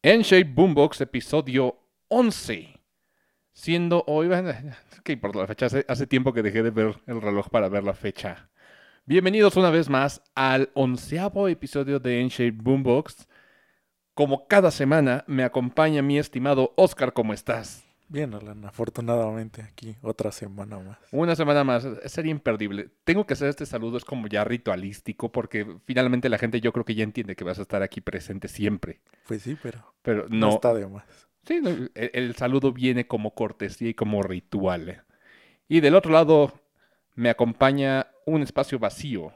N-Shape Boombox, episodio 11. Siendo hoy, ¿qué importa la fecha? Hace, tiempo que dejé de ver el reloj para ver la fecha. Bienvenidos una vez más al onceavo episodio de N-Shape Boombox. Como cada semana, me acompaña mi estimado Oscar, ¿cómo estás? Bien, Alan, afortunadamente aquí otra semana más. Una semana más, sería imperdible. Tengo que hacer este saludo, es como ya ritualístico, porque finalmente la gente yo creo que ya entiende que vas a estar aquí presente siempre. Pues sí, pero Pero no, no, está de más. Sí, no, el, el saludo viene como cortesía y como ritual. eh. Y del otro lado me acompaña un espacio vacío.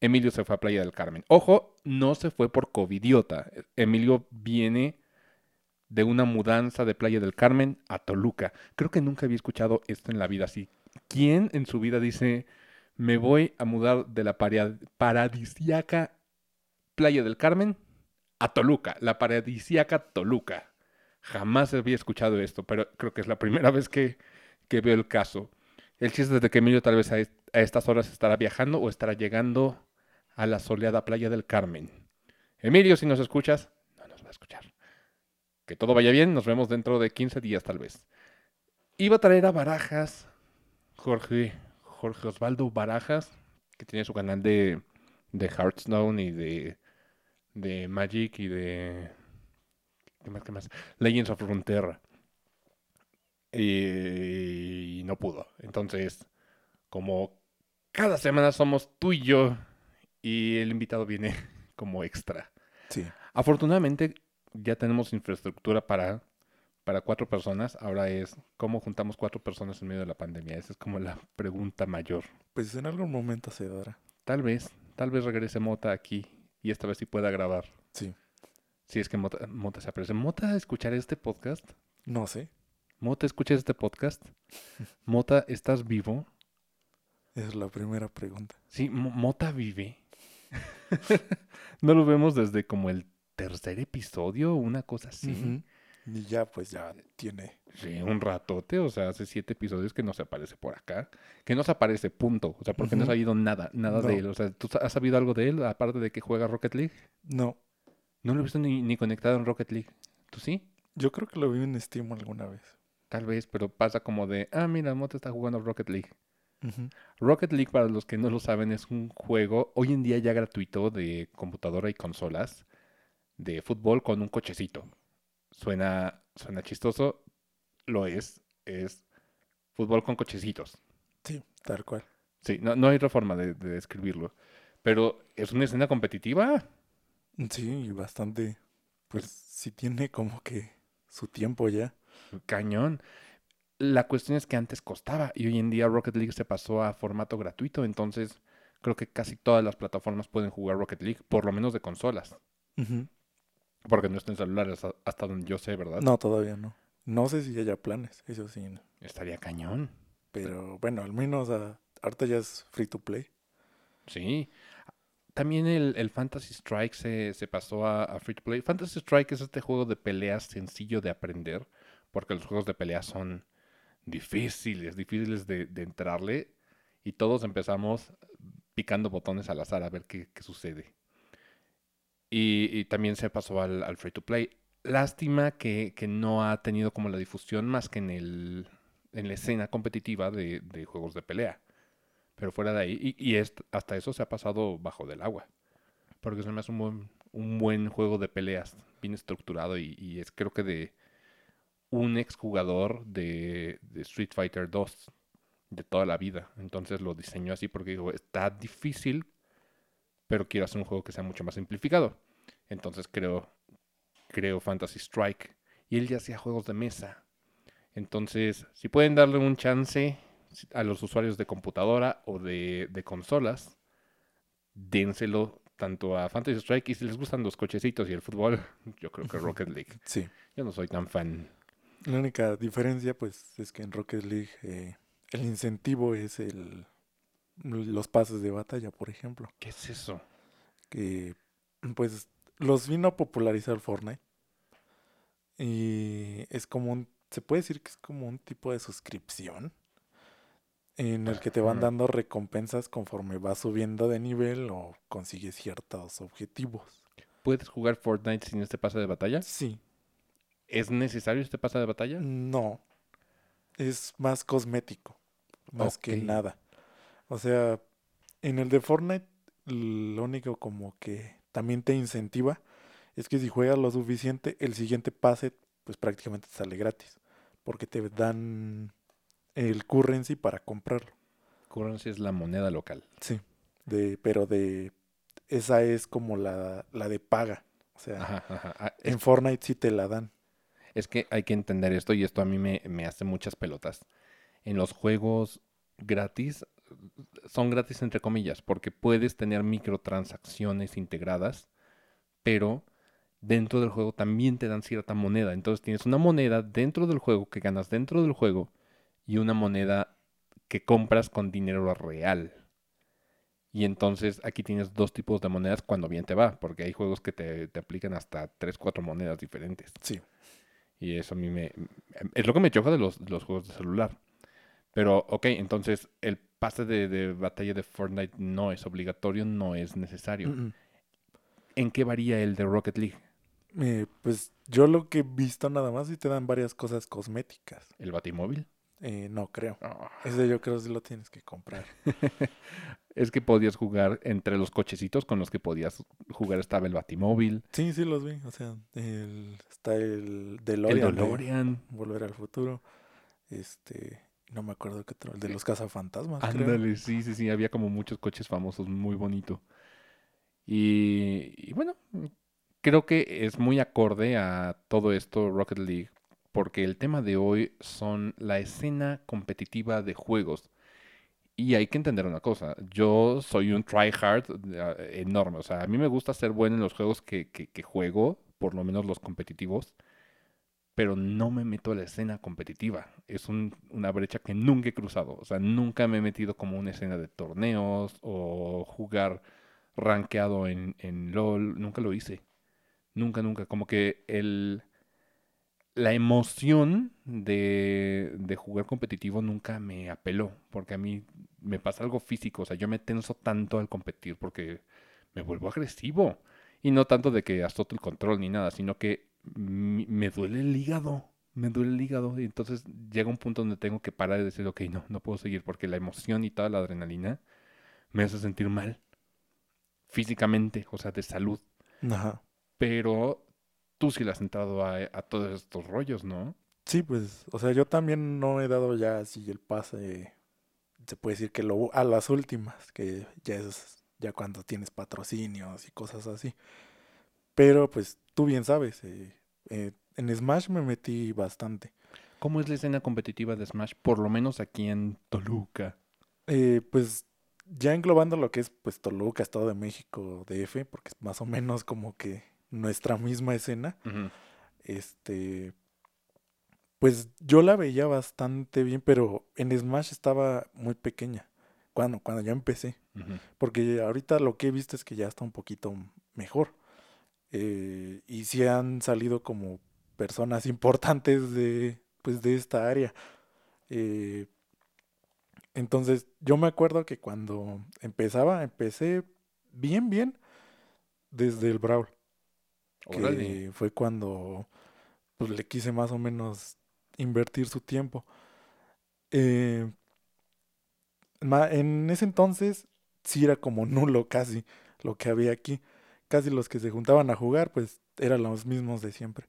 Emilio se fue a Playa del Carmen. Ojo, no se fue por covidiota. Emilio viene de una mudanza de Playa del Carmen a Toluca. Creo que nunca había escuchado esto en la vida así. ¿Quién en su vida dice, me voy a mudar de la paradisíaca Playa del Carmen a Toluca? La paradisíaca Toluca. Jamás había escuchado esto, pero creo que es la primera vez que, que veo el caso. El chiste es de que Emilio tal vez a estas horas estará viajando o estará llegando a la soleada playa del Carmen. Emilio, si nos escuchas, no nos va a escuchar. Que todo vaya bien, nos vemos dentro de 15 días tal vez. Iba a traer a Barajas, Jorge, Jorge Osvaldo Barajas, que tiene su canal de, de Hearthstone y de, de Magic y de ¿Qué más? ¿Qué más? Legends of Runeterra. Y, no pudo. Entonces, como cada semana somos tú y yo, y el invitado viene como extra. Sí, Afortunadamente, ya tenemos infraestructura para, para cuatro personas. Ahora es cómo juntamos cuatro personas en medio de la pandemia. Esa es como la pregunta mayor. pues en algún momento se dará. Tal vez, tal vez regrese Mota aquí y esta vez sí pueda grabar. Sí, Si es que Mota, Mota se aparece. ¿Mota escuchar este podcast? no sé, Mota, ¿escuchas este podcast? Mota, ¿estás vivo? es la primera pregunta. Sí, Mo- Mota vive. no lo vemos desde como el tercer episodio, una cosa así. Y ya, pues ya tiene. Sí, un ratote, o sea, hace siete episodios que no se aparece por acá. Que no se aparece, punto. O sea, porque no ha Ujú. sabido nada, nada de él. O sea, ¿tú has sabido algo de él, aparte de que juega Rocket League? No, No lo he visto ni, ni conectado en Rocket League. ¿Tú sí? yo creo que lo vi en Steam alguna vez. Tal vez, pero pasa como de, ah, mira, Mota está jugando Rocket League. Rocket League, para los que no lo saben, es un juego hoy en día ya gratuito de computadora y consolas de fútbol con un cochecito. Suena, suena chistoso, lo es, es fútbol con cochecitos. Sí, tal cual. Sí, no, no hay otra forma de, de describirlo. Pero es una escena competitiva. Sí, y bastante. Pues sí tiene como que su tiempo ya. Cañón. La cuestión es que antes costaba y hoy en día Rocket League se pasó a formato gratuito, entonces creo que casi todas las plataformas pueden jugar Rocket League, por lo menos de consolas. Porque no está en celulares hasta, hasta donde yo sé, ¿verdad? No, todavía no. No sé si haya planes, eso sí. no. Estaría cañón. Pero bueno, al menos ah, ahorita ya es free to play. Sí. También el, el Fantasy Strike se, se pasó a, a Free to Play. Fantasy Strike es este juego de peleas sencillo de aprender, porque los juegos de peleas son difíciles, difíciles de, de entrarle, y todos empezamos picando botones al azar a ver qué, qué sucede. Y, y también se pasó al, al Free to Play. Lástima que, que no ha tenido como la difusión más que en, el, en la escena competitiva de, de juegos de pelea. Pero fuera de ahí, y, y es- hasta eso se ha pasado bajo del agua. Porque se me hace un buen, un buen juego de peleas, bien estructurado, y, y es creo que de un exjugador de, de Street Fighter 2 de toda la vida. Entonces lo diseñó así porque digo, está difícil, pero quiero hacer un juego que sea mucho más simplificado. Entonces creo, creo Fantasy Strike. Y él ya hacía juegos de mesa. Entonces, si pueden darle un chance a los usuarios de computadora o de, de consolas, dénselo tanto a Fantasy Strike y si les gustan los cochecitos y el fútbol, yo creo que Rocket League. Sí. Yo no soy tan fan. La única diferencia, pues, es que en Rocket League eh, el incentivo es el los pases de batalla, por ejemplo. ¿Qué es eso? Que, pues, los vino a popularizar Fortnite. Y es como un, se puede decir que es como un tipo de suscripción en el que te van dando recompensas conforme vas subiendo de nivel o consigues ciertos objetivos. ¿Puedes jugar Fortnite sin este pase de batalla? Sí, ¿Es necesario este pase de batalla? No. Es más cosmético. Más que nada. O sea, en el de Fortnite, lo único como que también te incentiva es que si juegas lo suficiente, el siguiente pase, pues prácticamente te sale gratis. Porque te dan el currency para comprarlo. Currency es la moneda local. Sí. De, pero de. Esa es como la, la de paga. O sea, Ajá, ajá. Ah, en Fortnite sí te la dan. Es que hay que entender esto y esto a mí me, me hace muchas pelotas. En los juegos gratis, son gratis entre comillas, porque puedes tener microtransacciones integradas, pero dentro del juego también te dan cierta moneda. Entonces tienes una moneda dentro del juego que ganas dentro del juego y una moneda que compras con dinero real. Y entonces aquí tienes dos tipos de monedas cuando bien te va, porque hay juegos que te, te aplican hasta 3, 4 monedas diferentes. Sí. Y eso a mí me... Es lo que me choca de los, de los juegos de celular. Pero, ok, entonces el pase de, de batalla de Fortnite no es obligatorio, no es necesario. Mm, mm. ¿En qué varía el de Rocket League? Eh, pues yo lo que he visto nada más y te dan varias cosas cosméticas. ¿El batimóvil? Eh, no creo. Ah, Ese yo creo que sí lo tienes que comprar. Es que podías jugar entre los cochecitos con los que podías jugar estaba el batimóvil, Sí, sí los vi. O sea, el- está el el DeLorean. de DeLorean. Volver al futuro. Este, no me acuerdo qué otro, el de los cazafantasmas. Ándale, sí, sí, sí, había como muchos coches famosos, muy bonito. Y, y bueno, creo que es muy acorde a todo esto Rocket League, porque el tema de hoy son la escena competitiva de juegos. Y hay que entender una cosa, yo soy un tryhard eh, enorme, o sea, a mí me gusta ser bueno en los juegos que, que- que juego, por lo menos los competitivos, pero no me meto a la escena competitiva. Es un- una brecha que nunca he cruzado. O sea, nunca me he metido como una escena de torneos o jugar rankeado en, en LOL. Nunca lo hice. Nunca, nunca. Como que el, la emoción de, de jugar competitivo nunca me apeló. Porque a mí me pasa algo físico. O sea, yo me tenso tanto al competir porque me vuelvo agresivo. Y no tanto de que azoto el control ni nada, sino que me duele el hígado. Me duele el hígado. Y entonces llega un punto donde tengo que parar y decir, ok, no, no puedo seguir porque la emoción y toda la adrenalina me hace sentir mal. Físicamente, o sea, de salud. Ajá. Pero tú sí le has entrado a, a todos estos rollos, ¿no? Sí, pues, o sea, yo también no he dado ya así el pase, se puede decir que lo a las últimas, que ya es ya cuando tienes patrocinios y cosas así. Pero pues tú bien sabes, eh, eh, en Smash me metí bastante. ¿Cómo es la escena competitiva de Smash? Por lo menos aquí en Toluca. Eh, pues ya englobando lo que es pues Toluca, Estado de México, DF, porque es más o menos como que nuestra misma escena. Este, pues yo la veía bastante bien, pero en Smash estaba muy pequeña. Cuando, cuando ya empecé. Porque ahorita lo que he visto es que ya está un poquito mejor. Eh, y sí han salido como personas importantes de, pues, de esta área. Eh, entonces, yo me acuerdo que cuando empezaba, empecé bien, bien desde el Brawl que fue cuando pues, le quise más o menos invertir su tiempo. Eh, en ese entonces sí era como nulo casi lo que había aquí. Casi los que se juntaban a jugar pues eran los mismos de siempre.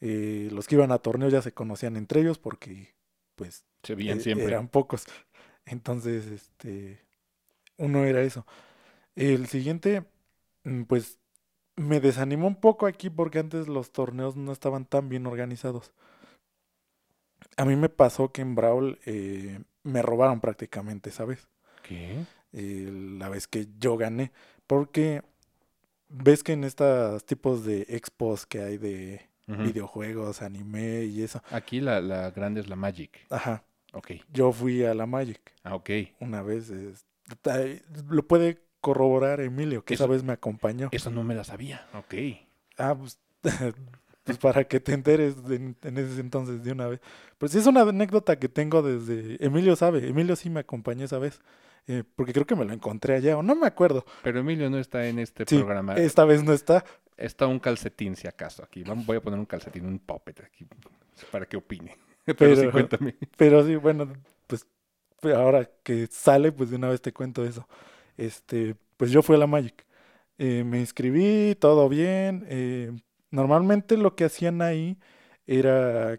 Eh, los que iban a torneos ya se conocían entre ellos porque pues Se veían eh, siempre. eran pocos. Entonces, este, uno era eso. El siguiente, mm, pues, me desanimó un poco aquí porque antes los torneos no estaban tan bien organizados. A mí me pasó que en Brawl eh, me robaron prácticamente, ¿sabes? ¿Qué? Eh, la vez que yo gané. Porque ves que en estos tipos de expos que hay de videojuegos, anime y eso. Aquí la, la grande es la Magic. Ajá. Ok. Yo fui a la Magic. Ah, ok. una vez. es- ay, lo puede corroborar Emilio, que esa vez me acompañó. Eso no me la sabía. Ok. Ah, pues, pues para que te enteres de- en ese entonces de una vez. Pues sí, es una anécdota que tengo desde... Emilio sabe, Emilio sí me acompañó esa vez. Eh, porque creo que me lo encontré allá, o no me acuerdo. Pero Emilio no está en este Sí, programa. esta vez no está. Está un calcetín, si acaso, aquí. Voy a poner un calcetín, un puppet aquí, para que opine. Pero, Pero- sí, cuéntame. Pero sí, bueno, pues pues, ahora que sale, pues de una vez te cuento eso. Este, pues yo fui a la Magic. Eh, me inscribí, todo bien. eh, normalmente lo que hacían ahí era,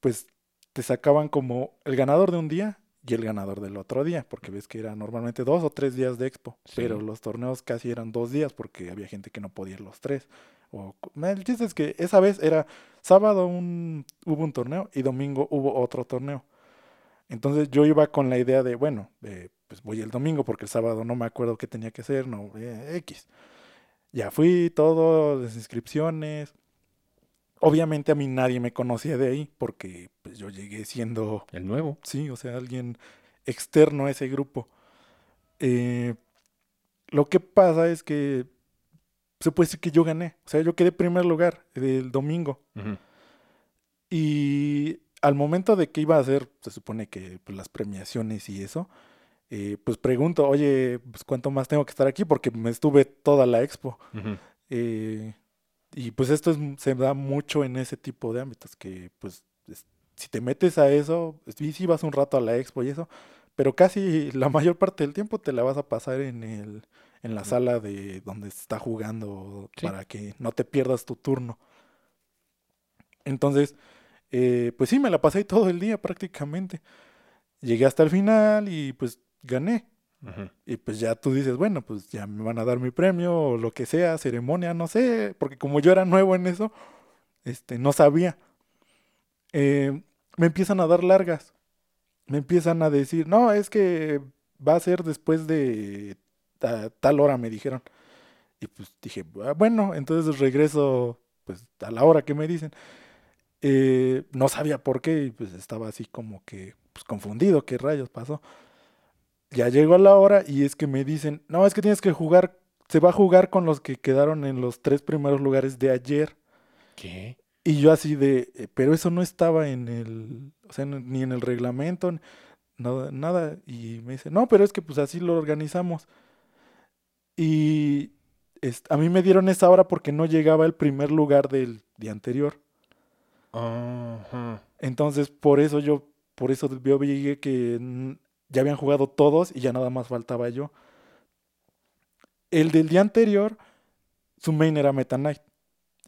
pues, te sacaban como el ganador de un día y el ganador del otro día, porque ves que era normalmente dos o tres días de expo, Sí. pero los torneos casi eran dos días porque había gente que no podía ir los tres. O, el chiste es que esa vez era sábado un, hubo un torneo y domingo hubo otro torneo. Entonces yo iba con la idea de, bueno, eh, pues voy el domingo porque el sábado no me acuerdo qué tenía que hacer, no, eh, X. Ya fui, todo, las inscripciones. Obviamente a mí nadie me conocía de ahí porque pues yo llegué siendo, El nuevo. sí, o sea, alguien externo a ese grupo. Eh, lo que pasa es que se puede decir que yo gané, o sea, yo quedé primer lugar del domingo. Y al momento de que iba a hacer, se supone que pues, las premiaciones y eso, eh, pues pregunto, oye, pues cuánto más tengo que estar aquí porque me estuve toda la expo. Eh, y pues esto es, se da mucho en ese tipo de ámbitos, que pues es- si te metes a eso, sí, sí vas un rato a la expo y eso, pero casi la mayor parte del tiempo te la vas a pasar en el, en la sala de donde se está jugando Sí. para que no te pierdas tu turno. Entonces, eh, pues sí, me la pasé todo el día prácticamente. Llegué hasta el final y pues gané. Ujú. Y pues ya tú dices, bueno, pues ya me van a dar mi premio o lo que sea, ceremonia, no sé, porque como yo era nuevo en eso, este, no sabía. Eh, me empiezan a dar largas. Me empiezan a decir, no, es que va a ser después de ta- tal hora, me dijeron. Y pues dije, "Ah, bueno, entonces regreso pues a la hora que me dicen. Eh, no sabía por qué y pues estaba así como que pues, confundido, qué rayos pasó. Ya llego a la hora y es que me dicen, no, es que tienes que jugar, se va a jugar con los que quedaron en los tres primeros lugares de ayer. ¿Qué? Y yo así de, "Eh, pero eso no estaba en el, o sea, ni en el reglamento, nada, nada. Y me dice, no, pero es que pues así lo organizamos. Y a mí me dieron esa hora porque no llegaba el primer lugar del día anterior. Entonces, por eso yo, por eso yo llegué que ya habían jugado todos y ya nada más faltaba yo. El del día anterior, su main era Meta Knight.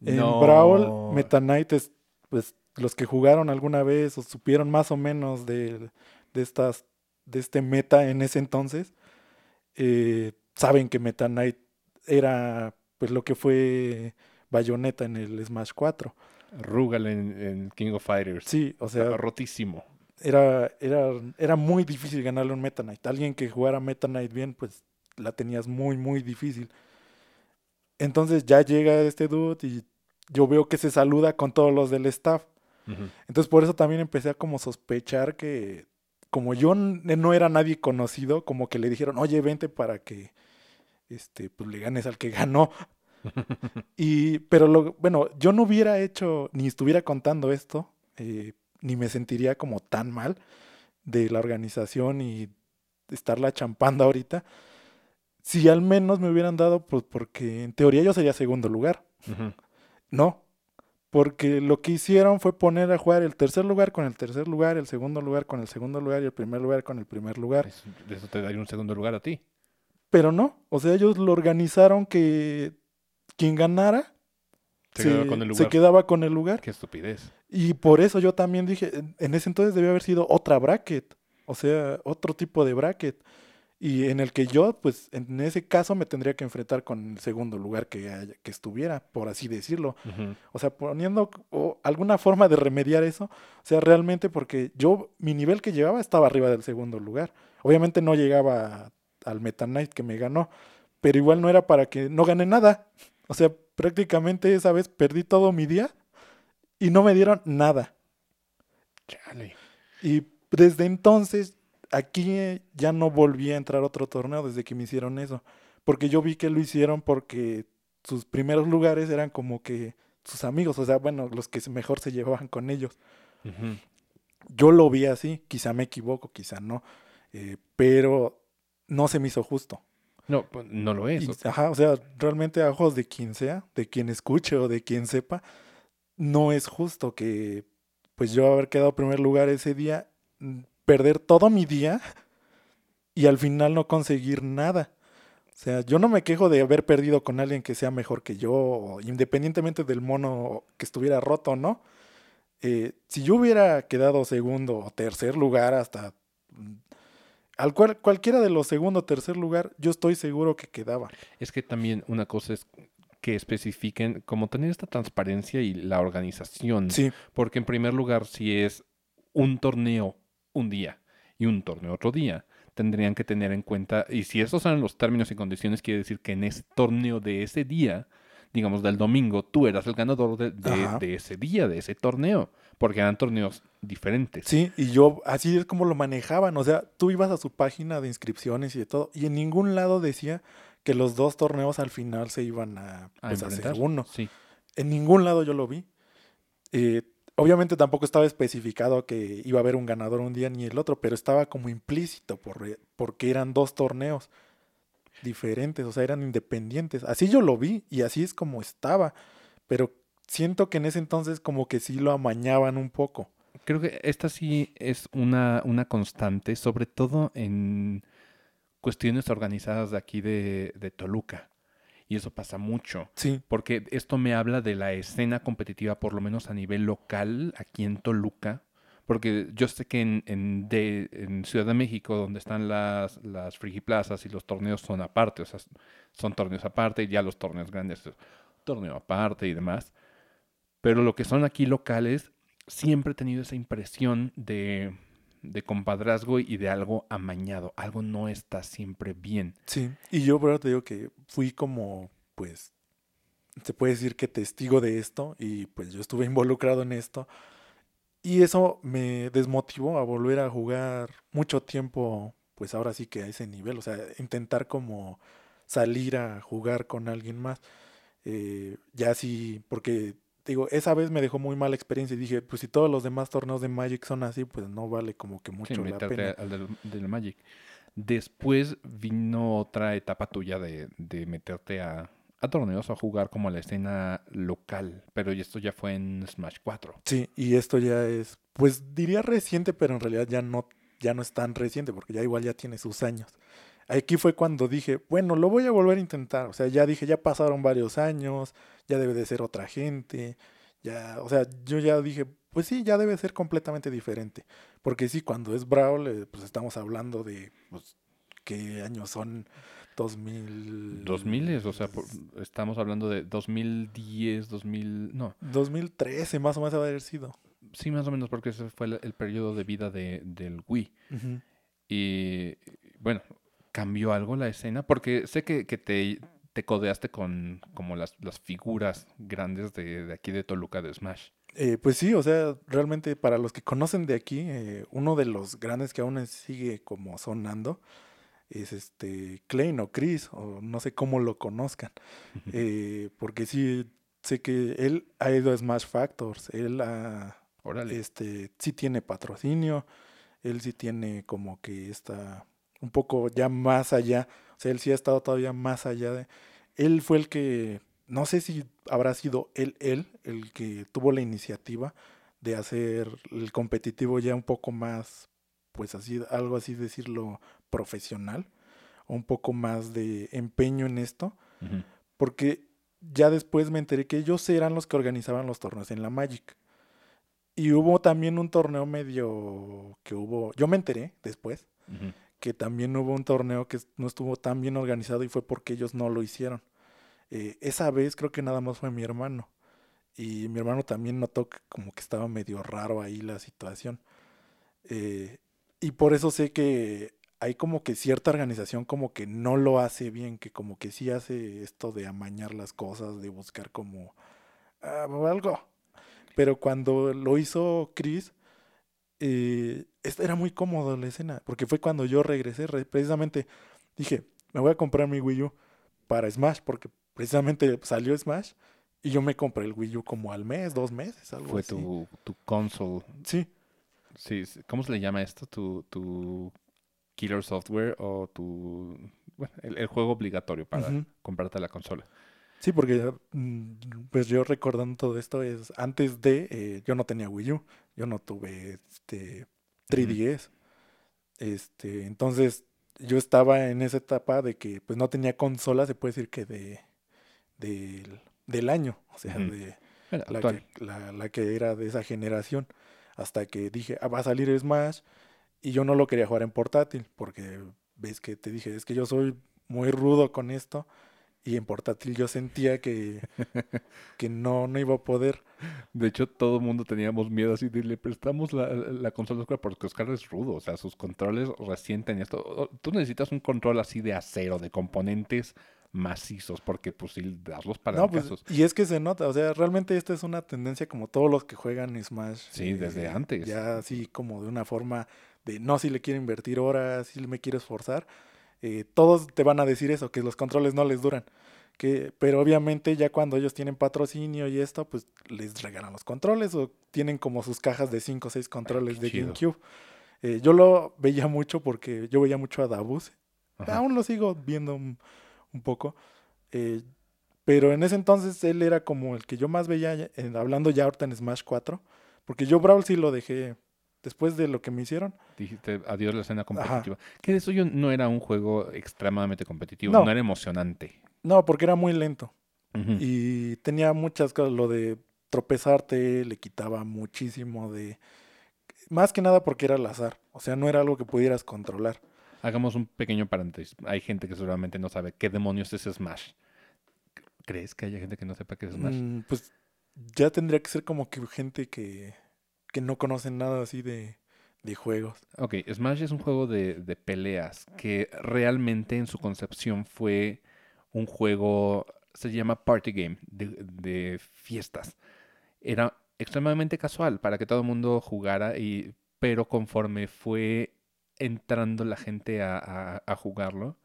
En No. Brawl, Meta Knight es, pues, los que jugaron alguna vez o supieron más o menos de, de estas, de este meta en ese entonces, eh, saben que Meta Knight era, pues, lo que fue Bayonetta en el Smash 4. Rugal en, en King of Fighters. Sí, o sea, rotísimo. Era, era, era muy difícil ganarle un Meta Knight. Alguien que jugara Meta Knight bien, pues la tenías muy, muy difícil. Entonces ya llega este dude y yo veo que se saluda con todos los del staff. Entonces por eso también empecé a como sospechar que como yo no era nadie conocido, como que le dijeron, oye, vente para que este, pues, le ganes al que ganó. Y, pero lo, bueno, yo no hubiera hecho, ni estuviera contando esto, eh, ni me sentiría como tan mal de la organización y estarla champando ahorita, si al menos me hubieran dado, pues porque en teoría yo sería segundo lugar. No, porque lo que hicieron fue poner a jugar el tercer lugar con el tercer lugar, el segundo lugar con el segundo lugar y el primer lugar con el primer lugar. Eso, eso te daría un segundo lugar a ti. Pero no, o sea, ellos lo organizaron que quien ganara Se quedaba con el se lugar. quedaba con el lugar. Qué estupidez. Y por eso yo también dije, en- ese entonces debió haber sido otra bracket, o sea, otro tipo de bracket. Y en el que yo, pues, en ese caso me tendría que enfrentar con el segundo lugar que, haya- que estuviera, por así decirlo. O sea, poniendo o alguna forma de remediar eso. O sea, realmente porque yo, mi nivel que llevaba estaba arriba del segundo lugar. Obviamente no llegaba al Meta Knight que me ganó, pero igual no era para que no gané nada. O sea, prácticamente esa vez perdí todo mi día y no me dieron nada. Chale. Y desde entonces, aquí ya no volví a entrar a otro torneo desde que me hicieron eso. Porque yo vi que lo hicieron porque sus primeros lugares eran como que sus amigos, o sea, bueno, los que mejor se llevaban con ellos. Yo lo vi así, quizá me equivoco, quizá no, eh, pero no se me hizo justo. No, pues, no lo es. Y, ajá, o sea, realmente a ojos de quien sea, de quien escuche o de quien sepa, no es justo que pues yo haber quedado en primer lugar ese día, perder todo mi día y al final no conseguir nada. O sea, yo no me quejo de haber perdido con alguien que sea mejor que yo, independientemente del mono que estuviera roto o no. Eh, si yo hubiera quedado segundo o tercer lugar hasta mm, al cual, cualquiera de los segundo o tercer lugar, yo estoy seguro que quedaba. Es que también una cosa es que especifiquen como tener esta transparencia y la organización. Sí. Porque en primer lugar, si es un torneo un día y un torneo otro día, tendrían que tener en cuenta, y si esos son los términos y condiciones, quiere decir que en ese torneo de ese día, digamos del domingo, tú eras el ganador de, de, de ese día, de ese torneo, porque eran torneos diferentes. Sí, y yo así es como lo manejaban, o sea, tú ibas a su página de inscripciones y de todo, y en ningún lado decía que los dos torneos al final se iban a, pues, a hacer uno. Sí. En ningún lado yo lo vi. Eh, obviamente tampoco estaba especificado que iba a haber un ganador un día ni el otro, pero estaba como implícito por, porque eran dos torneos diferentes, o sea, eran independientes. Así yo lo vi y así es como estaba, pero siento que en ese entonces como que sí lo amañaban un poco. Creo que esta sí es una, una constante, sobre todo en cuestiones organizadas de aquí de, de Toluca. Y eso pasa mucho. Sí. Porque esto me habla de la escena competitiva, por lo menos a nivel local, aquí en Toluca. Porque yo sé que en, en, de, en Ciudad de México, donde están las, las frigiplazas y los torneos son aparte, o sea, son torneos aparte, y ya los torneos grandes, torneo aparte y demás. Pero lo que son aquí locales, siempre he tenido esa impresión de, de compadrazgo y de algo amañado. Algo no está siempre bien. Sí, y yo, te digo que fui como, pues, se puede decir que testigo de esto y pues yo estuve involucrado en esto. Y eso me desmotivó a volver a jugar mucho tiempo, pues ahora sí que a ese nivel, o sea, intentar como salir a jugar con alguien más. Eh, ya sí, porque digo, esa vez me dejó muy mala experiencia y dije, pues si todos los demás torneos de Magic son así, pues no vale como que mucho sí, la pena. al del, del, Magic. Después vino otra etapa tuya de, de meterte a, a, torneos, a jugar como a la escena local, pero esto ya fue en Smash 4. Sí, y esto ya es, pues diría reciente, pero en realidad ya no, ya no es tan reciente, porque ya igual ya tiene sus años. Aquí fue cuando dije, bueno, lo voy a volver a intentar. O sea, ya dije, ya pasaron varios años, ya debe de ser otra gente. Ya, o sea, yo ya dije, pues sí, ya debe ser completamente diferente. Porque sí, cuando es Brawl, eh, pues estamos hablando de, pues, ¿qué años son? 2000. 2000, o sea, por, estamos hablando de 2010, 2000, no. 2013 más o menos haber sido. Sí, más o menos, porque ese fue el, el periodo de vida de, del Wii. Uh -huh. Y bueno, cambió algo la escena? Porque sé que, que te, te, codeaste con como las, las figuras grandes de, de, aquí de Toluca de Smash. Eh, pues sí, o sea, realmente para los que conocen de aquí, eh, uno de los grandes que aún sigue como sonando es este Klein o Chris, o no sé cómo lo conozcan. eh, porque sí, sé que él ha ido a Smash Factors, él ha, Órale. este, sí tiene patrocinio, él sí tiene como que esta un poco ya más allá. O sea, él sí ha estado todavía más allá de... Él fue el que, no sé si habrá sido él, él, el que tuvo la iniciativa de hacer el competitivo ya un poco más, pues así, algo así decirlo, profesional, un poco más de empeño en esto, uh -huh. porque ya después me enteré que ellos eran los que organizaban los torneos en la Magic. Y hubo también un torneo medio que hubo, yo me enteré después, uh -huh que también hubo un torneo que no estuvo tan bien organizado y fue porque ellos no lo hicieron. Eh, esa vez creo que nada más fue mi hermano. Y mi hermano también notó que como que estaba medio raro ahí la situación. Eh, y por eso sé que hay como que cierta organización como que no lo hace bien, que como que sí hace esto de amañar las cosas, de buscar como uh, algo. Pero cuando lo hizo Chris, eh, era muy cómodo la escena, porque fue cuando yo regresé, precisamente dije, me voy a comprar mi Wii U para Smash, porque precisamente salió Smash y yo me compré el Wii U como al mes, dos meses, algo Fue así. tu, tu console. Sí. Sí, ¿cómo se le llama esto? Tu, tu killer software o tu bueno, el, el juego obligatorio para comprarte la consola. Sí, porque mm, pues yo recordando todo esto es antes de eh, yo no tenía Wii U, yo no tuve este 3DS. Este, entonces yo estaba en esa etapa de que pues no tenía consola, se puede decir que de del, del año, o sea, de la que, la, la que era de esa generación, hasta que dije, "Ah, va a salir Smash, y yo no lo quería jugar en portátil, porque ves que te dije, es que yo soy muy rudo con esto, y en portátil yo sentía que, que no, no iba a poder. De hecho, todo el mundo teníamos miedo así de le prestamos la, la consola a Oscar porque Oscar es rudo, o sea, sus controles resienten esto. Tú necesitas un control así de acero, de componentes macizos, porque pues si das los No, pues, y es que se nota, o sea, realmente esta es una tendencia como todos los que juegan Smash. Sí, desde antes. Ya así como de una forma de, no, si le quiero invertir horas, si me quiero esforzar. Eh, todos te van a decir eso, que los controles no les duran. Que, pero obviamente ya cuando ellos tienen patrocinio y esto, pues les regalan los controles o tienen como sus cajas de 5 o 6 controles de chido. GameCube. Eh, yo lo veía mucho porque yo veía mucho a Dabus. Ajá. Aún lo sigo viendo un, un poco. eh, pero en ese entonces él era como el que yo más veía, en- hablando ya ahorita en Smash 4. Porque yo Brawl sí lo dejé después de lo que me hicieron. Dijiste adiós la escena competitiva. Que de eso yo no era un juego extremadamente competitivo, No. no, era emocionante. No, porque era muy lento. Y tenía muchas cosas. Lo de tropezarte le quitaba muchísimo de... Más que nada porque era al azar. O sea, no era algo que pudieras controlar. Hagamos un pequeño paréntesis. Hay gente que seguramente no sabe qué demonios es Smash. ¿Crees que haya gente que no sepa qué es Smash? Mm, pues ya tendría que ser como que gente que, que no conoce nada así de, de juegos. Ok, Smash es un juego de, de peleas que realmente en su concepción fue un juego, se llama party game, de, fiestas. Era extremadamente casual para que todo el mundo jugara, y, pero conforme fue entrando la gente a, a- jugarlo,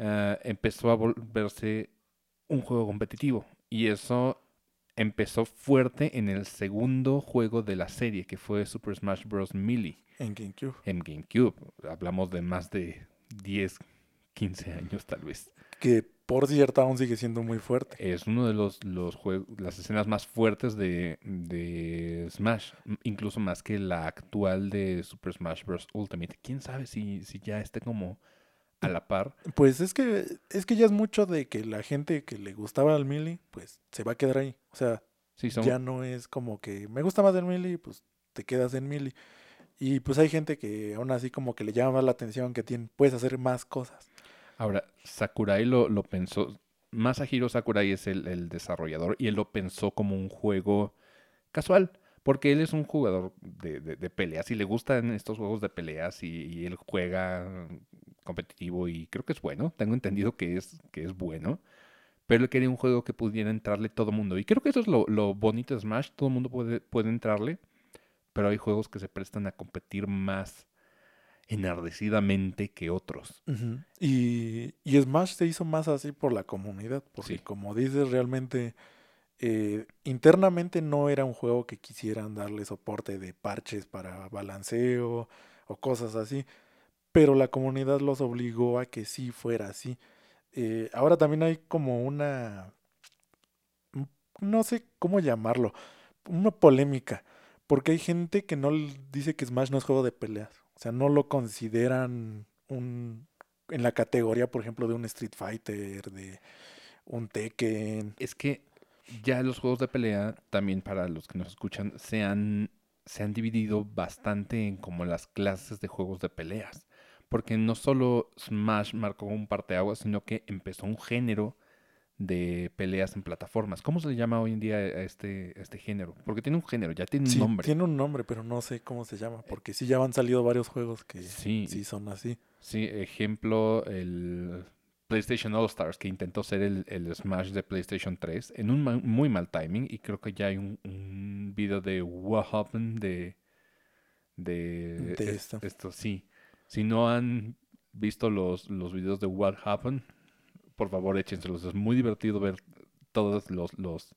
ah, empezó a volverse un juego competitivo. Y eso empezó fuerte en el segundo juego de la serie, que fue Super Smash Bros. Melee En GameCube. en GameCube. Hablamos de más de 10, 15 años tal vez. Que por cierto aún sigue siendo muy fuerte. Es uno de los, los juegos, las escenas más fuertes de, de Smash, incluso más que la actual de Super Smash Bros. Ultimate. ¿Quién sabe si, si ya esté como a la par? Pues es que es que ya es mucho de que la gente que le gustaba el Melee, pues se va a quedar ahí. O sea, Sí, son, ya no es como que me gusta más el Melee, pues te quedas en Melee. Y pues hay gente que aún así como que le llama más la atención, que tiene, puedes hacer más cosas. Ahora, Sakurai lo, lo pensó. Masahiro Sakurai es el, el desarrollador y él lo pensó como un juego casual. Porque él es un jugador de, de- de peleas y le gustan estos juegos de peleas y, y él juega competitivo y creo que es bueno. Tengo entendido que es, que es bueno. Pero él quería un juego que pudiera entrarle todo el mundo. Y creo que eso es lo, lo bonito de Smash. Todo el mundo puede, puede entrarle. Pero hay juegos que se prestan a competir más enardecidamente que otros. Y, y Smash se hizo más así por la comunidad, porque Sí. como dices, realmente eh, internamente no era un juego que quisieran darle soporte de parches para balanceo o cosas así, pero la comunidad los obligó a que sí fuera así. Eh, ahora también hay como una, un- no sé cómo llamarlo, una polémica, porque hay gente que no dice que Smash no es juego de peleas, o sea, no lo consideran un en la categoría, por ejemplo, de un Street Fighter, de un Tekken. Es que ya los juegos de pelea, también para los que nos escuchan, se han, se han dividido bastante en como las clases de juegos de peleas. Porque no solo Smash marcó un parteaguas, sino que empezó un género de peleas en plataformas. ¿Cómo se le llama hoy en día a este, a este género? Porque tiene un género, ya tiene un nombre. tiene un nombre, pero no sé cómo se llama, porque sí ya han salido varios juegos que Sí. sí son así. Sí, ejemplo, el PlayStation All Stars, que intentó ser el, el Smash de PlayStation 3 en un ma- muy mal timing. Y creo que ya hay un, un video de What Happened de, de, De es- esto. esto. Sí, si no han visto los, los videos de What Happened, por favor échenselos. Es muy divertido ver todos los, los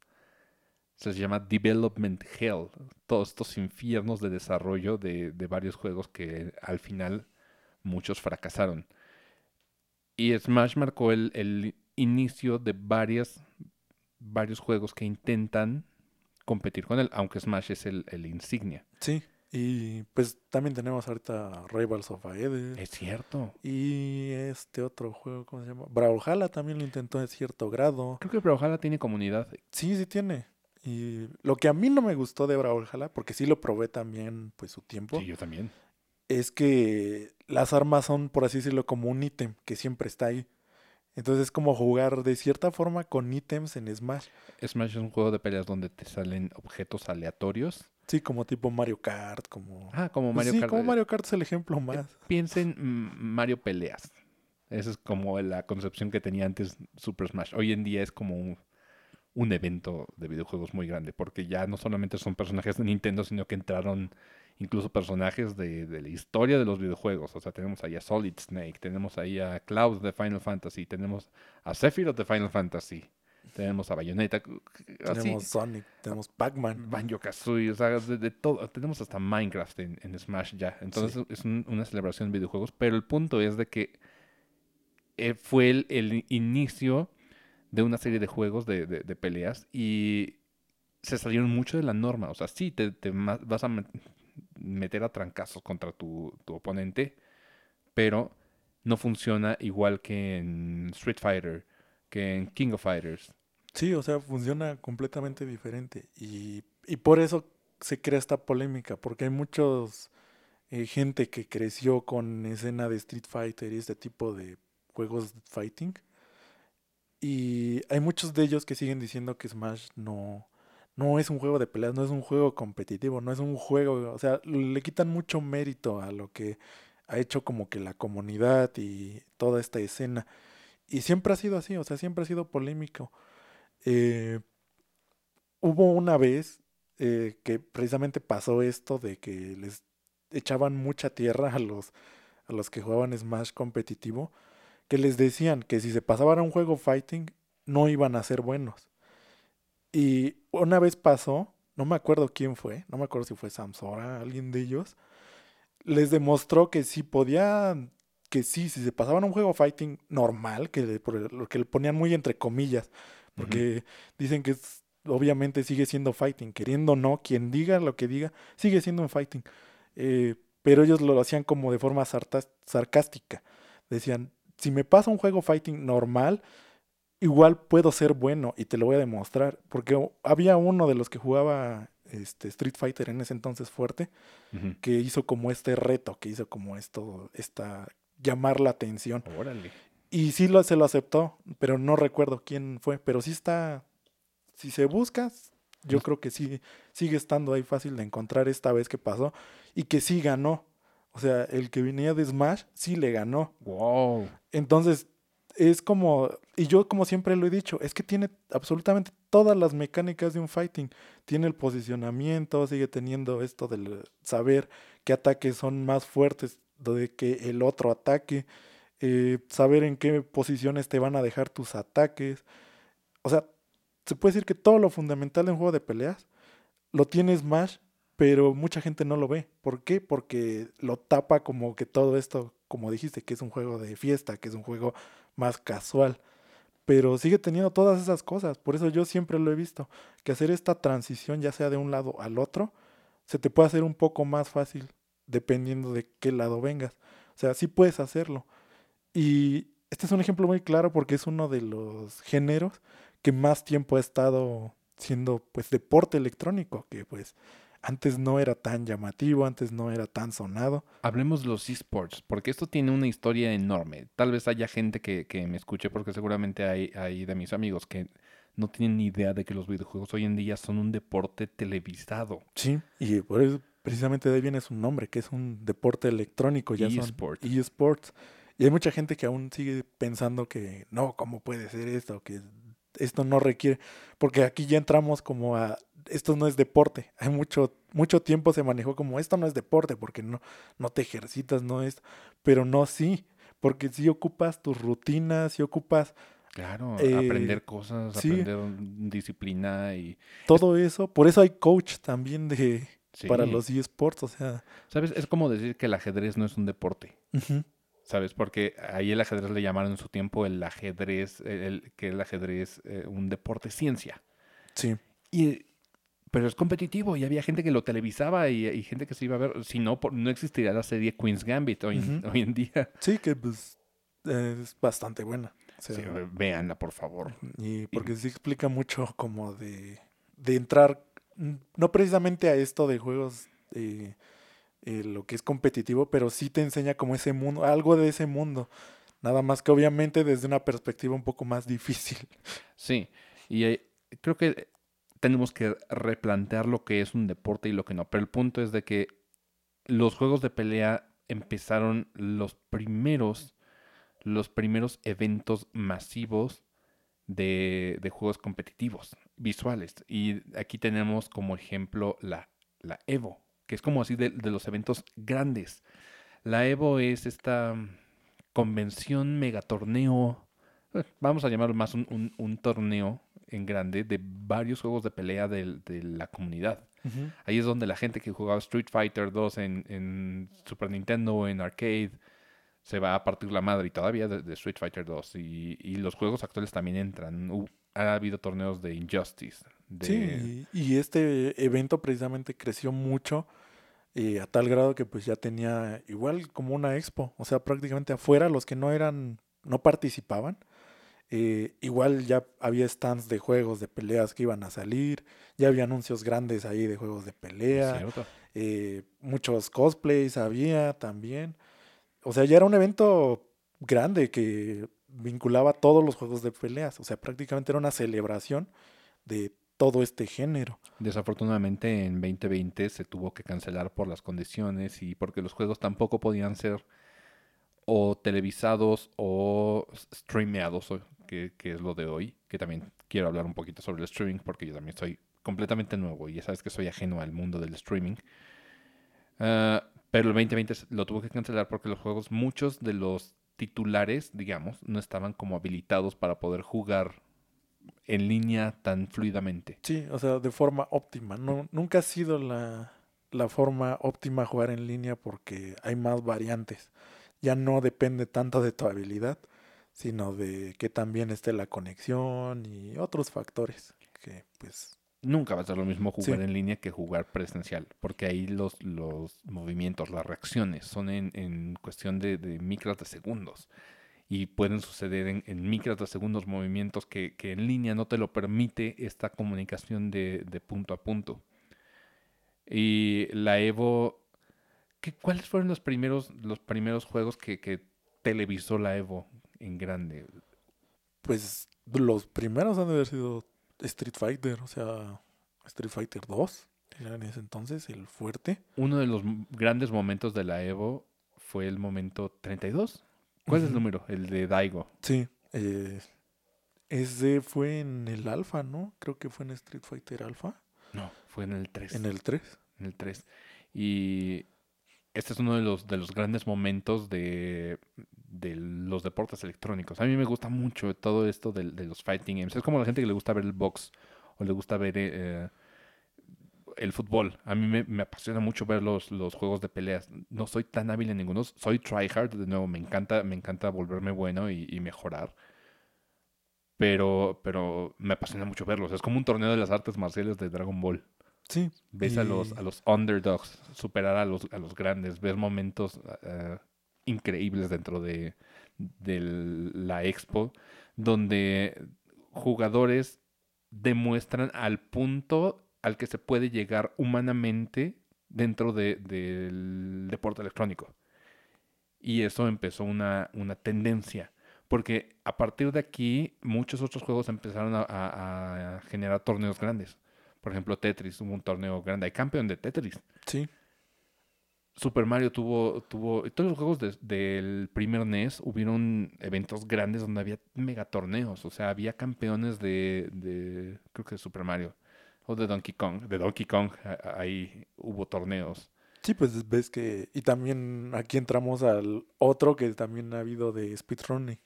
se llama Development Hell, todos estos infiernos de desarrollo de, de varios juegos que al final muchos fracasaron. Y Smash marcó el, el inicio de varios juegos que intentan competir con él, aunque Smash es el, el insignia. Sí. Y pues también tenemos ahorita Rivals of Aether. Es cierto. Y este otro juego, ¿cómo se llama? Brawlhalla también lo intentó en cierto grado. Creo que Brawlhalla tiene comunidad. Sí, sí tiene. Y lo que a mí no me gustó de Brawlhalla, porque sí lo probé también, pues su tiempo, Sí, yo también. es que las armas son, por así decirlo, como un ítem que siempre está ahí. Entonces es como jugar de cierta forma con ítems en Smash. Smash es un juego de peleas donde te salen objetos aleatorios. Sí, como tipo Mario Kart, como... Ah, como Pues Mario sí, Kart. como Mario Kart es el ejemplo más. Piensen Mario Peleas. Esa es como la concepción que tenía antes Super Smash. Hoy en día es como un, un evento de videojuegos muy grande, porque ya no solamente son personajes de Nintendo, sino que entraron incluso personajes de, de la historia de los videojuegos. O sea, tenemos ahí a Solid Snake, tenemos ahí a Cloud de Final Fantasy, tenemos a Sephiroth de Final Fantasy, tenemos a Bayonetta, así, Tenemos Sonic, tenemos Pac-Man. Banjo Kazooie, o sea, de, de todo. Tenemos hasta Minecraft en, en Smash ya. Entonces es un- una celebración de videojuegos. Pero el punto es de que eh, fue el, el inicio de una serie de juegos de, de- de peleas y se salieron mucho de la norma. O sea, sí, te, te vas a met- meter a trancazos contra tu, tu oponente, pero no funciona igual que en Street Fighter, que en King of Fighters. Sí, o sea, funciona completamente diferente. Y, y por eso se crea esta polémica, porque hay muchos eh, gente que creció con escena de Street Fighter y este tipo de juegos de fighting. Y hay muchos de ellos que siguen diciendo que Smash no, no es un juego de peleas, no es un juego competitivo, no es un juego, o sea, le quitan mucho mérito a lo que ha hecho como que la comunidad y toda esta escena. Y siempre ha sido así, o sea, siempre ha sido polémico. Eh, hubo una vez eh, que precisamente pasó esto de que les echaban mucha tierra a los, a los que jugaban Smash competitivo, que les decían que si se pasaban a un juego fighting no iban a ser buenos. Y una vez pasó, no me acuerdo quién fue, no me acuerdo si fue Samsora, alguien de ellos, les demostró que sí podían, que sí, si se pasaban a un juego fighting normal, que, que le ponían muy entre comillas, porque dicen que es- obviamente sigue siendo fighting, queriendo o no, quien diga lo que diga, sigue siendo un fighting. Eh, pero ellos lo hacían como de forma sarcástica. Decían, si me pasa un juego fighting normal, igual puedo ser bueno y te lo voy a demostrar. Porque había uno de los que jugaba este, Street Fighter en ese entonces fuerte, que hizo como este reto, que hizo como esto, esta, llamar la atención. Órale. Y sí lo, se lo aceptó, pero no recuerdo quién fue. Pero sí está, si se busca, yo creo que sí sigue estando ahí fácil de encontrar esta vez que pasó y que sí ganó. O sea, el que venía de Smash sí le ganó. Wow. Entonces, es como, y yo como siempre lo he dicho, es que tiene absolutamente todas las mecánicas de un fighting. Tiene el posicionamiento, sigue teniendo esto del saber qué ataques son más fuertes de que el otro ataque, eh, saber en qué posiciones te van a dejar tus ataques. O sea, se puede decir que todo lo fundamental de un juego de peleas lo tiene Smash, pero mucha gente no lo ve. ¿Por qué? Porque lo tapa como que todo esto, como dijiste, que es un juego de fiesta, que es un juego más casual. Pero sigue teniendo todas esas cosas. Por eso yo siempre lo he visto. Que hacer esta transición, ya sea de un lado al otro, se te puede hacer un poco más fácil dependiendo de qué lado vengas. O sea, sí puedes hacerlo. Y este es un ejemplo muy claro porque es uno de los géneros que más tiempo ha estado siendo pues deporte electrónico, que pues antes no era tan llamativo, antes no era tan sonado. Hablemos de los esports, porque esto tiene una historia enorme. Tal vez haya gente que, que me escuche, porque seguramente hay, hay de mis amigos que no tienen ni idea de que los videojuegos hoy en día son un deporte televisado. Sí, y por eso precisamente de ahí viene su nombre, que es un deporte electrónico, ya son eSports. Y hay mucha gente que aún sigue pensando que no, ¿cómo puede ser esto? Que esto no requiere, porque aquí ya entramos como a, esto no es deporte. Hay mucho, mucho tiempo se manejó como, esto no es deporte, porque no, no te ejercitas, no es, pero no sí, porque si ocupas tus rutinas, si ocupas Claro, Eh, aprender cosas, sí. aprender disciplina y... todo eso. Por eso hay coach también de, para sí. los eSports, o sea, ¿Sabes? Es como decir que el ajedrez no es un deporte. ujú, ¿Sabes? Porque ahí el ajedrez le llamaron en su tiempo el ajedrez, el, que el ajedrez, eh, un deporte ciencia. Sí. Y, pero es competitivo y había gente que lo televisaba y, y gente que se iba a ver. Si no, por- no existiría la serie Queen's Gambit hoy, en- Ujú. hoy en día. Sí, que pues es bastante buena. O sea, Sí, véanla, por favor. Y porque sí explica mucho como de, de entrar, mm, no precisamente a esto de juegos, eh, eh, lo que es competitivo, pero sí te enseña como ese mundo, algo de ese mundo. Nada más que obviamente desde una perspectiva un poco más difícil. Sí, y eh, creo que tenemos que replantear lo que es un deporte y lo que no. Pero el punto es de que los juegos de pelea empezaron los primeros, los primeros eventos masivos de, de juegos competitivos, visuales. Y aquí tenemos como ejemplo la, la Evo, que es como así de, de los eventos grandes. La Evo es esta mm, convención, megatorneo, eh, vamos a llamarlo más un, un- un torneo en grande de varios juegos de pelea del- de, la comunidad. Ahí es donde la gente que jugaba Street Fighter 2 en, en Super Nintendo o en arcade se va a partir la madre y todavía de, de Street Fighter 2. Y, y los juegos actuales también entran. Ha habido torneos de Injustice. De, Sí, y este evento precisamente creció mucho eh, a tal grado que pues ya tenía igual como una expo, o sea, prácticamente afuera los que no eran, no participaban, eh, igual ya había stands de juegos de peleas que iban a salir, ya había anuncios grandes ahí de juegos de pelea, eh, muchos cosplays había también, o sea, ya era un evento grande que vinculaba todos los juegos de peleas, o sea, prácticamente era una celebración de todo este género. Desafortunadamente en 2020 se tuvo que cancelar por las condiciones y porque los juegos tampoco podían ser o televisados o streameados, que, es lo de hoy, que también quiero hablar un poquito sobre el streaming porque yo también soy completamente nuevo y ya sabes que soy ajeno al mundo del streaming. Ah, pero el 2020 s- lo tuvo que cancelar porque los juegos, muchos de los titulares, digamos, no estaban como habilitados para poder jugar en línea tan fluidamente. Sí, o sea, de forma óptima. No, nunca ha sido la, la forma óptima jugar en línea porque hay más variantes. Ya no depende tanto de tu habilidad, sino de que también esté la conexión y otros factores que pues Nunca va a ser lo mismo jugar Sí. en línea que jugar presencial, porque ahí los, los movimientos, las reacciones son en, en cuestión de, de micras de segundos y pueden suceder en, en micras de segundos movimientos que, que en línea no te lo permite esta comunicación de, de punto a punto. Y la Evo, ¿qué, ¿cuáles fueron los primeros, los primeros juegos que, que televisó la Evo en grande? pues los primeros han de haber sido Street Fighter, o sea, Street Fighter 2, era en ese entonces el fuerte. Uno de los grandes momentos de la Evo fue el momento 32. ¿Cuál es el número? El de Daigo. Sí, eh, ese fue en el Alpha, ¿no? Creo que fue en Street Fighter Alpha, No, fue en el 3. en el 3. En el 3. Y este es uno de los, de los grandes momentos de, de los deportes electrónicos. A mí me gusta mucho todo esto de, de los fighting games. Es como la gente que le gusta ver el box o le gusta ver eh, el fútbol. A mí me, me apasiona mucho ver los, los juegos de peleas. No soy tan hábil en ninguno. Soy tryhard, de nuevo, me encanta, me encanta volverme bueno y, y mejorar. Pero, pero me apasiona mucho verlos. Es como un torneo de las artes marciales de Dragon Ball. Sí. Ves a los, a los underdogs superar a los, a los grandes, ves momentos eh, increíbles dentro de, de la expo, donde jugadores demuestran al punto al que se puede llegar humanamente dentro de- del deporte electrónico. Y eso empezó una, una tendencia. Porque a partir de aquí, muchos otros juegos empezaron a- a- a generar torneos grandes. Por ejemplo, Tetris hubo un torneo grande. Hay campeón de Tetris. Sí, Super Mario tuvo, tuvo, todos los juegos de- del primer NES hubieron eventos grandes donde había megatorneos. O sea, había campeones de, de, creo que de Super Mario. O de Donkey Kong. De Donkey Kong, ahí hubo torneos. sí, pues ves que... Y también aquí entramos al otro que también ha habido de speedrunning.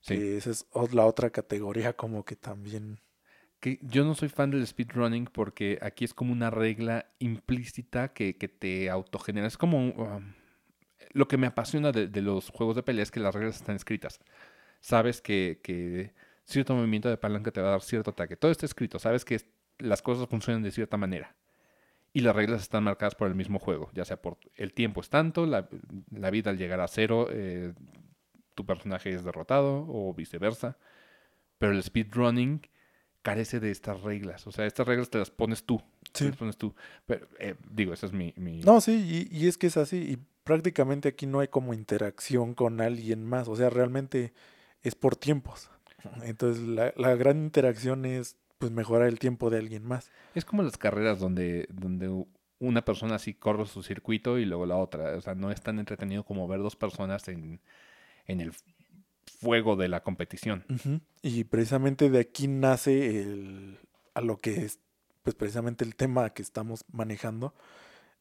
Sí. Que esa es la otra categoría como que también... Que yo no soy fan del speedrunning porque aquí es como una regla implícita que, que te autogenera. Es como um, lo que me apasiona de, de los juegos de pelea es que las reglas están escritas. Sabes que, que cierto movimiento de palanca te va a dar cierto ataque. Todo está escrito. Sabes que las cosas funcionan de cierta manera. Y las reglas están marcadas por el mismo juego. Ya sea por el tiempo es tanto, la, la vida al llegar a cero, eh, tu personaje es derrotado o viceversa. Pero el speedrunning carece de estas reglas. O sea, estas reglas te las pones tú. te Sí. las pones tú. Pero, eh, digo, esa es mi... mi- No, sí, y, y es que es así. Y prácticamente aquí no hay como interacción con alguien más. O sea, realmente es por tiempos. Entonces, la, la gran interacción es pues mejorar el tiempo de alguien más. Es como las carreras donde, donde una persona así corre su circuito y luego la otra. O sea, no es tan entretenido como ver dos personas en, en el fuego de la competición. Y precisamente de aquí nace el, a lo que es pues precisamente el tema que estamos manejando.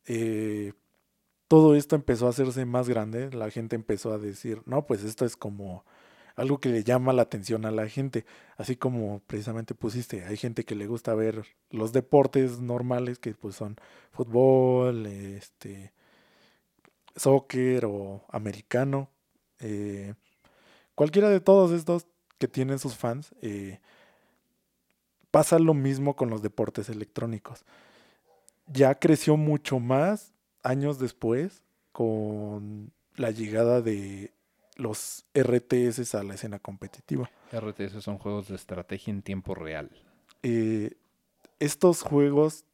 Eh, todo esto empezó a hacerse más grande, la gente empezó a decir, no, pues esto es como algo que le llama la atención a la gente, así como precisamente pusiste, hay gente que le gusta ver los deportes normales que pues son fútbol, este, soccer o americano, eh, cualquiera de todos estos que tienen sus fans, eh, pasa lo mismo con los deportes electrónicos. Ya creció mucho más años después con la llegada de los RTS a la escena competitiva. RTS son juegos de estrategia en tiempo real. Eh, estos juegos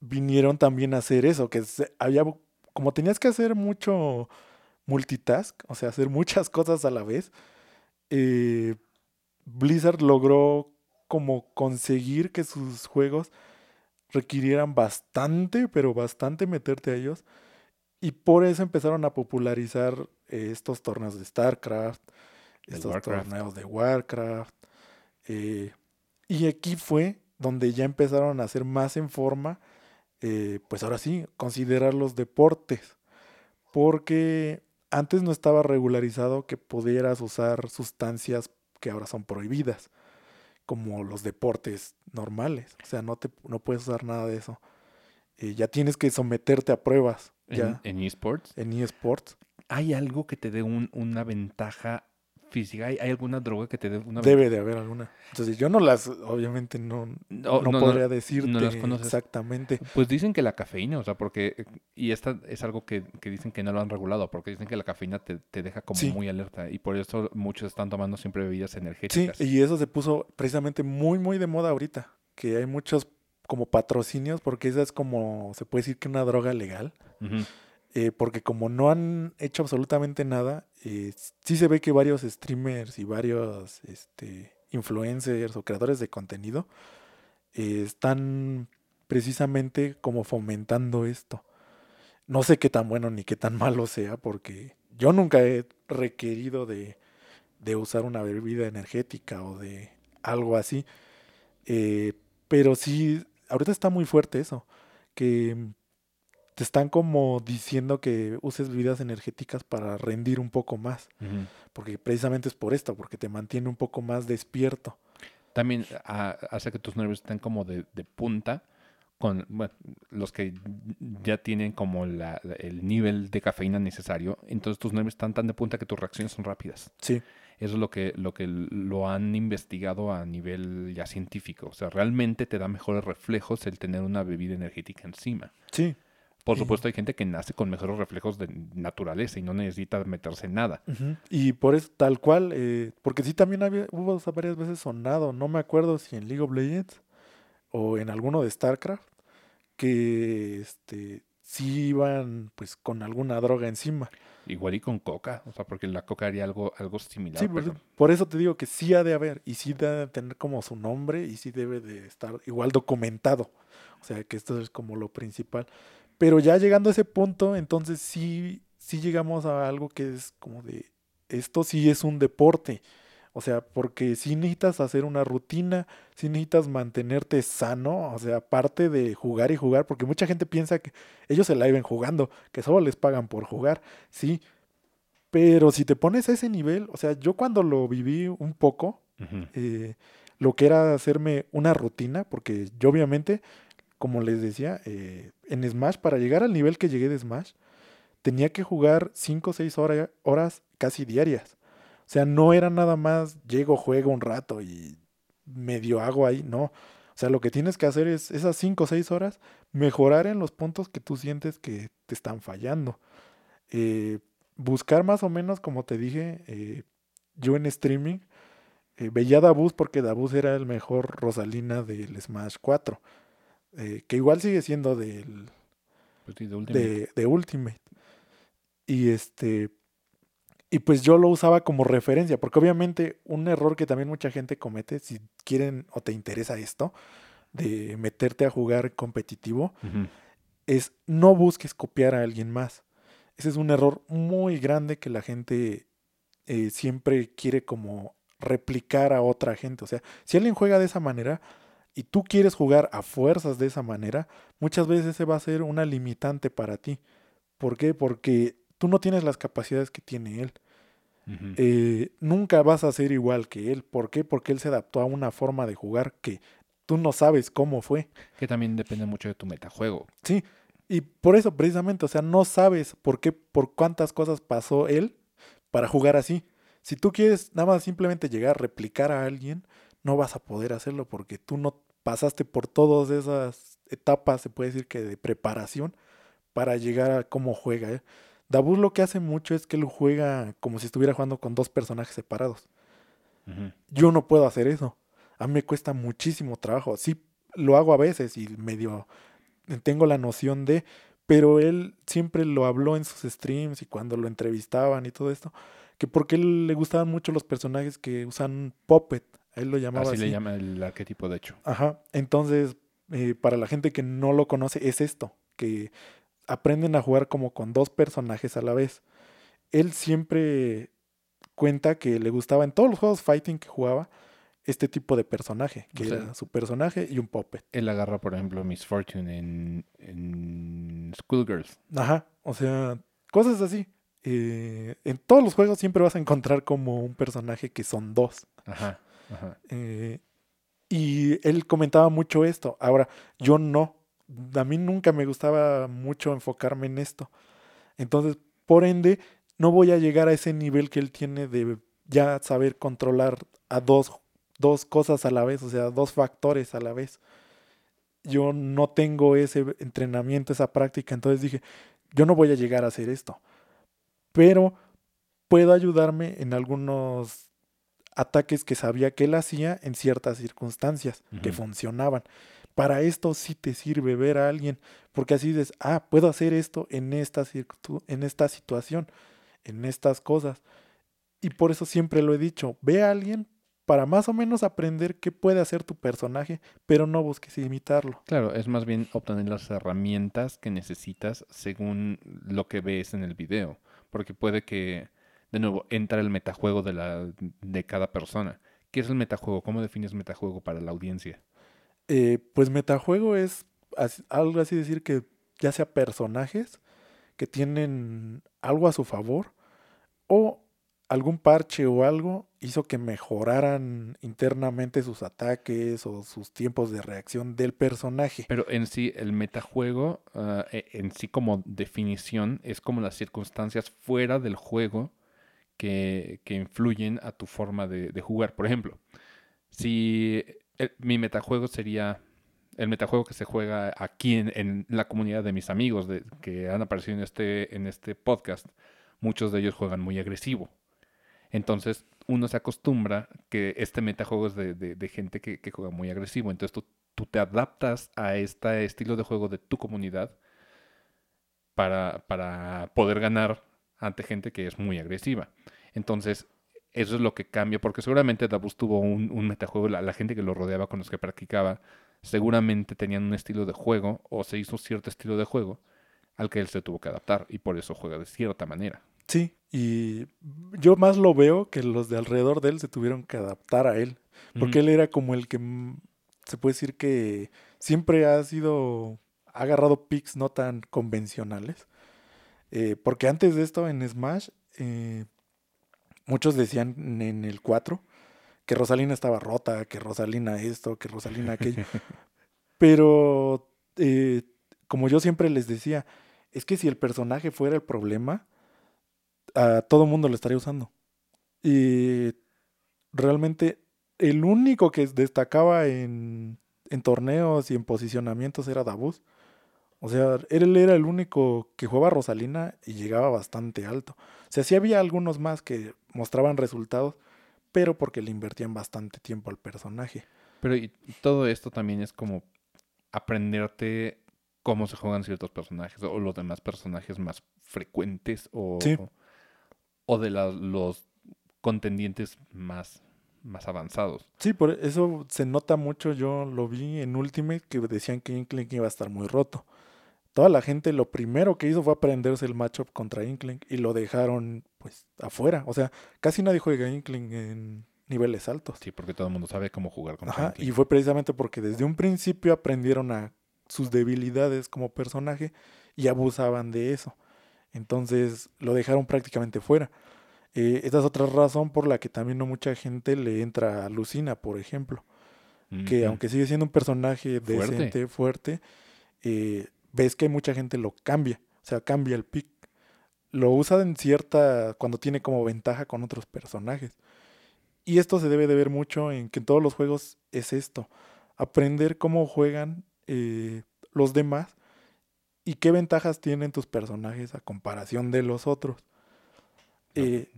vinieron también a hacer eso, que había, como tenías que hacer mucho multitask, o sea, hacer muchas cosas a la vez, eh, Blizzard logró como conseguir que sus juegos requirieran bastante, pero bastante meterte a ellos. Y por eso empezaron a popularizar eh, estos torneos de StarCraft, estos Warcraft. torneos de Warcraft. eh, y aquí fue donde ya empezaron a hacer más en forma, eh, pues ahora sí, considerar los deportes. Porque antes no estaba regularizado que pudieras usar sustancias que ahora son prohibidas, como los deportes normales. O sea, no, te, no puedes usar nada de eso. Eh, ya tienes que someterte a pruebas ya en esports, en eSports. ¿hay algo que te dé un- una ventaja física? ¿Hay, hay alguna droga que te dé una Debe de haber alguna. Entonces yo no las, obviamente no, No, no, no, podría decirte no las conoces. exactamente. Pues dicen que la cafeína, o sea, porque, y esta es algo que, que dicen que no lo han regulado, porque dicen que la cafeína te, te deja como Sí. muy alerta y por eso muchos están tomando siempre bebidas Sí, energéticas. y eso se puso precisamente muy, muy de moda ahorita. Que hay muchos como patrocinios, porque esa es como, se puede decir que una droga legal. Eh, porque como no han hecho absolutamente nada, eh, sí se ve que varios streamers y varios este, influencers o creadores de contenido eh, están precisamente como fomentando esto. No sé qué tan bueno ni qué tan malo sea, porque yo nunca he requerido de, de usar una bebida energética o de algo así. Eh, pero sí, ahorita está muy fuerte eso, que te están como diciendo que uses bebidas energéticas para rendir un poco más, porque precisamente es por esto, porque te mantiene un poco más despierto. También ah, hace que tus nervios estén como de, de punta con bueno, los que ya tienen como la- el nivel de cafeína necesario. Entonces tus nervios están tan de punta que tus reacciones son rápidas. Sí, Eso es lo que, lo que lo han investigado a nivel ya científico. O sea, realmente te da mejores reflejos el tener una bebida energética encima. sí. Por Sí. supuesto, hay gente que nace con mejores reflejos de naturaleza y no necesita meterse en nada. Y por eso, tal cual, eh, porque sí también había, hubo varias veces sonado, no me acuerdo si en League of Legends o en alguno de StarCraft, que este sí iban pues con alguna droga encima. Igual y con coca, o sea, porque la coca haría algo, algo similar. Sí, por, eso te digo que sí ha de haber y sí debe tener como su nombre y sí debe de estar igual documentado. O sea, que esto es como lo principal. Pero ya llegando a ese punto, entonces sí, sí llegamos a algo que es como de, esto sí es un deporte. O sea, porque sí necesitas hacer una rutina, sí necesitas mantenerte sano, o sea, aparte de jugar y jugar, porque mucha gente piensa que ellos se la iban jugando, que solo les pagan por jugar, sí. Pero si te pones a ese nivel, o sea, yo cuando lo viví un poco, eh, lo que era hacerme una rutina, porque yo obviamente, como les decía, eh, en Smash, para llegar al nivel que llegué de Smash, tenía que jugar 5 o 6 horas casi diarias. O sea, no era nada más llego, juego un rato y medio hago ahí, no. O sea, lo que tienes que hacer es esas 5 o 6 horas mejorar en los puntos que tú sientes que te están fallando. Eh, buscar más o menos, como te dije, eh, yo en streaming eh, veía Dabuz porque Dabuz era el mejor Rosalina del Smash 4. que igual sigue siendo del, pues de, Ultimate. de Ultimate. Y este. Y pues yo lo usaba como referencia, porque obviamente un error que también mucha gente comete, si quieren o te interesa esto, de meterte a jugar competitivo, es no busques copiar a alguien más. Ese es un error muy grande que la gente eh, siempre quiere como replicar a otra gente. O sea, si alguien juega de esa manera y tú quieres jugar a fuerzas de esa manera, muchas veces ese va a ser una limitante para ti. ¿Por qué? Porque tú no tienes las capacidades que tiene él. Eh, nunca vas a ser igual que él. ¿Por qué? Porque él se adaptó a una forma de jugar que tú no sabes cómo fue. Que también depende mucho de tu metajuego. Sí, y por eso precisamente, o sea, no sabes por qué, por cuántas cosas pasó él para jugar así. Si tú quieres nada más simplemente llegar a replicar a alguien, no vas a poder hacerlo porque tú no pasaste por todas esas etapas, se puede decir que de preparación, para llegar a cómo juega. ¿eh? Dabur lo que hace mucho es que él juega como si estuviera jugando con dos personajes separados. Yo no puedo hacer eso. A mí me cuesta muchísimo trabajo. Sí, lo hago a veces y medio tengo la noción de, pero él siempre lo habló en sus streams y cuando lo entrevistaban y todo esto, que porque él le gustaban mucho los personajes que usan puppet. él lo llamaba así. Así le llama el arquetipo, de hecho. Ajá. Entonces, eh, para la gente que no lo conoce, es esto, que aprenden a jugar como con dos personajes a la vez. Él siempre cuenta que le gustaba en todos los juegos fighting que jugaba este tipo de personaje, que era su personaje y un puppet. Él agarra, por ejemplo, Miss Fortune en, en Schoolgirls. Ajá, o sea, cosas así. Eh, en todos los juegos siempre vas a encontrar como un personaje que son dos. Ajá, ajá. Eh, y él comentaba mucho esto. Ahora, yo no a mí nunca me gustaba mucho enfocarme en esto. Entonces, por ende, no voy a llegar a ese nivel que él tiene de ya saber controlar a dos, dos cosas a la vez, o sea, dos factores a la vez. Yo no tengo ese entrenamiento, esa práctica, entonces dije, yo no voy a llegar a hacer esto. Pero puedo ayudarme en algunos ataques que sabía que él hacía en ciertas circunstancias que funcionaban. Para esto sí te sirve ver a alguien, porque así dices, ah, puedo hacer esto en esta, en esta situación, en estas cosas. Y por eso siempre lo he dicho, ve a alguien para más o menos aprender qué puede hacer tu personaje, pero no busques imitarlo. Claro, es más bien obtener las herramientas que necesitas según lo que ves en el video, porque puede que, de nuevo, entra el metajuego de, la, de cada persona. ¿Qué es el metajuego? ¿Cómo defines metajuego para la audiencia? Eh, pues metajuego es algo así decir que ya sea personajes que tienen algo a su favor o algún parche o algo hizo que mejoraran internamente sus ataques o sus tiempos de reacción del personaje. Pero en sí, el metajuego, e, en sí como definición, es como las circunstancias fuera del juego que, que influyen a tu forma de jugar. Por ejemplo, si mi metajuego sería el metajuego que se juega aquí en, la comunidad de mis amigos que han aparecido en este, en este podcast. Muchos de ellos juegan muy agresivo. Entonces uno se acostumbra que este metajuego es de, gente que, juega muy agresivo. Entonces tú, te adaptas a este estilo de juego de tu comunidad para poder ganar ante gente que es muy agresiva. Entonces eso es lo que cambia, porque seguramente Davos tuvo un, un metajuego, la, gente que lo rodeaba con los que practicaba, seguramente tenían un estilo de juego o se hizo cierto estilo de juego al que él se tuvo que adaptar y por eso juega de cierta manera. Sí, y yo más lo veo que los de alrededor de él se tuvieron que adaptar a él, porque él era como el que se puede decir que siempre ha sido, ha agarrado picks no tan convencionales, eh, porque antes de esto en Smash eh, Muchos decían en el 4 que Rosalina estaba rota, que Rosalina esto, que Rosalina aquello. Pero, eh, como yo siempre les decía, es que si el personaje fuera el problema, a todo mundo lo estaría usando. Y realmente el único que destacaba en, en torneos y en posicionamientos era Davos. O sea, él era el único que jugaba Rosalina y llegaba bastante alto. O sea, sí había algunos más que mostraban resultados, pero porque le invertían bastante tiempo al personaje. Pero y todo esto también es como aprenderte cómo se juegan ciertos personajes o los demás personajes más frecuentes o, Sí. o de la- los contendientes más, más avanzados. Sí, por eso se nota mucho. Yo lo vi en Ultimate que decían que Inkling iba a estar muy roto. Toda la gente lo primero que hizo fue aprenderse el matchup contra Inkling y lo dejaron pues afuera. O sea, casi nadie juega Inkling en niveles altos. Sí, porque todo el mundo sabe cómo jugar con Ajá, y fue precisamente porque desde un principio aprendieron a sus debilidades como personaje y abusaban de eso. Entonces lo dejaron prácticamente fuera. Eh, esta es otra razón por la que también no mucha gente le entra a Lucina, por ejemplo. Que aunque sigue siendo un personaje Fuerte. decente, fuerte, eh, ves que mucha gente lo cambia. O sea, cambia el pick. Lo usa en cierta. cuando tiene como ventaja con otros personajes. Y esto se debe de ver mucho en que en todos los juegos es esto. Aprender cómo juegan eh, los demás y qué ventajas tienen tus personajes a comparación de los otros. Eh,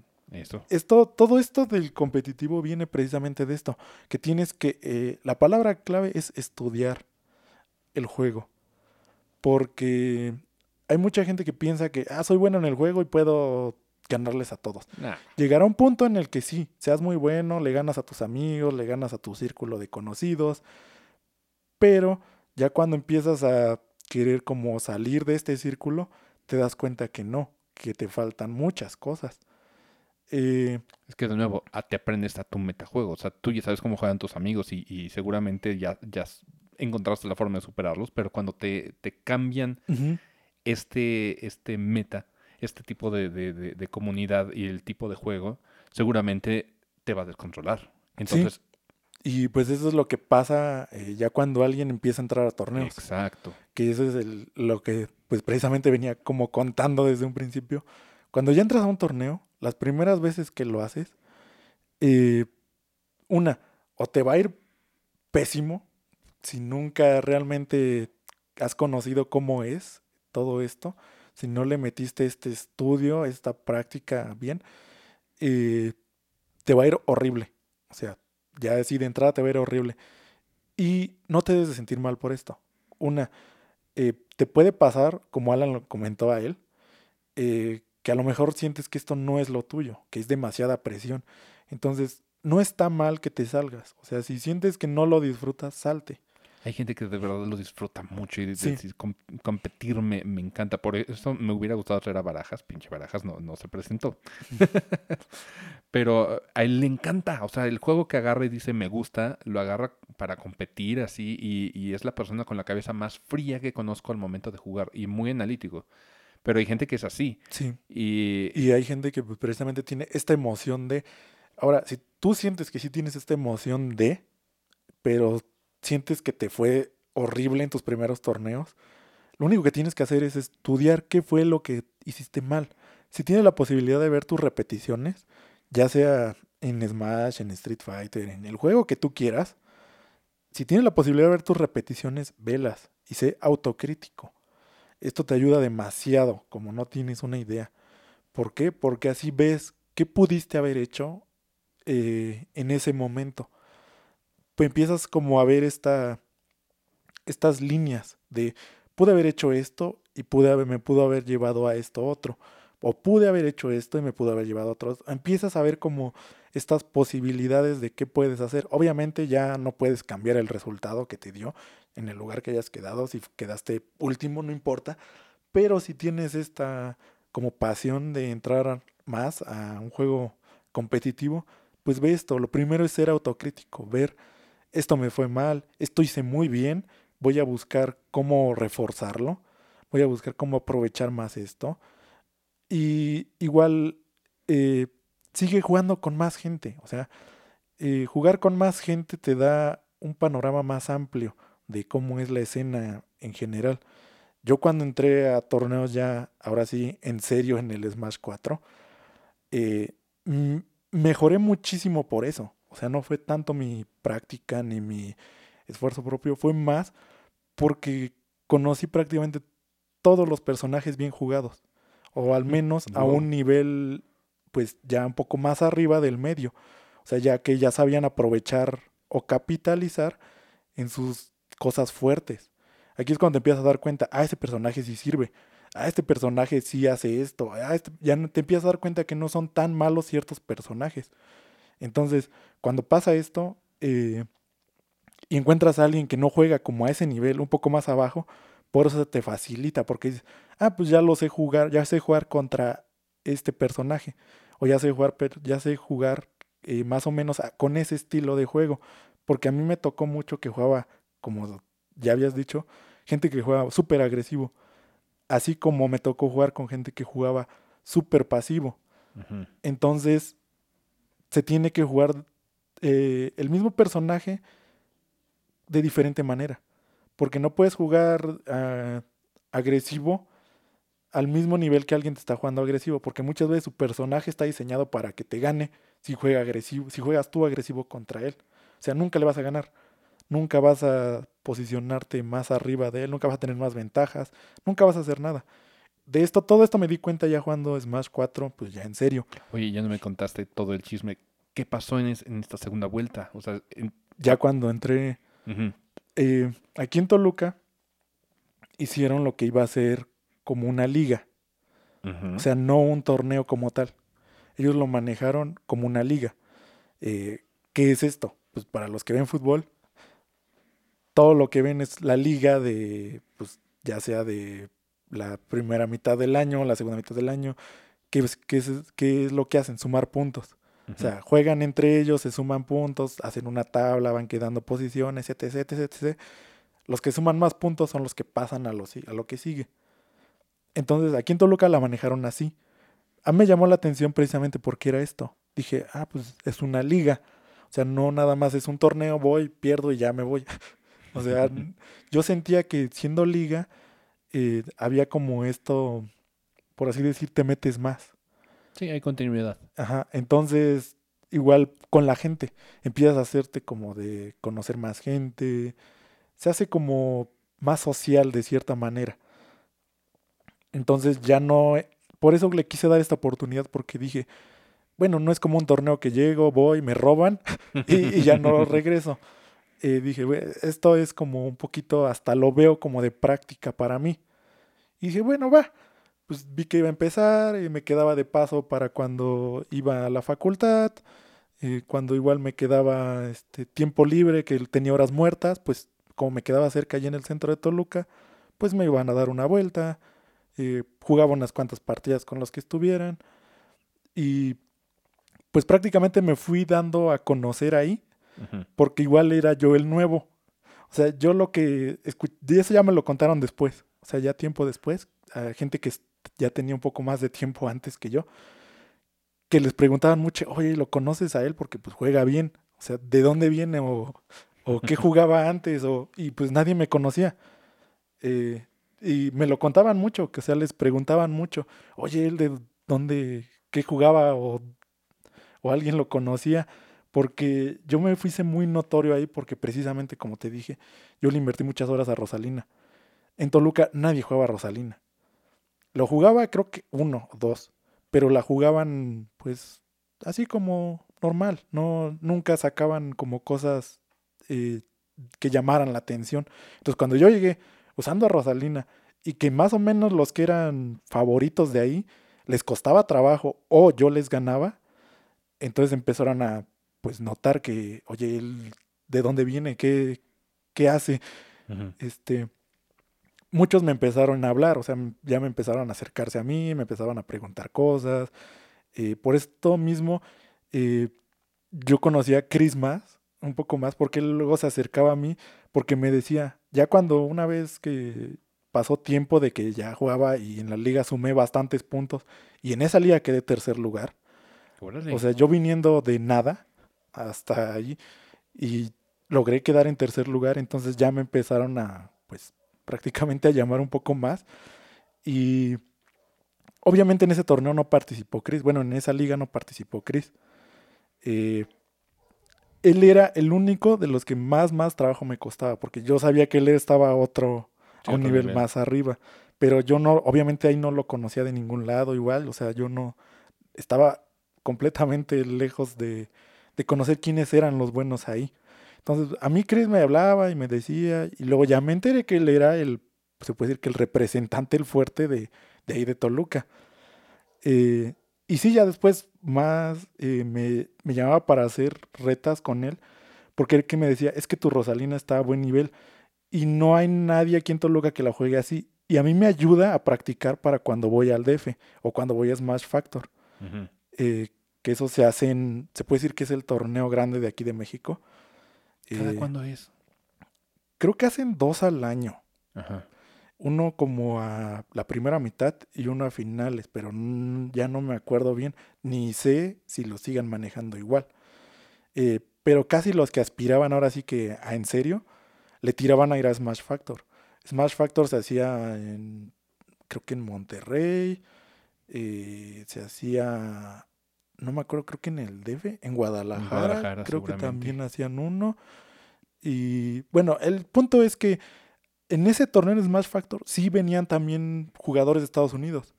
esto, todo esto del competitivo viene precisamente de esto, que tienes que, eh, la palabra clave es estudiar el juego, porque hay mucha gente que piensa que, ah, soy bueno en el juego y puedo ganarles a todos. Nah, Llegará un punto en el que sí, seas muy bueno, le ganas a tus amigos, le ganas a tu círculo de conocidos, pero ya cuando empiezas a querer como salir de este círculo, te das cuenta que no, que te faltan muchas cosas. Eh, es que de nuevo, te aprendes a tu metajuego. O sea, tú ya sabes cómo juegan tus amigos y, y seguramente ya, ya encontraste la forma de superarlos, pero cuando te, te cambian este, este meta, este tipo de, de- de- de comunidad y el tipo de juego, seguramente te va a descontrolar. Entonces, Y pues eso es lo que pasa eh, ya cuando alguien empieza a entrar a torneos. exacto. que eso es el- lo que pues precisamente venía como contando desde un principio. Cuando ya entras a un torneo, las primeras veces que lo haces, eh, una, o te va a ir pésimo si nunca realmente has conocido cómo es todo esto, si no le metiste este estudio, esta práctica bien, eh, te va a ir horrible. O sea, ya así de entrada te va a ir horrible. Y no te debes de sentir mal por esto. Una, eh, te puede pasar, como Alan lo comentó a él, eh, que a lo mejor sientes que esto no es lo tuyo, que es demasiada presión. Entonces, no está mal que te salgas. O sea, si sientes que no lo disfrutas, salte. Hay gente que de verdad lo disfruta mucho y Sí. decir, "Com- competir me, me encanta. Por eso me hubiera gustado traer a Barajas. Pinche Barajas no, no se presentó. Pero a él le encanta. O sea, el juego que agarra y dice me gusta, lo agarra para competir así y, y es la persona con la cabeza más fría que conozco al momento de jugar y muy analítico. Pero hay gente que es así. Sí. Y, Y hay gente que pues, precisamente tiene esta emoción de... Ahora, si tú sientes que sí tienes esta emoción de, pero sientes que te fue horrible en tus primeros torneos, lo único que tienes que hacer es estudiar qué fue lo que hiciste mal. Si tienes la posibilidad de ver tus repeticiones, ya sea en Smash, en Street Fighter, en el juego que tú quieras, si tienes la posibilidad de ver tus repeticiones, velas y sé autocrítico. Esto te ayuda demasiado, como no tienes una idea. ¿Por qué? Porque así ves qué pudiste haber hecho eh, en ese momento. Pues empiezas como a ver esta, estas líneas de pude haber hecho esto y pude haber, me pudo haber llevado a esto otro. O pude haber hecho esto y me pudo haber llevado a otro. Empiezas a ver como estas posibilidades de qué puedes hacer. Obviamente ya no puedes cambiar el resultado que te dio en el lugar que hayas quedado. Si quedaste último, no importa. Pero si tienes esta como pasión de entrar más a un juego competitivo, pues ve esto. Lo primero es ser autocrítico, ver esto me fue mal, esto hice muy bien, voy a buscar cómo reforzarlo, voy a buscar cómo aprovechar más esto. Y igual eh, sigue jugando con más gente, o sea, eh, jugar con más gente te da un panorama más amplio de cómo es la escena en general. Yo cuando entré a torneos ya, ahora sí, en serio en el Smash 4, eh, mejoré muchísimo por eso. O sea, no fue tanto mi práctica ni mi esfuerzo propio, fue más porque conocí prácticamente todos los personajes bien jugados. O al menos a un nivel, pues ya un poco más arriba del medio. O sea, ya que ya sabían aprovechar o capitalizar en sus cosas fuertes. Aquí es cuando te empiezas a dar cuenta, ah, ese personaje sí sirve, ah, este personaje sí hace esto, ah, este- ya te empiezas a dar cuenta que no son tan malos ciertos personajes. Entonces, cuando pasa esto eh, y encuentras a alguien que no juega como a ese nivel, un poco más abajo, por eso te facilita, porque dices, ah, pues ya lo sé jugar, ya sé jugar contra este personaje, o ya sé jugar, ya sé jugar eh, más o menos con ese estilo de juego, porque a mí me tocó mucho que jugaba, como ya habías dicho, gente que jugaba súper agresivo, así como me tocó jugar con gente que jugaba súper pasivo. Entonces, se tiene que jugar eh, el mismo personaje de diferente manera. Porque no puedes jugar ah, agresivo al mismo nivel que alguien te está jugando agresivo. Porque muchas veces su personaje está diseñado para que te gane si juega agresivo, si juegas tú agresivo contra él. O sea, nunca le vas a ganar. Nunca vas a posicionarte más arriba de él, nunca vas a tener más ventajas, nunca vas a hacer nada. De esto, todo esto me di cuenta ya jugando Smash 4, pues ya en serio. Oye, ya no me contaste todo el chisme. ¿Qué pasó en, es- en esta segunda vuelta? O sea, en- Ya cuando entré eh, aquí en Toluca hicieron lo que iba a ser como una liga, o sea, no un torneo como tal. Ellos lo manejaron como una liga. Eh, ¿Qué es esto? Pues para los que ven fútbol, todo lo que ven es la liga de, pues ya sea de la primera mitad del año, la segunda mitad del año, ¿qué es, qué es, qué es lo que hacen? Sumar puntos. O sea, juegan entre ellos, se suman puntos, hacen una tabla, van quedando posiciones, etc, etc, etc. Los que suman más puntos son los que pasan a lo, si- a lo que sigue. Entonces, aquí en Toluca la manejaron así. A mí me llamó la atención precisamente porque era esto. Dije, ah, pues es una liga. O sea, no nada más es un torneo, voy, pierdo y ya me voy. o sea, yo sentía que siendo liga, eh, había como esto, por así decir, te metes más. Sí, hay continuidad. Ajá, entonces igual con la gente, empiezas a hacerte como de conocer más gente, se hace como más social de cierta manera. Entonces ya no, por eso le quise dar esta oportunidad porque dije, bueno, no es como un torneo que llego, voy, me roban y, y ya no regreso. Eh, dije, "Güey, esto es como un poquito, hasta lo veo como de práctica para mí. Y dije, bueno, va, pues vi que iba a empezar y me quedaba de paso para cuando iba a la facultad, eh, cuando igual me quedaba este tiempo libre, que tenía horas muertas, pues como me quedaba cerca allá en el centro de Toluca, pues me iban a dar una vuelta, eh, jugaba unas cuantas partidas con los que estuvieran y pues prácticamente me fui dando a conocer ahí, porque igual era yo el nuevo. O sea, yo lo que y eso ya me lo contaron después, o sea, ya tiempo después, a gente que ya tenía un poco más de tiempo antes que yo, que les preguntaban mucho, oye, ¿lo conoces a él? Porque pues juega bien, o sea, ¿de dónde viene? O, o qué jugaba antes, o, y pues nadie me conocía. Eh, y me lo contaban mucho, que o sea, les preguntaban mucho, oye, ¿él de dónde, qué jugaba? O, o alguien lo conocía porque yo me fuise muy notorio ahí porque precisamente como te dije, yo le invertí muchas horas a Rosalina. En Toluca nadie jugaba a Rosalina. Lo jugaba creo que uno o dos, pero la jugaban pues así como normal, no nunca sacaban como cosas eh, que llamaran la atención. Entonces cuando yo llegué usando a Rosalina y que más o menos los que eran favoritos de ahí les costaba trabajo o yo les ganaba, entonces empezaron a pues notar que, oye, él de dónde viene, qué, qué hace. Este, muchos me empezaron a hablar, o sea, ya me empezaron a acercarse a mí, me empezaron a preguntar cosas. eh, por esto mismo, eh, yo conocía a Chris más, un poco más, porque él luego se acercaba a mí, porque me decía, ya cuando una vez que pasó tiempo de que ya jugaba y en la liga sumé bastantes puntos, y en esa liga quedé tercer lugar, Órale. o sea, yo viniendo de nada hasta ahí y logré quedar en tercer lugar, entonces ya me empezaron a, pues, prácticamente a llamar un poco más. Y obviamente en ese torneo no participó Chris. Bueno, en esa liga no participó Chris. Eh, él era el único de los que más, más trabajo me costaba, porque yo sabía que él estaba a otro, a un nivel. más arriba. Pero yo no, obviamente ahí no lo conocía de ningún lado igual, o sea, yo no, estaba completamente lejos de, de conocer quiénes eran los buenos ahí. Entonces, a mí Chris me hablaba y me decía, y luego ya me enteré que él era el, se puede decir que el representante, el fuerte de, de ahí de Toluca. Eh, y sí, ya después más eh, me, me llamaba para hacer retas con él, porque él que me decía, es que tu Rosalina está a buen nivel y no hay nadie aquí en Toluca que la juegue así. Y a mí me ayuda a practicar para cuando voy al DF o cuando voy a Smash Factor. Eh, que eso se hace en, se puede decir que es el torneo grande de aquí de México. ¿Cada Eh, cuándo es? Creo que hacen dos al año. Ajá. Uno como a la primera mitad y uno a finales, pero ya no me acuerdo bien, ni sé si lo sigan manejando igual. Eh, pero casi los que aspiraban ahora sí que a en serio, le tiraban a ir a Smash Factor. Smash Factor se hacía en, creo que en Monterrey, eh, se hacía, no me acuerdo, creo que en el DF, en Guadalajara, Guadalajara, creo que también hacían uno. Y bueno, el punto es que en ese torneo en Smash Factor sí venían también jugadores de Estados Unidos.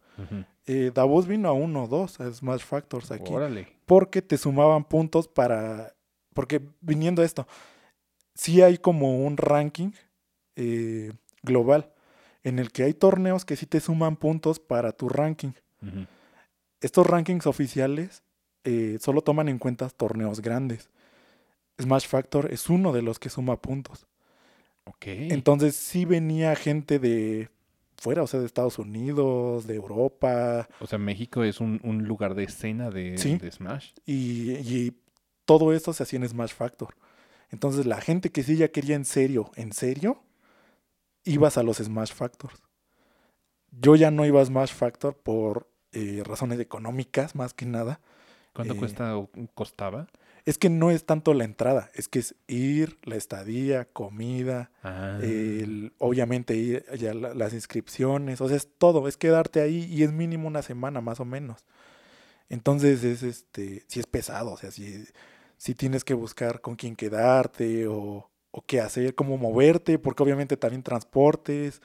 Eh, Davos vino a uno o dos a Smash Factors aquí Órale. porque te sumaban puntos para. Porque viniendo a esto, sí hay como un ranking eh, global en el que hay torneos que sí te suman puntos para tu ranking. Estos rankings oficiales eh, solo toman en cuenta torneos grandes. Smash Factor es uno de los que suma puntos. Ok. Entonces sí venía gente de fuera, o sea, de Estados Unidos, de Europa, o sea, México es un, un lugar de escena de, Sí. de Smash. y, y todo esto se hacía en Smash Factor. Entonces la gente que sí ya quería en serio, en serio, ibas a los Smash Factors. Yo ya no iba a Smash Factor por eh, razones económicas, más que nada. ¿Cuánto Eh, cuesta o costaba? Es que no es tanto la entrada, es que es ir, la estadía, comida, Ah, el- obviamente ir ya la- las inscripciones, o sea, es todo, es quedarte ahí y es mínimo una semana más o menos. Entonces es este, si es pesado, o sea, si, si tienes que buscar con quién quedarte o, o qué hacer, cómo moverte, porque obviamente también transportes,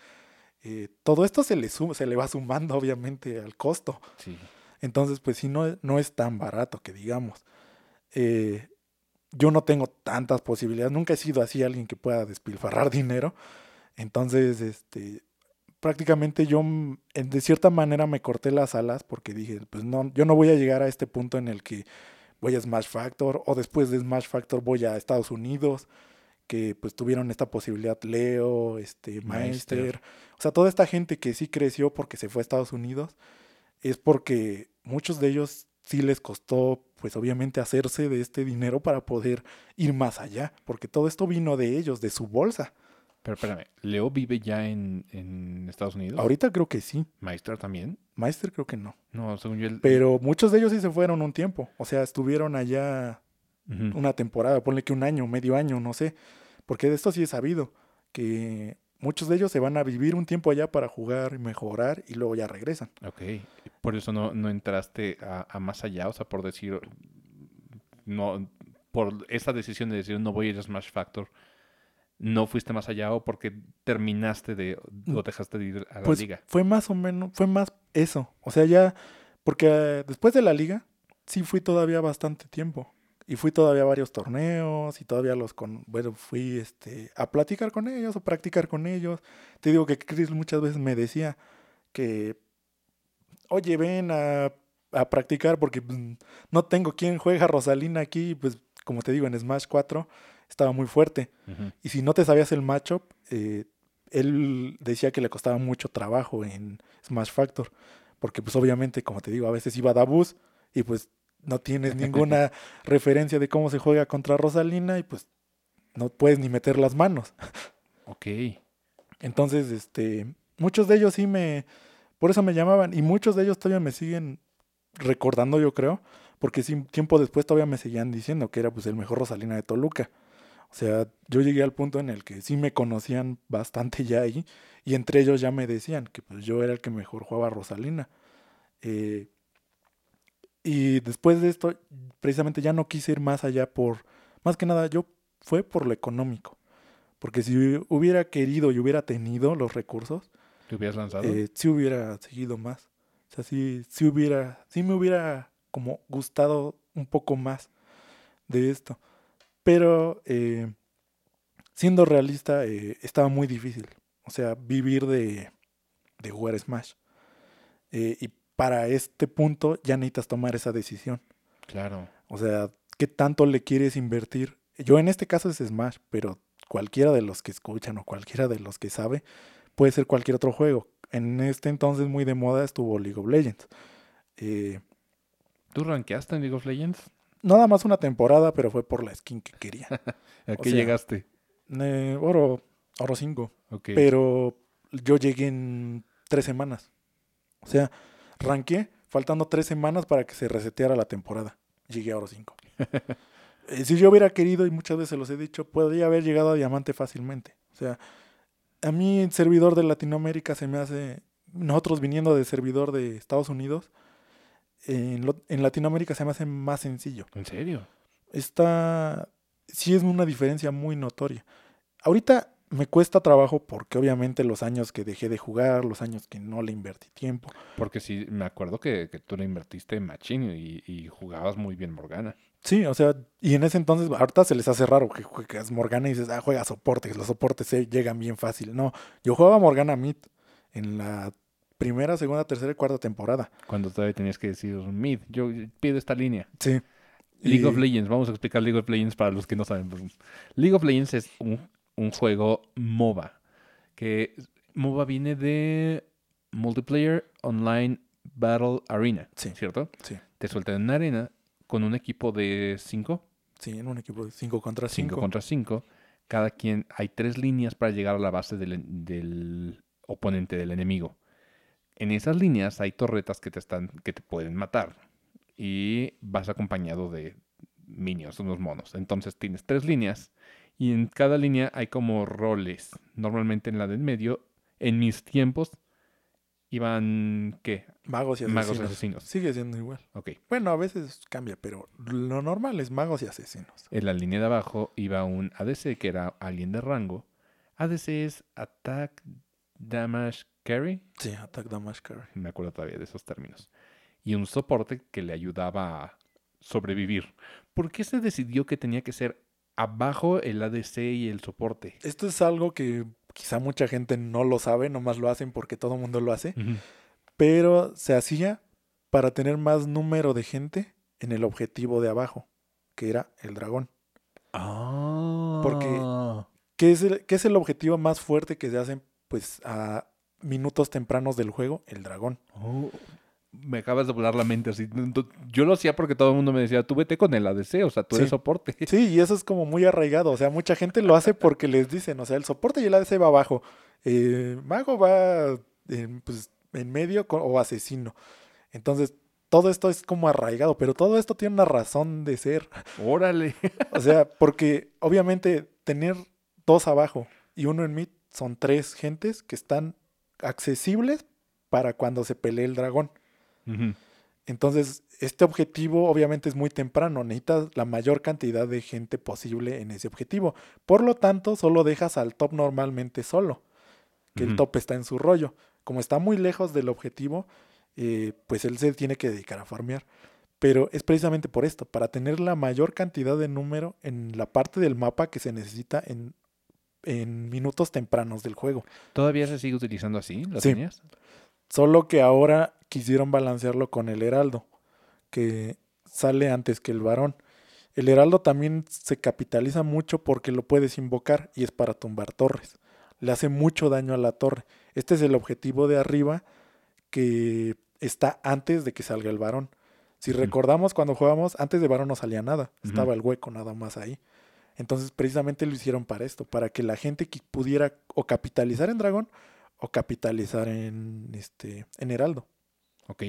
eh, todo esto se le suma, se le va sumando obviamente al costo. sí. Entonces, pues sí, no, no es tan barato que digamos. Eh, yo no tengo tantas posibilidades, nunca he sido así alguien que pueda despilfarrar dinero. Entonces, este, prácticamente yo mm, de cierta manera me corté las alas porque dije, pues no, yo no voy a llegar a este punto en el que voy a Smash Factor o después de Smash Factor voy a Estados Unidos, que pues tuvieron esta posibilidad Leo, este. Meister, o sea, toda esta gente que sí creció porque se fue a Estados Unidos, es porque muchos de ellos sí les costó, pues obviamente, hacerse de este dinero para poder ir más allá, porque todo esto vino de ellos, de su bolsa. Pero espérame, ¿Leo vive ya en, en Estados Unidos? Ahorita creo que sí, ¿Meister también? Meister creo que no, No, según yo... el- pero muchos de ellos sí se fueron un tiempo, o sea, estuvieron allá una temporada, ponle que un año, medio año, no sé, porque de esto sí he sabido, que muchos de ellos se van a vivir un tiempo allá para jugar y mejorar y luego ya regresan. Ok. Por eso no, no entraste a, a más allá, o sea, por decir... No, por esa decisión de decir no voy a ir a Smash Factor, ¿no fuiste más allá o porque terminaste de... o dejaste de ir a la Pues liga? fue más o menos, fue más eso. O sea, ya, porque eh, después de la liga, sí fui todavía bastante tiempo. Y fui todavía a varios torneos y todavía los con, bueno, fui este, a platicar con ellos o practicar con ellos. Te digo que Chris muchas veces me decía que, oye, ven a, a practicar porque pues, no tengo quien juega Rosalina aquí. Pues, como te digo, en Smash 4 estaba muy fuerte. Y si no te sabías el matchup, eh, él decía que le costaba mucho trabajo en Smash Factor. Porque pues obviamente, como te digo, a veces iba a Dabus y pues no tienes ninguna referencia de cómo se juega contra Rosalina y pues no puedes ni meter las manos. Ok. Entonces, este, muchos de ellos sí me, por eso me llamaban y muchos de ellos todavía me siguen recordando, yo creo, porque sí, tiempo después todavía me seguían diciendo que era pues el mejor Rosalina de Toluca. O sea, yo llegué al punto en el que sí me conocían bastante ya ahí y entre ellos ya me decían que pues yo era el que mejor jugaba Rosalina. Eh, y después de esto, precisamente ya no quise ir más allá por, más que nada, yo fue por lo económico. Porque si hubiera querido y hubiera tenido los recursos, ¿Te hubieras lanzado? eh, sí hubiera seguido más. O sea, sí, sí hubiera, sí me hubiera como gustado un poco más de esto. Pero eh, siendo realista, eh, estaba muy difícil. O sea, vivir de, de jugar Smash. Eh, y para este punto ya necesitas tomar esa decisión. claro. O sea, ¿qué tanto le quieres invertir? Yo en este caso es Smash, pero cualquiera de los que escuchan o cualquiera de los que sabe, puede ser cualquier otro juego. En este entonces muy de moda estuvo League of Legends. Eh, ¿Tú rankeaste en League of Legends? nada más una temporada, pero fue por la skin que quería. ¿A qué sea, llegaste? Eh, oro, oro 5. Ok. Pero yo llegué en tres semanas. O sea, ranqué faltando tres semanas para que se reseteara la temporada. Llegué a oro 5. Eh, si yo hubiera querido, y muchas veces los he dicho, podría haber llegado a diamante fácilmente. O sea, a mí el servidor de Latinoamérica se me hace, nosotros viniendo de servidor de Estados Unidos, en, lo- en Latinoamérica se me hace más sencillo ¿En serio? está, sí es una diferencia muy notoria. Ahorita me cuesta trabajo porque obviamente los años que dejé de jugar, los años que no le invertí tiempo. Porque sí, me acuerdo que, que tú le invertiste en Machine y, y jugabas muy bien Morgana. Sí, o sea, y en ese entonces, ahorita se les hace raro que juegas Morgana y dices, ah, juega soportes, los soportes se llegan bien fácil. No, yo jugaba Morgana Mid en la primera, segunda, tercera y cuarta temporada. Cuando todavía tenías que decir mid, yo pido esta línea. Sí. League Y- of Legends, vamos a explicar League of Legends para los que no saben. League of Legends es un, un juego MOBA. Que MOBA viene de Multiplayer Online Battle Arena, Sí. ¿cierto? Sí. Te sueltan en una arena con un equipo de 5, Sí, en un equipo de 5 contra 5 5. contra 5. Cada quien, hay tres líneas para llegar a la base del, del oponente, del enemigo. En esas líneas hay torretas que te, están, que te pueden matar. Y vas acompañado de minions, unos monos. Entonces tienes tres líneas. Y en cada línea hay como roles. Normalmente en la del medio, en mis tiempos, iban, ¿qué? Magos y asesinos. Magos y asesinos. Sigue siendo igual. Ok. Bueno, a veces cambia, pero lo normal es magos y asesinos. En la línea de abajo iba un ADC que era alguien de rango. ADC es Attack Damage Carry. Sí, Attack Damage Carry. Me acuerdo todavía de esos términos. Y un soporte que le ayudaba a sobrevivir. ¿Por qué se decidió que tenía que ser abajo el ADC y el soporte? Esto es algo que quizá mucha gente no lo sabe, nomás lo hacen porque todo el mundo lo hace, pero se hacía para tener más número de gente en el objetivo de abajo, que era el dragón. Ah. Porque- ¿Qué es el, qué es el objetivo más fuerte que se hacen pues a minutos tempranos del juego? El dragón. Oh, me acabas de volar la mente así. Yo lo hacía porque todo el mundo me decía, tú vete con el ADC, o sea, tú eres Sí. soporte. Sí, y eso es como muy arraigado. O sea, mucha gente lo hace porque les dicen, o sea, el soporte y el ADC va abajo. Eh, mago va en, pues, en medio co- o asesino. Entonces, todo esto es como arraigado, pero todo esto tiene una razón de ser. Órale. O sea, porque obviamente tener dos abajo y uno en mid son tres gentes que están accesibles para cuando se pelee el dragón. Entonces, este objetivo obviamente es muy temprano, necesitas la mayor cantidad de gente posible en ese objetivo. Por lo tanto, solo dejas al top normalmente solo, que el top está en su rollo. Como está muy lejos del objetivo, eh, pues él se tiene que dedicar a farmear. Pero es precisamente por esto, para tener la mayor cantidad de número en la parte del mapa que se necesita en, en minutos tempranos del juego. ¿Todavía se sigue utilizando así las Sí. líneas? Solo que ahora quisieron balancearlo con el heraldo, que sale antes que el varón. El heraldo también se capitaliza mucho porque lo puedes invocar y es para tumbar torres. Le hace mucho daño a la torre. Este es el objetivo de arriba que está antes de que salga el varón. Si recordamos cuando jugábamos, antes de varón no salía nada, estaba el hueco nada más ahí. Entonces precisamente lo hicieron para esto, para que la gente que pudiera o capitalizar en dragón o capitalizar en este en heraldo. Ok,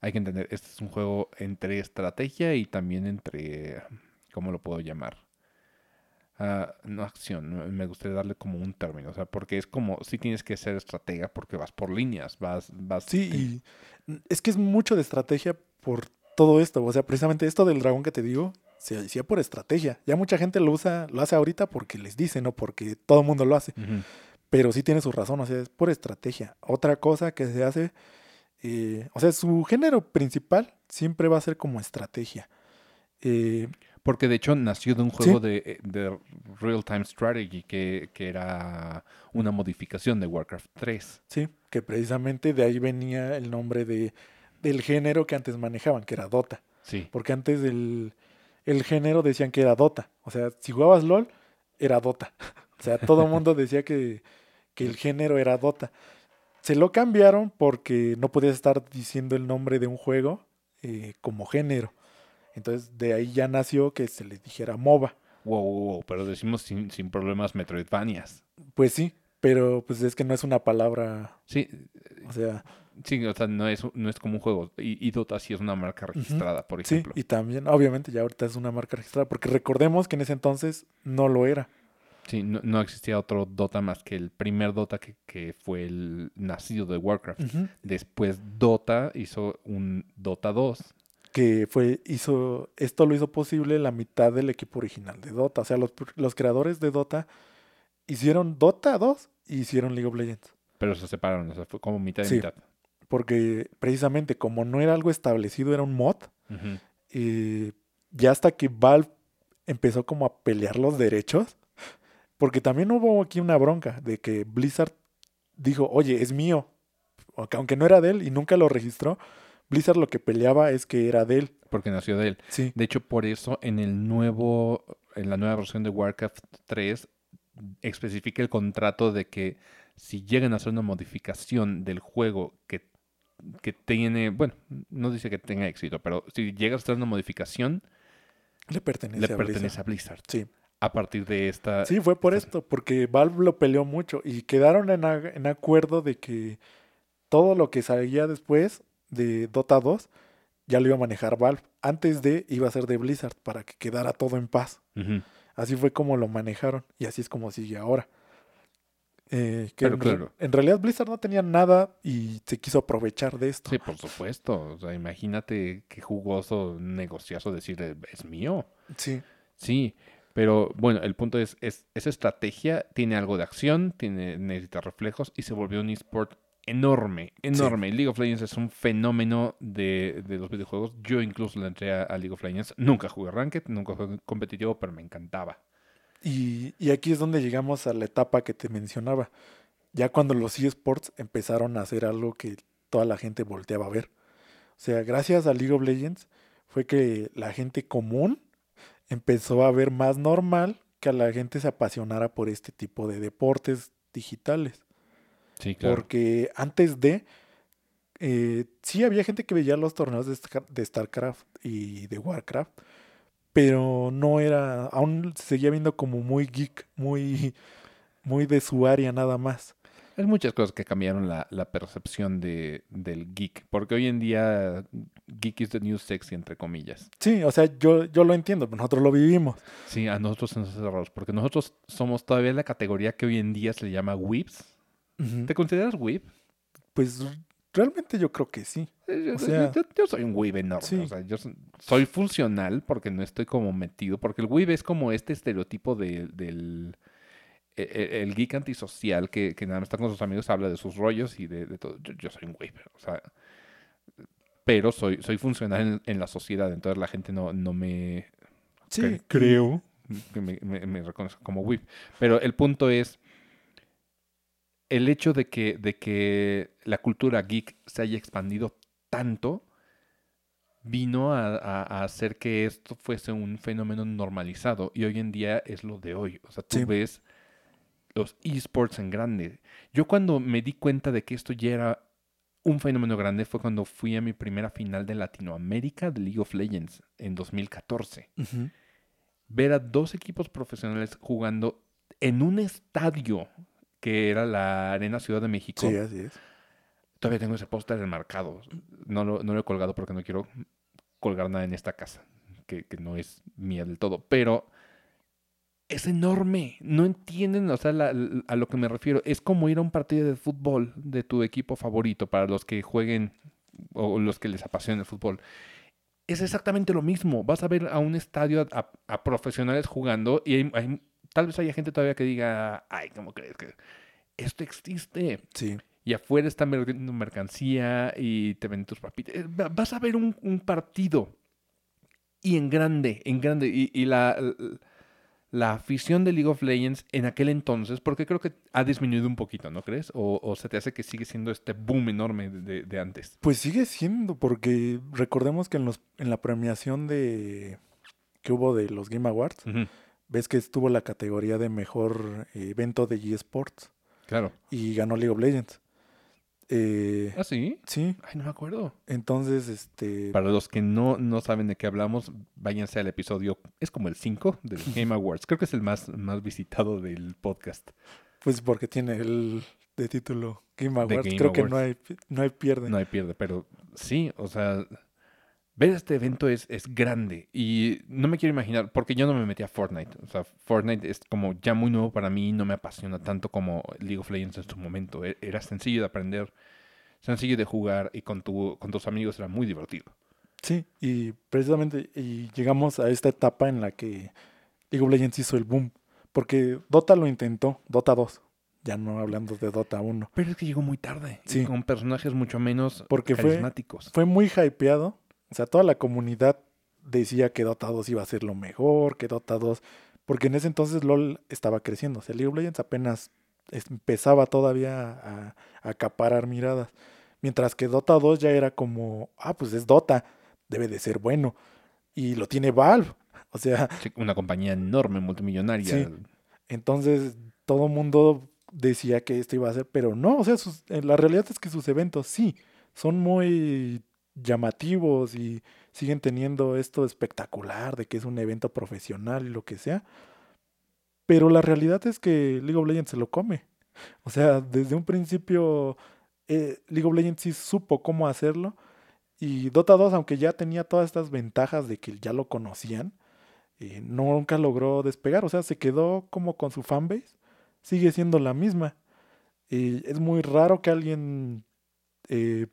hay que entender, este es un juego entre estrategia y también entre, ¿cómo lo puedo llamar? ah, no acción, me- gustaría darle como un término, o sea, porque es como, sí tienes que ser estratega porque vas por líneas, vas, vas... Sí, y es que es mucho de estrategia por todo esto. O sea, precisamente esto del dragón que te digo, se hacía por estrategia. Ya mucha gente lo usa, lo hace ahorita porque les dicen, no porque todo el mundo lo hace. Pero sí tiene su razón, o sea, es por estrategia. Otra cosa que se hace, eh, o sea, su género principal siempre va a ser como estrategia. Eh, Porque de hecho nació de un juego de, eh, de Real Time Strategy que, que era una modificación de Warcraft 3. sí, que precisamente de ahí venía el nombre de, del género que antes manejaban, que era Dota. Sí. Porque antes el, el género decían que era Dota. O sea, si jugabas LOL, era Dota. O sea, todo el mundo decía que, que el género era Dota. Se lo cambiaron porque no podías estar diciendo el nombre de un juego eh, como género. Entonces, de ahí ya nació que se le dijera MOBA. Wow, wow, wow, pero decimos sin, sin problemas Metroidvanias. Pues sí, pero pues es que no es una palabra, Sí, o sea, sí, o sea, no es, no es como un juego. Y, y Dota sí es una marca registrada, por sí, ejemplo. y también, obviamente ya ahorita es una marca registrada, porque recordemos que en ese entonces no lo era. Sí, no, no existía otro Dota más que el primer Dota que, que fue el nacido de Warcraft. Después Dota hizo un Dota 2. que fue hizo esto lo hizo posible la mitad del equipo original de Dota, o sea, los, los creadores de Dota hicieron Dota 2 y hicieron League of Legends, Pero se separaron, o sea, fue como mitad y Sí. mitad. porque precisamente como no era algo establecido, era un mod, Ujú. eh, ya hasta que Valve empezó como a pelear los derechos, porque también hubo aquí una bronca de que Blizzard dijo, oye, es mío, aunque no era de él y nunca lo registró, Blizzard lo que peleaba es que era de él, Porque nació de él. sí. De hecho, por eso en el nuevo, en la nueva versión de Warcraft 3, especifica el contrato de que si llegan a hacer una modificación del juego que, que tiene, bueno, no dice que tenga éxito, pero si llegas a hacer una modificación, Le pertenece le a Blizzard. pertenece a Blizzard. Sí. A partir de esta... Sí, fue por esto, porque Valve lo peleó mucho y quedaron en, en acuerdo de que todo lo que salía después de Dota 2 ya lo iba a manejar Valve. Antes de iba a ser de Blizzard para que quedara todo en paz. Así fue como lo manejaron y así es como sigue ahora. Eh, que Pero en, claro. en realidad Blizzard no tenía nada y se quiso aprovechar de esto. Sí, por supuesto. O sea, imagínate qué jugoso negociazo decir, "Eh, es mío. Sí, Sí, pero bueno, el punto es, es, esa estrategia tiene algo de acción, tiene, necesita reflejos y se volvió un esport enorme, enorme. League of Legends es un fenómeno de, de los videojuegos. Yo incluso le entré a, a League of Legends. Nunca jugué Ranked, nunca jugué competitivo, pero me encantaba. Y, y aquí es donde llegamos a la etapa que te mencionaba. Ya cuando los eSports empezaron a hacer algo que toda la gente volteaba a ver. O sea, gracias a League of Legends fue que la gente común empezó a ver más normal que a la gente se apasionara por este tipo de deportes digitales. Sí, claro. Porque antes de, eh, sí había gente que veía los torneos de, Star- de StarCraft y de Warcraft, pero no era, aún se seguía viendo como muy geek, muy, muy de su área nada más. Hay muchas cosas que cambiaron la, la percepción de, del geek, porque hoy en día geek is the new sexy, entre comillas. Sí, o sea, yo, yo lo entiendo, nosotros lo vivimos. Sí, a nosotros nos hace raro, porque nosotros somos todavía la categoría que hoy en día se le llama. Ujú. ¿Te consideras weeb? Pues realmente yo creo que sí. Eh, Yo, O sea- yo- yo soy un weeb enorme. Sí. O sea, yo so- soy funcional porque no estoy como metido. Porque el weeb es como este estereotipo de- del el, geek antisocial que, que nada más está con sus amigos, habla de sus rollos y de, de todo. Yo, yo soy un weeb. O sea, pero soy, soy funcional en, en la sociedad. Entonces la gente no, no me Sí, cre- creo que me, me, me reconozca como whip. Pero el punto es el hecho de que, de que la cultura geek se haya expandido tanto vino a, a- a hacer que esto fuese un fenómeno normalizado y hoy en día es lo de hoy. O sea, tú Sí. ves los esports en grande. Yo cuando me di cuenta de que esto ya era un fenómeno grande fue cuando fui a mi primera final de Latinoamérica de League of Legends en 2014 Ujú. ver a dos equipos profesionales jugando en un estadio que era la Arena Ciudad de México. Sí, así es. Todavía tengo ese póster enmarcado. No lo, no lo he colgado porque no quiero colgar nada en esta casa, que, que no es mía del todo. Pero es enorme. No entienden, o sea, la- la- a lo que me refiero. Es como ir a un partido de fútbol de tu equipo favorito para los que jueguen o los que les apasiona el fútbol. Es exactamente lo mismo. Vas a ver a un estadio a, a- a profesionales jugando y hay- hay- tal vez haya gente todavía que diga, ay, ¿cómo crees que esto existe? Sí. Y afuera están vendiendo mercancía y te venden tus papitas. Eh, va- Vas a ver un, un partido y en grande, en grande. Y, y la, la afición de League of Legends en aquel entonces, porque creo que ha disminuido un poquito, ¿no crees? O, o se te hace que sigue siendo este boom enorme de, antes. Pues sigue siendo, porque recordemos que en, los, en la premiación de que hubo de los Game Awards, ves que estuvo la categoría de mejor eh, evento de eSports Claro. y ganó League of Legends. Eh, ¿Ah, sí? sí, Ay, no me acuerdo. entonces, este, Para los que no, no saben de qué hablamos, váyanse al episodio, es como el 5 del Game Awards. Creo que es el más, más visitado del podcast. pues porque tiene el de título Game Awards, Game creo que no hay, no hay pierde. No hay pierde, pero sí, o sea, ver este evento es, es grande y no me quiero imaginar, porque yo no me metí a Fortnite. O sea, Fortnite es como ya muy nuevo para mí, no me apasiona tanto como League of Legends en su momento. E- Era sencillo de aprender, sencillo de jugar y con, tu, con tus amigos era muy divertido. Sí, y precisamente y llegamos a esta etapa en la que League of Legends hizo el boom, porque Dota lo intentó, Dota 2, ya no hablando de Dota 1. Pero es que llegó muy tarde, y con personajes mucho menos Porque fue- carismáticos. Fue muy hypeado, o sea, toda la comunidad decía que Dota 2 iba a ser lo mejor, que Dota 2, porque en ese entonces LOL estaba creciendo, o sea, League of Legends apenas empezaba todavía a, a acaparar miradas, mientras que Dota 2 ya era como, ah, pues es Dota, debe de ser bueno, y lo tiene Valve, o sea, Una compañía enorme, multimillonaria. Sí. Entonces todo el mundo decía que esto iba a ser, pero no, o sea, sus- eh, la realidad es que sus eventos sí, son muy llamativos y siguen teniendo esto espectacular de que es un evento profesional y lo que sea. Pero la realidad es que League of Legends se lo come. O sea, desde un principio eh, League of Legends sí supo cómo hacerlo. Y Dota 2, aunque ya tenía todas estas ventajas de que ya lo conocían, eh, nunca logró despegar. O sea, se quedó como con su fanbase. Sigue siendo la misma. Eh, es muy raro que alguien, eh,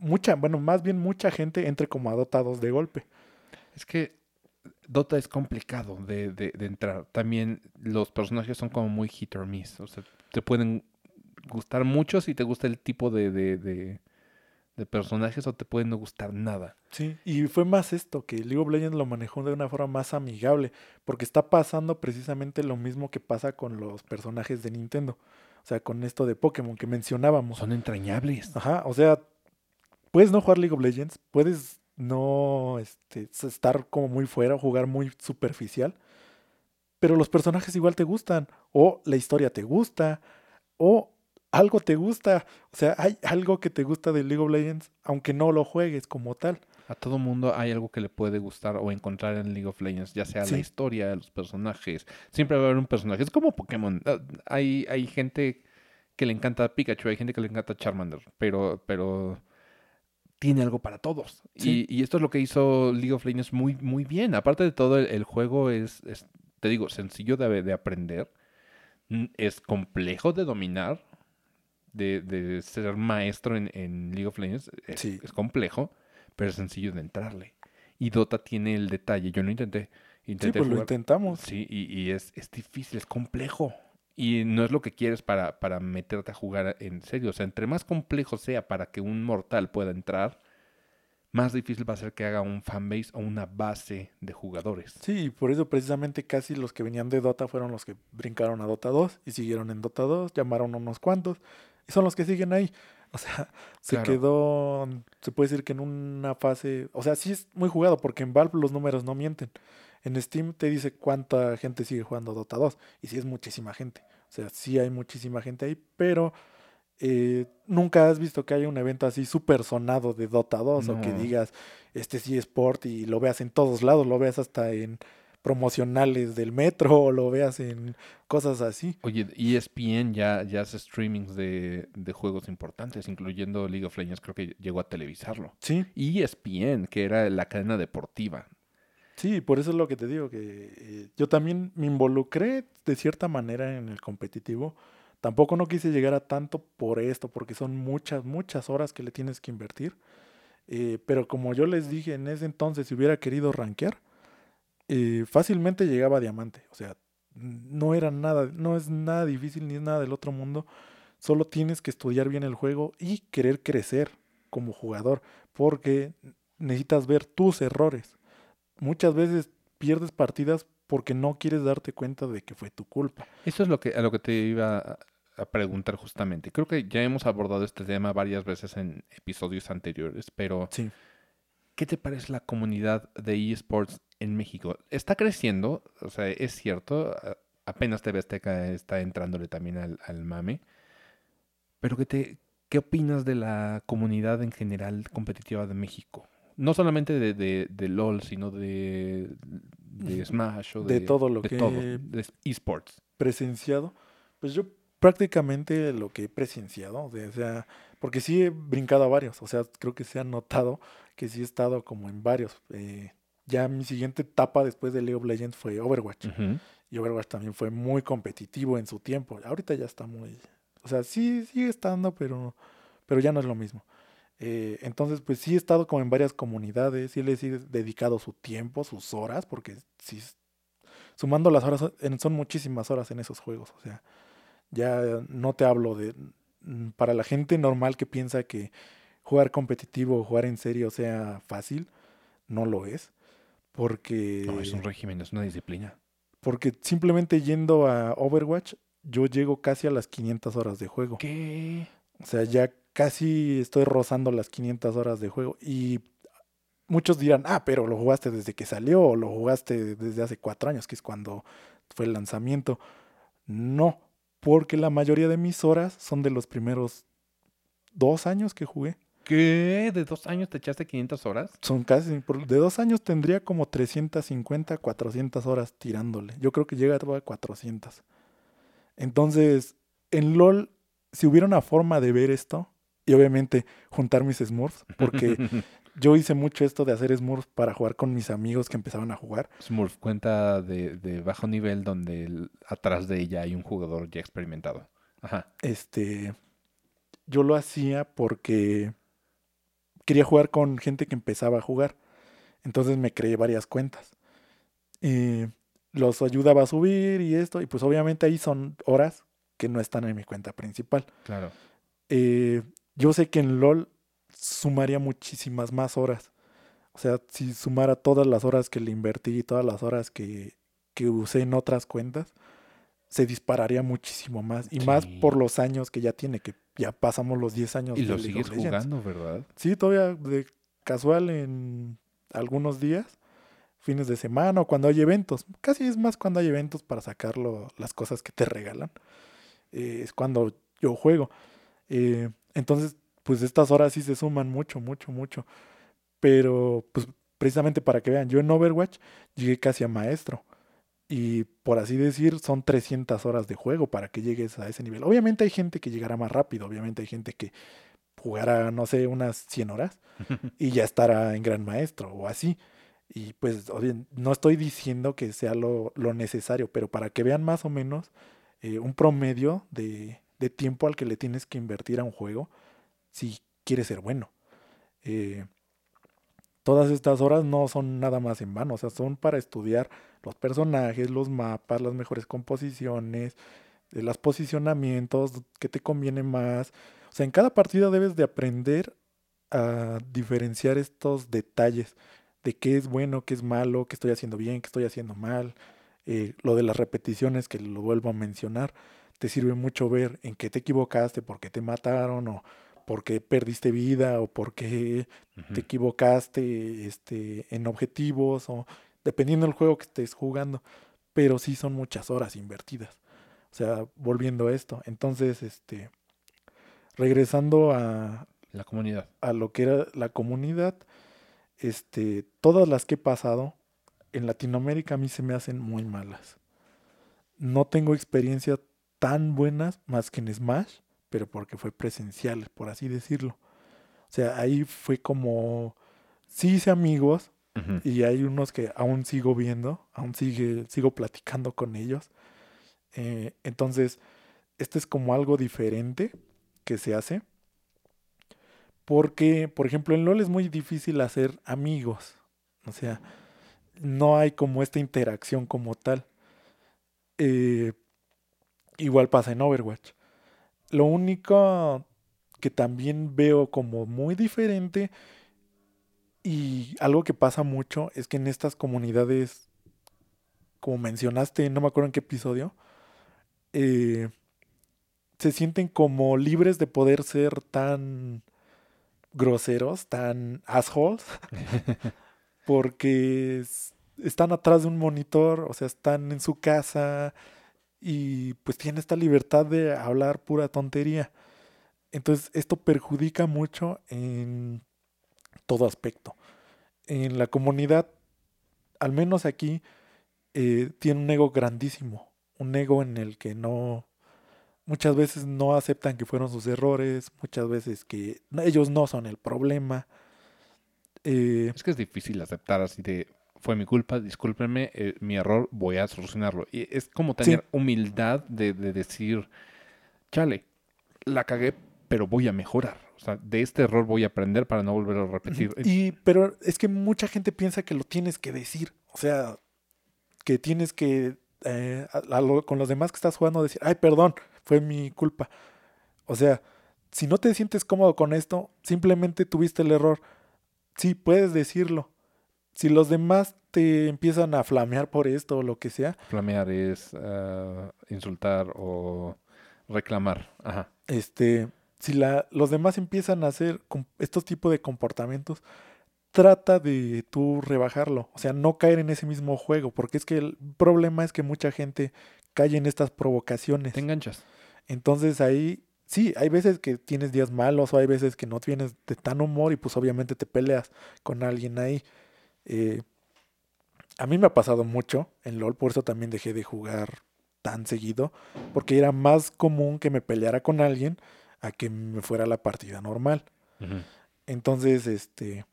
mucha, bueno, más bien mucha gente entre como a Dota 2 de golpe. Es que Dota es complicado de, de- de entrar. También los personajes son como muy hit or miss. O sea, te pueden gustar mucho si te gusta el tipo de, de, de- de personajes o te pueden no gustar nada. Sí, y fue más esto, que League of Legends lo manejó de una forma más amigable, porque está pasando precisamente lo mismo que pasa con los personajes de Nintendo. O sea, con esto de Pokémon que mencionábamos. Son entrañables. Ajá, o sea, puedes no jugar League of Legends, puedes no este, estar como muy fuera o jugar muy superficial, pero los personajes igual te gustan, o la historia te gusta, o algo te gusta. O sea, hay algo que te gusta de League of Legends, aunque no lo juegues como tal. A todo mundo hay algo que le puede gustar o encontrar en League of Legends, ya sea Sí. la historia, los personajes. Siempre va a haber un personaje. Es como Pokémon. Ah, Hay, hay gente que le encanta Pikachu, hay gente que le encanta Charmander, pero, pero tiene algo para todos. Sí. Y, y esto es lo que hizo League of Legends muy, muy bien. Aparte de todo, el, el juego es, es, te digo, sencillo de, de aprender. Es complejo de dominar, de, de ser maestro en, en League of Legends. Es, Sí. es complejo, pero es sencillo de entrarle. Y Dota tiene el detalle. Yo no intenté. Sí, pues lo intentamos. Sí, y, y es, es difícil, es complejo. Y no es lo que quieres para, para meterte a jugar en serio. O sea, entre más complejo sea para que un mortal pueda entrar, más difícil va a ser que haga un fanbase o una base de jugadores. Sí, y por eso precisamente casi los que venían de Dota fueron los que brincaron a Dota 2 y siguieron en Dota 2, llamaron a unos cuantos y son los que siguen ahí. O sea, se Claro. quedó, se puede decir que en una fase, o sea, sí es muy jugado porque en Valve los números no mienten. En Steam te dice cuánta gente sigue jugando Dota 2 y sí es muchísima gente. O sea, sí hay muchísima gente ahí, pero eh, nunca has visto que haya un evento así súper sonado de Dota 2 o que digas, este sí es sport y lo veas en todos lados, lo veas hasta en promocionales del metro o lo veas en cosas así. Oye, E ESPN ya, ya hace streamings de, de juegos importantes, incluyendo League of Legends, creo que llegó a televisarlo. Sí, ESPN, que era la cadena deportiva. Sí, por eso es lo que te digo, que eh, yo también me involucré de cierta manera en el competitivo. Tampoco no quise llegar a tanto por esto, porque son muchas, muchas horas que le tienes que invertir. Eh, pero como yo les dije en ese entonces, si hubiera querido rankear, eh, fácilmente llegaba a diamante. O sea, no era nada, no es nada difícil ni es nada del otro mundo. Solo tienes que estudiar bien el juego y querer crecer como jugador, porque necesitas ver tus errores. Muchas veces pierdes partidas porque no quieres darte cuenta de que fue tu culpa. Eso es lo que, a lo que te iba a, a preguntar justamente. Creo que ya hemos abordado este tema varias veces en episodios anteriores, pero Sí. ¿qué te parece la comunidad de eSports en México? Está creciendo, o sea, es cierto, apenas TV Azteca está entrándole también al, al mame, pero ¿qué, te, ¿qué opinas de la comunidad en general competitiva de México? No solamente de, de, de LOL, sino de, de Smash o De todo lo de que- todo, de eSports. presenciado, pues yo prácticamente lo que he presenciado, o sea, porque sí he brincado a varios, o sea, creo que se ha notado que sí he estado como en varios. eh, ya mi siguiente etapa después de League of Legends fue Overwatch, y Overwatch también fue muy competitivo en su tiempo. Ahorita ya está muy, o sea, sí sigue estando, pero, pero ya no es lo mismo. Eh, entonces, pues sí he estado como en varias comunidades, sí les he dedicado su tiempo, sus horas, porque sí, sumando las horas, son muchísimas horas en esos juegos. O sea, ya no te hablo de... mm, Para la gente normal que piensa que jugar competitivo o jugar en serio sea fácil, no lo es. Porque, No, es un régimen, es una disciplina. porque simplemente yendo a Overwatch, yo llego casi a las 500 horas de juego. ¿Qué? O sea, ya casi estoy rozando las 500 horas de juego. Y muchos dirán, ah, pero lo jugaste desde que salió o lo jugaste desde hace cuatro años, que es cuando fue el lanzamiento. No, porque la mayoría de mis horas son de los primeros dos años que jugué. ¿Qué? ¿De dos años te echaste 500 horas? Son casi, de dos años tendría como 350, 400 horas tirándole. Yo creo que llega a 400. Entonces, en LOL, si hubiera una forma de ver esto, y obviamente juntar mis Smurfs, porque yo hice mucho esto de hacer Smurfs para jugar con mis amigos que empezaban a jugar. Smurf cuenta de, de bajo nivel donde el- atrás de ella hay un jugador ya experimentado. Ajá. Este, yo lo hacía porque quería jugar con gente que empezaba a jugar. Entonces me creé varias cuentas. Y los ayudaba a subir y esto. Y pues obviamente ahí son horas que no están en mi cuenta principal. Claro. Eh, yo sé que en LOL sumaría muchísimas más horas. O sea, si sumara todas las horas que le invertí y todas las horas que, que usé en otras cuentas, se dispararía muchísimo más. Y más por los años que ya tiene, que ya pasamos los 10 años. Y de lo League sigues jugando, ¿verdad? Sí, todavía de casual en algunos días, fines de semana o cuando hay eventos. Casi es más cuando hay eventos para sacarlo, las cosas que te regalan. Eh, es cuando yo juego. Eh, entonces, pues estas horas sí se suman mucho, mucho, mucho. Pero, pues precisamente para que vean, yo en Overwatch llegué casi a maestro. Y por así decir, son 300 horas de juego para que llegues a ese nivel. Obviamente hay gente que llegará más rápido, obviamente hay gente que jugará, no sé, unas 100 horas y ya estará en gran maestro o así. Y pues no estoy diciendo que sea lo, lo necesario, pero para que vean más o menos eh, un promedio de, de tiempo al que le tienes que invertir a un juego si quieres ser bueno. Eh, todas estas horas no son nada más en vano, o sea, son para estudiar los personajes, los mapas, las mejores composiciones, eh, los posicionamientos, qué te conviene más. O sea, en cada partida debes de aprender a diferenciar estos detalles de qué es bueno, qué es malo, qué estoy haciendo bien, qué estoy haciendo mal. Eh, lo de las repeticiones, que lo vuelvo a mencionar, te sirve mucho ver en qué te equivocaste, por qué te mataron, o por qué perdiste vida, o por qué te equivocaste este, en objetivos, o dependiendo del juego que estés jugando. Pero sí son muchas horas invertidas. O sea, volviendo a esto. Entonces, este, regresando a, La comunidad. a lo que era la comunidad, este, todas las que he pasado en Latinoamérica a mí se me hacen muy malas. No tengo experiencias tan buenas más que en Smash, pero porque fue presencial, por así decirlo. O sea, ahí fue como, sí hice amigos. Y hay unos que aún sigo viendo, aún sigue, sigo platicando con ellos. Eh, entonces, este es como algo diferente que se hace. Porque, por ejemplo, en LOL es muy difícil hacer amigos. O sea, no hay como esta interacción como tal. Eh, igual pasa en Overwatch. Lo único que también veo como muy diferente y algo que pasa mucho es que en estas comunidades, como mencionaste, no me acuerdo en qué episodio, eh, se sienten como libres de poder ser tan groseros, tan assholes, porque es- están atrás de un monitor, o sea, están en su casa y pues tienen esta libertad de hablar pura tontería. Entonces, esto perjudica mucho en todo aspecto. En la comunidad, al menos aquí, eh, tiene un ego grandísimo. Un ego en el que no. Muchas veces no aceptan que fueron sus errores. Muchas veces que ellos no son el problema. Eh, Es que es difícil aceptar así de, fue mi culpa, discúlpenme, eh, mi error, voy a solucionarlo. Y es como Sí. tener humildad de, de decir, chale, la cagué, pero voy a mejorar. O sea, de este error voy a aprender para no volver a repetir. y, pero es que mucha gente piensa que lo tienes que decir. O sea, que tienes que. eh, a- a lo- con los demás que estás jugando, decir, ay, perdón, fue mi culpa. O sea, si no te sientes cómodo con esto, simplemente tuviste el error. Sí, puedes decirlo. Si los demás te empiezan a flamear por esto o lo que sea, Flamear es ah, insultar o reclamar. Ajá. este, si la, los demás empiezan a hacer estos tipos de comportamientos, trata de tú rebajarlo, o sea, no caer en ese mismo juego, porque es que el problema es que mucha gente cae en estas provocaciones. Te enganchas. Entonces ahí, sí, hay veces que tienes días malos o hay veces que no tienes de tan humor y pues obviamente te peleas con alguien ahí. Eh, a mí me ha pasado mucho en LOL, por eso también dejé de jugar tan seguido, porque era más común que me peleara con alguien a que me fuera la partida normal. Entonces, este,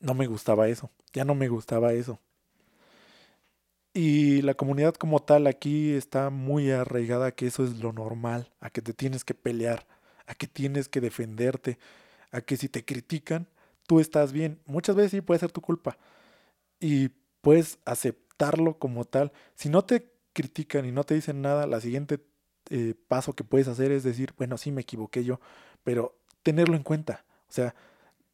no me gustaba eso, ya no me gustaba eso. Y la comunidad como tal aquí está muy arraigada a que eso es lo normal, a que te tienes que pelear, a que tienes que defenderte, a que si te critican, tú estás bien. Muchas veces sí puede ser tu culpa y puedes aceptarlo como tal. Si no te critican y no te dicen nada, la siguiente eh, paso que puedes hacer es decir, bueno, sí me equivoqué yo, pero tenerlo en cuenta. O sea,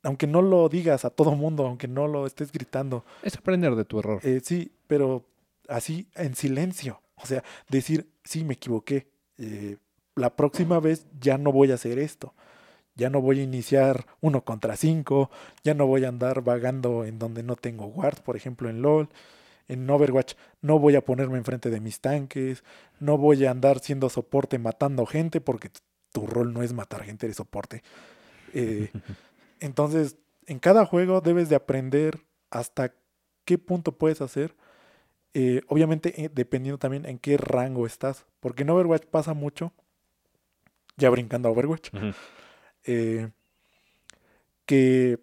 aunque no lo digas a todo mundo, aunque no lo estés gritando, Es aprender de tu error. eh, sí, pero así en silencio. O sea, decir, sí, me equivoqué. eh, la próxima vez ya no voy a hacer esto. Ya no voy a iniciar uno contra cinco. Ya no voy a andar vagando en donde no tengo guards, por ejemplo en LOL. En Overwatch no voy a ponerme enfrente de mis tanques. No voy a andar siendo soporte matando gente porque tu rol no es matar gente, eres soporte. Eh, entonces, en cada juego debes de aprender hasta qué punto puedes hacer. Eh, obviamente, eh, dependiendo también en qué rango estás. Porque en Overwatch pasa mucho. Ya brincando a Overwatch. Eh, que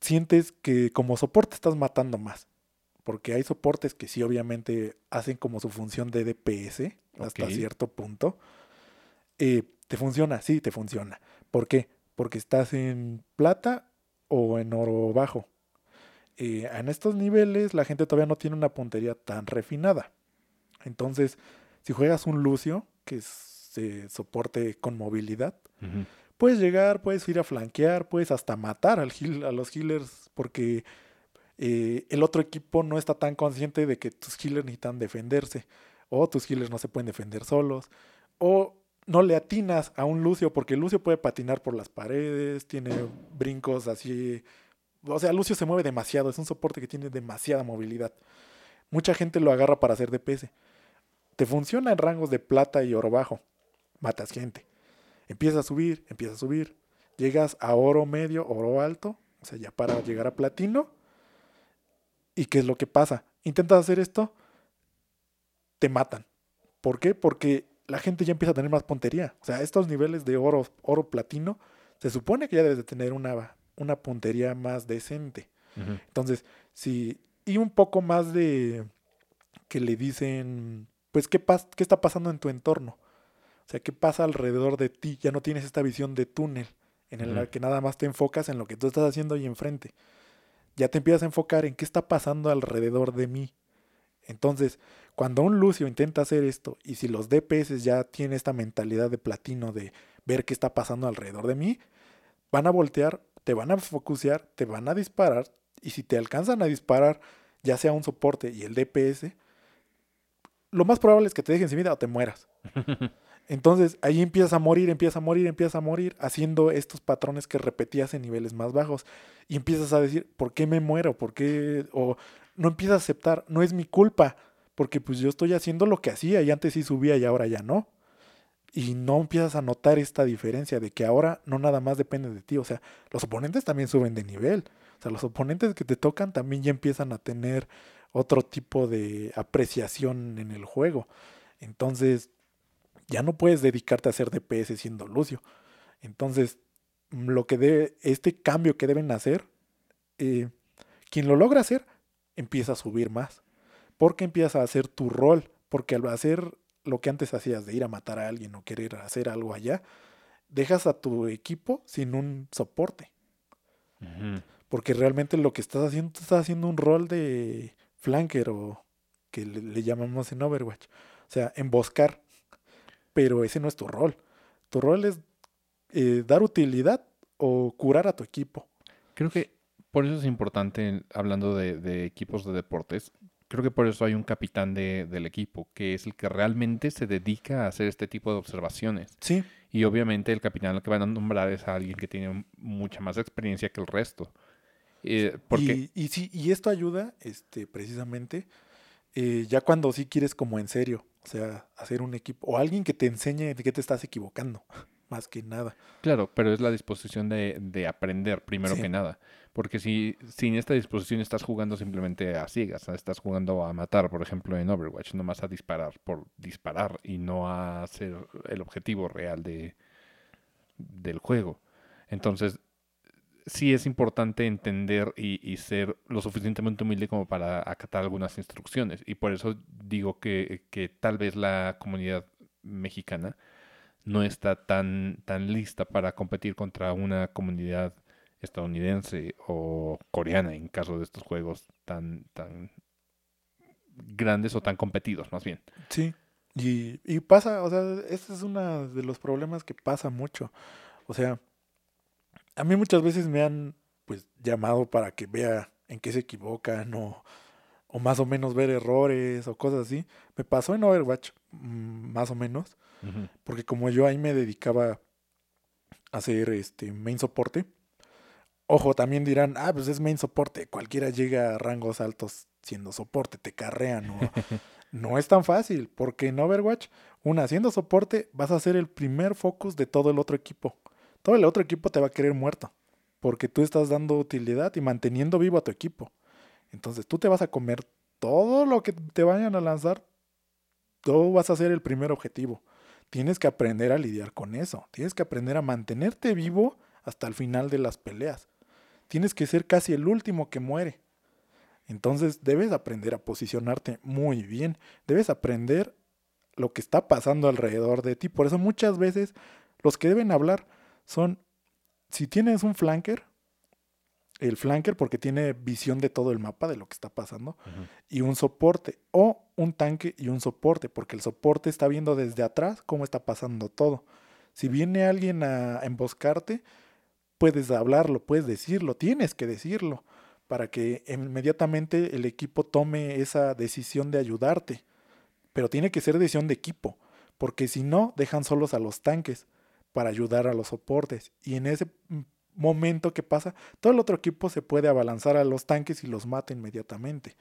sientes que como soporte estás matando más. Porque hay soportes que sí, obviamente, hacen como su función de DPS hasta cierto punto. Eh, ¿Te funciona? Sí, te funciona. ¿Por qué? Porque estás en plata o en oro bajo. Eh, en estos niveles la gente todavía no tiene una puntería tan refinada. Entonces, si juegas un Lucio, que es eh, soporte con movilidad. Puedes llegar, puedes ir a flanquear, puedes hasta matar al heal- a los healers porque eh, el otro equipo no está tan consciente de que tus healers necesitan defenderse o tus healers no se pueden defender solos o no le atinas a un Lucio porque Lucio puede patinar por las paredes, tiene brincos así. O sea, Lucio se mueve demasiado, es un soporte que tiene demasiada movilidad. Mucha gente lo agarra para hacer DPS. Te funciona en rangos de plata y oro bajo. Matas gente. Empiezas a subir, empiezas a subir. Llegas a oro medio, oro alto. O sea, ya para llegar a platino. ¿Y qué es lo que pasa? Intentas hacer esto, te matan. ¿Por qué? Porque la gente ya empieza a tener más puntería. O sea, estos niveles de oro, oro platino, se supone que ya debes de tener una, una puntería más decente. Entonces, sí, y un poco más de que le dicen, pues, ¿qué, pas- ¿qué está pasando en tu entorno? O sea, ¿qué pasa alrededor de ti? Ya no tienes esta visión de túnel en el que nada más te enfocas en lo que tú estás haciendo ahí enfrente. Ya te empiezas a enfocar en qué está pasando alrededor de mí. Entonces, cuando un Lucio intenta hacer esto, y si los DPS ya tienen esta mentalidad de platino de ver qué está pasando alrededor de mí, van a voltear, te van a focusear, te van a disparar, y si te alcanzan a disparar, ya sea un soporte y el DPS, lo más probable es que te dejen sin vida o te mueras. Entonces ahí empiezas a morir, empiezas a morir, empiezas a morir, haciendo estos patrones que repetías en niveles más bajos. Y empiezas a decir, ¿por qué me muero? ¿Por qué? O no empiezas a aceptar, no es mi culpa, porque pues yo estoy haciendo lo que hacía y antes sí subía y ahora ya no. Y no empiezas a notar esta diferencia de que ahora no nada más depende de ti. O sea, los oponentes también suben de nivel. O sea, los oponentes que te tocan también ya empiezan a tener otro tipo de apreciación en el juego. Entonces, ya no puedes dedicarte a hacer DPS siendo Lucio. Entonces, mm, lo que debe, este cambio que deben hacer, eh, quien lo logra hacer, empieza a subir más. Porque empieza a hacer tu rol. Porque al hacer lo que antes hacías de ir a matar a alguien o querer hacer algo allá, dejas a tu equipo sin un soporte. Porque realmente lo que estás haciendo, estás haciendo un rol de flanker o que le, le llamamos en Overwatch. O sea, emboscar. Pero ese no es tu rol. Tu rol es eh, dar utilidad o curar a tu equipo. Creo que por eso es importante, hablando de, de equipos de deportes, creo que por eso hay un capitán de- del equipo, que es el que realmente se dedica a hacer este tipo de observaciones. Sí, Y obviamente el capitán al que van a nombrar es a alguien que tiene mucha más experiencia que el resto. Eh, porque, Y, y sí, y esto ayuda, este, precisamente, eh, ya cuando sí quieres como en serio, o sea, hacer un equipo, o alguien que te enseñe de qué te estás equivocando, más que nada. claro, pero es la disposición de, de aprender primero Sí. que nada. Porque si sin esta disposición estás jugando simplemente a ciegas, estás jugando a matar, por ejemplo, en Overwatch, nomás a disparar por disparar y no a ser el objetivo real de, del juego. Entonces, sí es importante entender y, ser lo suficientemente humilde como para acatar algunas instrucciones. Y por eso digo que, que tal vez la comunidad mexicana no está tan, tan lista para competir contra una comunidad estadounidense o coreana en caso de estos juegos tan, tan grandes o tan competidos, más bien. Sí. Y, y pasa, o sea, este es uno de los problemas que pasa mucho. O sea, a mí muchas veces me han pues llamado para que vea en qué se equivocan o, o más o menos ver errores o cosas así. Me pasó en Overwatch, mm, más o menos, porque como yo ahí me dedicaba a hacer este main soporte. Ojo, también dirán, ah, pues es main soporte, cualquiera llega a rangos altos siendo soporte, te carrean o no es tan fácil, porque en Overwatch, una haciendo soporte, vas a ser el primer focus de todo el otro equipo. Todo el otro equipo te va a querer muerto, porque tú estás dando utilidad y manteniendo vivo a tu equipo. Entonces tú te vas a comer todo lo que te vayan a lanzar, tú vas a ser el primer objetivo. Tienes que aprender a lidiar con eso, tienes que aprender a mantenerte vivo hasta el final de las peleas. Tienes que ser casi el último que muere. Entonces debes aprender a posicionarte muy bien. Debes aprender lo que está pasando alrededor de ti. Por eso muchas veces los que deben hablar son, si tienes un flanker, el flanker porque tiene visión de todo el mapa de lo que está pasando, y un soporte, o un tanque y un soporte, porque el soporte está viendo desde atrás cómo está pasando todo. Si viene alguien a emboscarte, puedes hablarlo, puedes decirlo, tienes que decirlo para que inmediatamente el equipo tome esa decisión de ayudarte. Pero tiene que ser decisión de equipo, porque si no, dejan solos a los tanques para ayudar a los soportes. Y en ese mm, momento que pasa, todo el otro equipo se puede abalanzar a los tanques y los mata inmediatamente.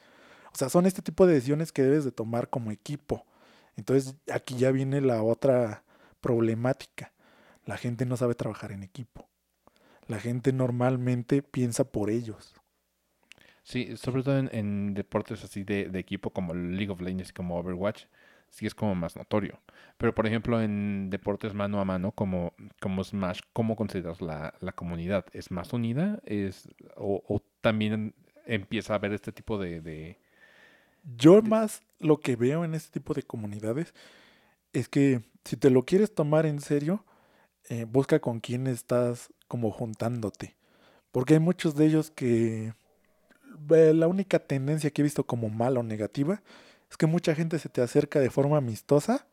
O sea, son este tipo de decisiones que debes de tomar como equipo. Entonces aquí ya viene la otra problemática. La gente no sabe trabajar en equipo. La gente normalmente piensa por ellos. Sí, sobre todo en, deportes así de, de equipo como League of Legends como Overwatch, sí es como más notorio. Pero por ejemplo en deportes mano a mano como, como Smash, ¿cómo consideras la, la comunidad? ¿Es más unida? ¿Es, o, o también empieza a haber este tipo de... de- Yo más lo que veo en este tipo de comunidades es que si te lo quieres tomar en serio, eh, busca con quién estás como juntándote. Porque hay muchos de ellos que eh, la única tendencia que he visto como mala o negativa es que mucha gente se te acerca de forma amistosa,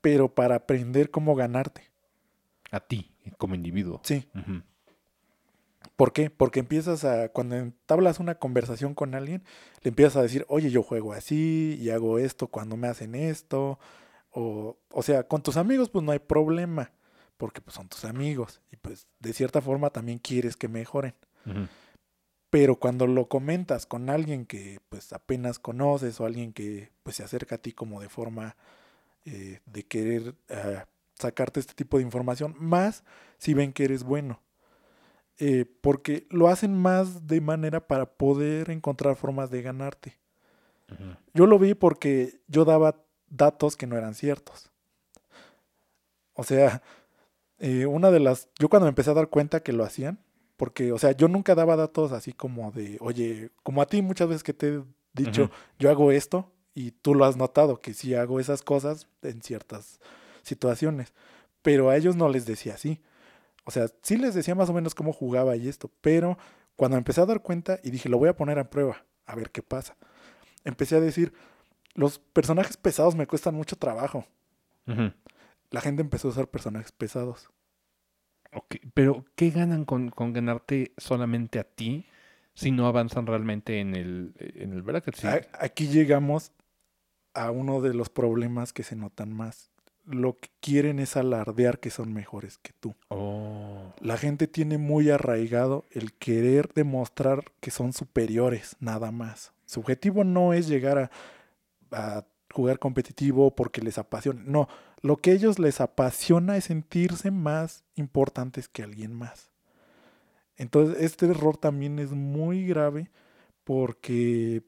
pero para aprender cómo ganarte. a ti, como individuo. Sí. ¿Por qué? Porque empiezas a, cuando entablas una conversación con alguien, le empiezas a decir, oye, yo juego así y hago esto cuando me hacen esto. O, o sea, con tus amigos pues no hay problema, porque pues son tus amigos y pues de cierta forma también quieres que mejoren. Pero cuando lo comentas con alguien que pues apenas conoces o alguien que pues se acerca a ti como de forma eh, de querer ah, sacarte este tipo de información, más si ven que eres bueno. Eh, porque lo hacen más de manera para poder encontrar formas de ganarte. Yo lo vi porque yo daba datos que no eran ciertos. O sea, eh, una de las... Yo cuando me empecé a dar cuenta que lo hacían, porque, o sea, yo nunca daba datos así como de, oye, como a ti muchas veces que te he dicho, yo hago esto y tú lo has notado, que sí hago esas cosas en ciertas situaciones, pero a ellos no les decía así. O sea, sí les decía más o menos cómo jugaba y esto, pero cuando empecé a dar cuenta y dije, lo voy a poner a prueba, a ver qué pasa. Empecé a decir, los personajes pesados me cuestan mucho trabajo. La gente empezó a usar personajes pesados. Ok, Pero, ¿qué ganan con, con ganarte solamente a ti si no avanzan realmente en el, en el bracket? Sí. Aquí llegamos a uno de los problemas que se notan más. Lo que quieren es alardear que son mejores que tú. Oh. La gente tiene muy arraigado el querer demostrar que son superiores, nada más. Su objetivo no es llegar a, a jugar competitivo porque les apasiona. No, lo que a ellos les apasiona es sentirse más importantes que alguien más. Entonces, este error también es muy grave porque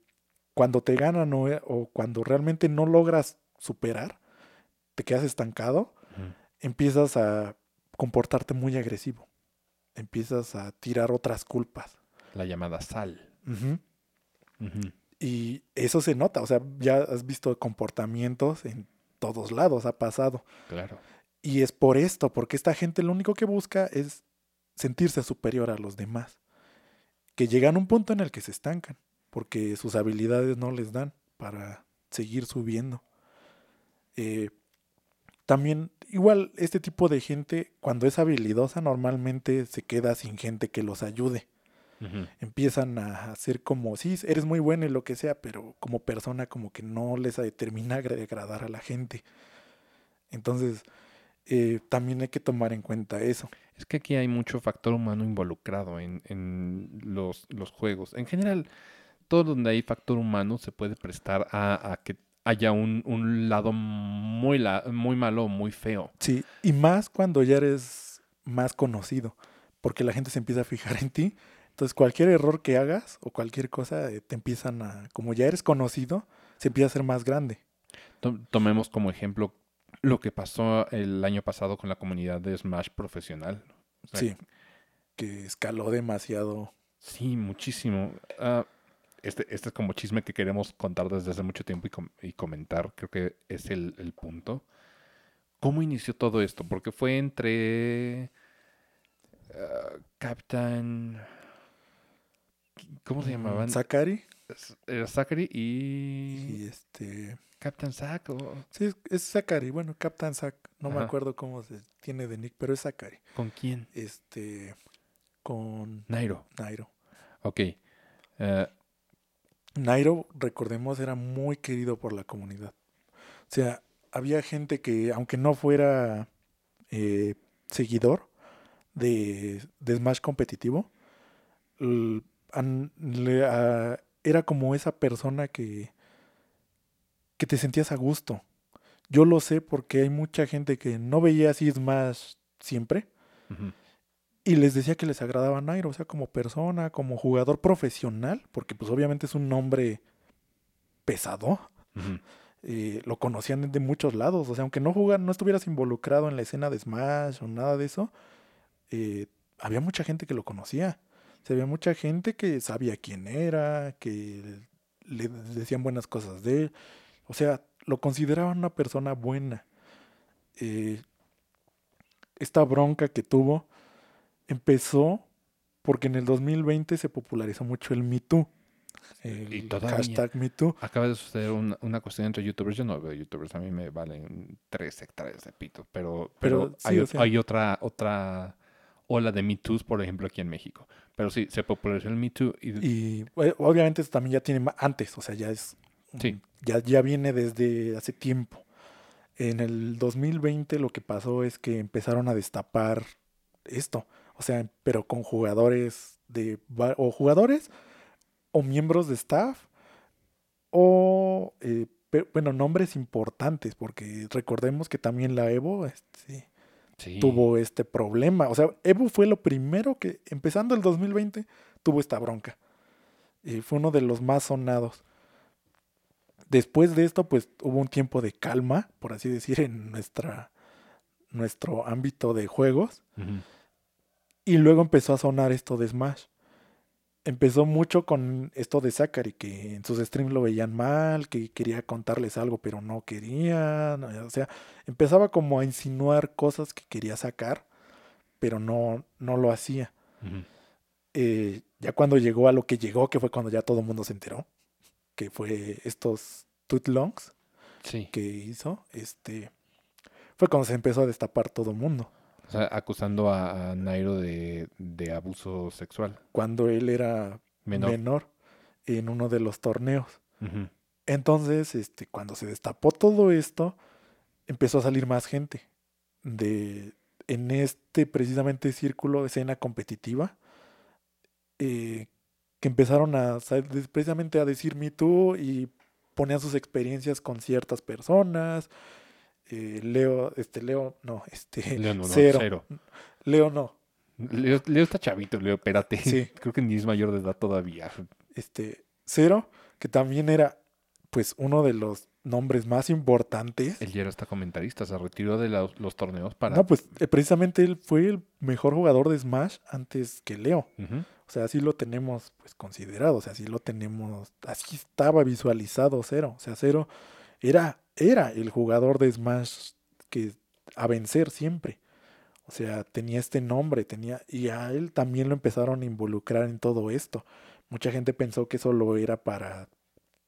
cuando te ganan o, o cuando realmente no logras superar, te quedas estancado, empiezas a comportarte muy agresivo. Empiezas a tirar otras culpas. La llamada sal. Y eso se nota, o sea, ya has visto comportamientos en todos lados, ha pasado. Claro. Y es por esto, porque esta gente lo único que busca es sentirse superior a los demás. Que llegan a un punto en el que se estancan, porque sus habilidades no les dan para seguir subiendo. Eh, también, igual, este tipo de gente, cuando es habilidosa, normalmente se queda sin gente que los ayude. Empiezan a hacer como, sí, eres muy bueno y lo que sea, pero como persona como que no les termina de agradar a la gente. Entonces, eh, también hay que tomar en cuenta eso. Es que aquí hay mucho factor humano involucrado en, en los, los juegos. En general, todo donde hay factor humano se puede prestar a, a que haya un, un lado muy, la- muy malo muy feo. Sí, y más cuando ya eres más conocido, porque la gente se empieza a fijar en ti. Entonces, cualquier error que hagas o cualquier cosa, eh, te empiezan a, como ya eres conocido, se empieza a hacer más grande. To- Tomemos como ejemplo lo que pasó el año pasado con la comunidad de Smash profesional. O sea, Sí, que escaló demasiado. Sí, muchísimo. Ah, este, este es como chisme que queremos contar desde hace mucho tiempo y, com- y comentar. Creo que es el, el punto. ¿Cómo inició todo esto? Porque fue entre ah, Captain... ¿Cómo se llamaban? S- Era Zachary y... y este... Captain Zack. o- Sí, es, Sakari, bueno, Captain Zack, no me acuerdo cómo se tiene de nick, pero es Sakari. ¿Con quién? Este, con Nairo. Nairo. Ok. Ah, Nairo, recordemos, era muy querido por la comunidad. O sea, había gente que, aunque no fuera eh, seguidor de, de Smash competitivo, an- le- a- era como esa persona que, que te sentías a gusto. Yo lo sé porque hay mucha gente que no veía así Smash siempre y les decía que les agradaba Nairo, o sea, como persona, como jugador profesional, porque pues obviamente es un nombre pesado. Eh, lo conocían de muchos lados, o sea, aunque no jugar, no estuvieras involucrado en la escena de Smash o nada de eso, eh, había mucha gente que lo conocía. Se había mucha gente que sabía quién era, que le decían buenas cosas de él. O sea, lo consideraban una persona buena. Eh, esta bronca que tuvo empezó porque en el 2020 se popularizó mucho el Me Too. El Y todavía. hashtag Me Too. Acaba de suceder una, una cuestión entre youtubers. Yo no veo youtubers, a mí me valen tres hectáreas de pito. Pero, pero, Pero hay, o- sea- hay otra, otra ola de Me Too's, por ejemplo, aquí en México. Pero sí, se popularizó el Me Too y, Y eh, obviamente esto también ya tiene antes, o sea, ya es. Sí. Ya, ya viene desde hace tiempo. En el 2020 lo que pasó es que empezaron a destapar esto. O sea, pero con jugadores de. o jugadores o miembros de staff o. eh, bueno, nombres importantes, porque recordemos que también la Evo este, sí. tuvo este problema. O sea, Evo fue lo primero que, empezando el 2020, tuvo esta bronca. Y fue uno de los más sonados. Después de esto, pues hubo un tiempo de calma, por así decir, en nuestra, nuestro ámbito de juegos. Y luego empezó a sonar esto de Smash. Empezó mucho con esto de Zachary, que en sus streams lo veían mal, que quería contarles algo, pero no quería. O sea, empezaba como a insinuar cosas que quería sacar, pero no, no lo hacía. Eh, ya cuando llegó a lo que llegó, que fue cuando ya todo el mundo se enteró, que fue estos tweet longs Sí. que hizo, este, fue cuando se empezó a destapar todo el mundo. O sea, acusando a, a Nairo de, de abuso sexual Cuando él era menor. menor en uno de los torneos. Entonces, este, cuando se destapó todo esto, empezó a salir más gente de en este precisamente círculo de escena competitiva eh, que empezaron a precisamente a decir Me Too y ponían sus experiencias con ciertas personas. Eh, Leo, este Leo, no, este Leo no, no, cero. Leo no, Leo, Leo está chavito, Leo, espérate. Sí. Creo que ni es mayor de edad todavía. este Cero, que también era pues uno de los nombres más importantes. Él ya era hasta comentarista, se retiró de los, los torneos para... No, pues eh, precisamente él fue el mejor jugador de Smash antes que Leo. O sea, así lo tenemos pues considerado, o sea, así lo tenemos, así estaba visualizado Cero. O sea, Cero era, era el jugador de Smash que a vencer siempre. O sea, tenía este nombre, tenía, y a él también lo empezaron a involucrar en todo esto. Mucha gente pensó que solo era para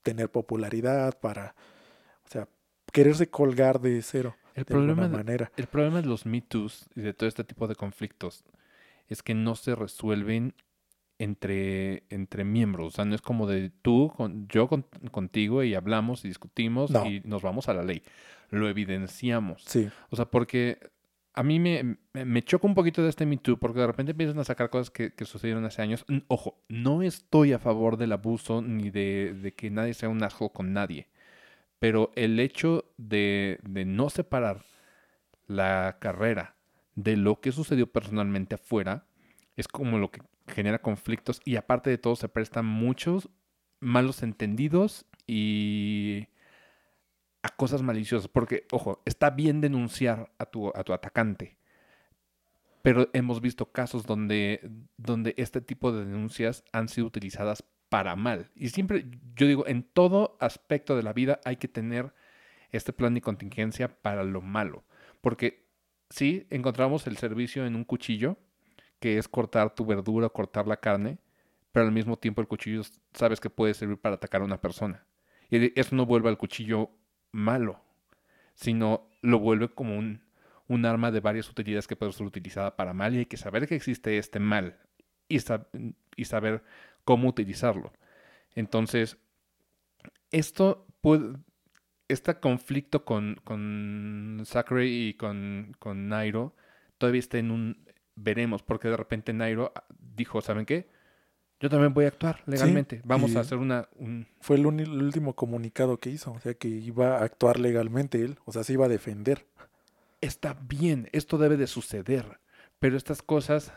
tener popularidad, para, o sea, quererse colgar de Cero El, de alguna problema de, manera. el problema de los Me Too's y de todo este tipo de conflictos es que no se resuelven entre, entre miembros. O sea, no es como de tú, con, yo con- contigo y hablamos y discutimos No. y nos vamos a la ley. Lo evidenciamos. Sí, O sea, porque a mí me, me- choca un poquito de este Me Too, porque de repente empiezan a sacar cosas que, que sucedieron hace años. Ojo, no estoy a favor del abuso ni de, de que nadie sea un asshole con nadie. Pero el hecho de, de no separar la carrera de lo que sucedió personalmente afuera es como lo que genera conflictos y aparte de todo se prestan muchos malos entendidos y a cosas maliciosas. Porque, ojo, está bien denunciar a tu, a tu atacante. Pero hemos visto casos donde, donde este tipo de denuncias han sido utilizadas para mal. Y siempre, yo digo, en todo aspecto de la vida hay que tener este plan de contingencia para lo malo. Porque sí, encontramos el servicio en un cuchillo, que es cortar tu verdura, cortar la carne, pero al mismo tiempo el cuchillo sabes que puede servir para atacar a una persona. Y eso no vuelve al cuchillo malo, sino lo vuelve como un, arma de varias utilidades que puede ser utilizada para mal y hay que saber que existe este mal y, sab- y saber cómo utilizarlo. Entonces, esto puede, este conflicto con, con Sakurai y con, con Nairo todavía está en un veremos, porque de repente Nairo ah, dijo, ¿saben qué? Yo también voy a actuar legalmente. Vamos a hacer una, un, fue el, último comunicado que hizo, o sea, que iba a actuar legalmente él, o sea, se iba a defender. está bien, esto debe de suceder, pero estas cosas,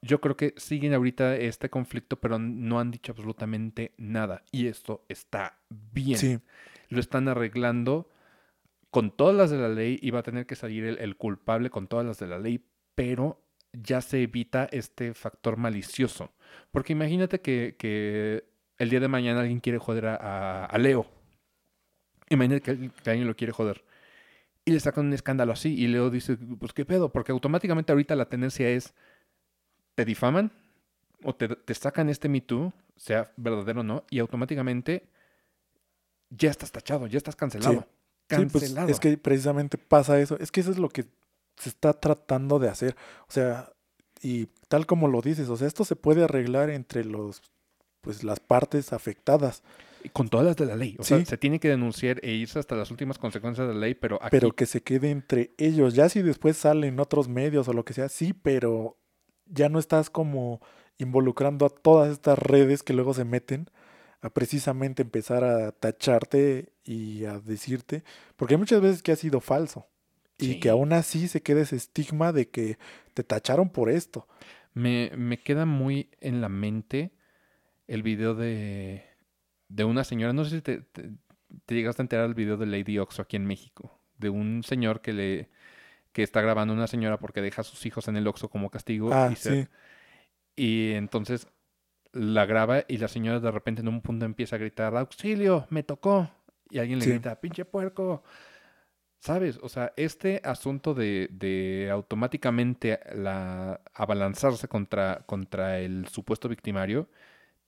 yo creo que siguen ahorita este conflicto, pero no han dicho absolutamente nada. Y esto está bien. Sí, Lo están arreglando con todas las de la ley y va a tener que salir el, el culpable con todas las de la ley, pero ya se evita este factor malicioso. Porque imagínate que, que el día de mañana alguien quiere joder a, a- a Leo. Imagínate que, que alguien lo quiere joder. Y le sacan un escándalo así. Y Leo dice, pues qué pedo. Porque automáticamente ahorita la tendencia es, te difaman o te, te sacan este Me Too, sea verdadero o no, y automáticamente ya estás tachado, ya estás cancelado. Sí, pues Cancelado. es que precisamente pasa eso. Es que eso es lo que se está tratando de hacer. O sea, y tal como lo dices, o sea, esto se puede arreglar entre los, pues las partes afectadas, Y Con todas las de la ley. O sea, Sí. se tiene que denunciar e irse hasta las últimas consecuencias de la ley, pero aquí pero que se quede entre ellos. Ya si después salen otros medios o lo que sea, sí, pero ya no estás como involucrando a todas estas redes que luego se meten a precisamente empezar a tacharte y a decirte, porque hay muchas veces que ha sido falso y que aún así se queda ese estigma de que te tacharon por esto. me, me queda muy en la mente el video de, de una señora, no sé si te, te- te llegaste a enterar del video de Lady Oxo aquí en México, de un señor que le que está grabando a una señora porque deja a sus hijos en el Oxxo como castigo Ah, y, se- sí, y entonces la graba y la señora de repente en un punto empieza a gritar, auxilio, me tocó. Y alguien le Sí. grita, pinche puerco. ¿Sabes? O sea, este asunto de, de automáticamente la, abalanzarse contra, contra el supuesto victimario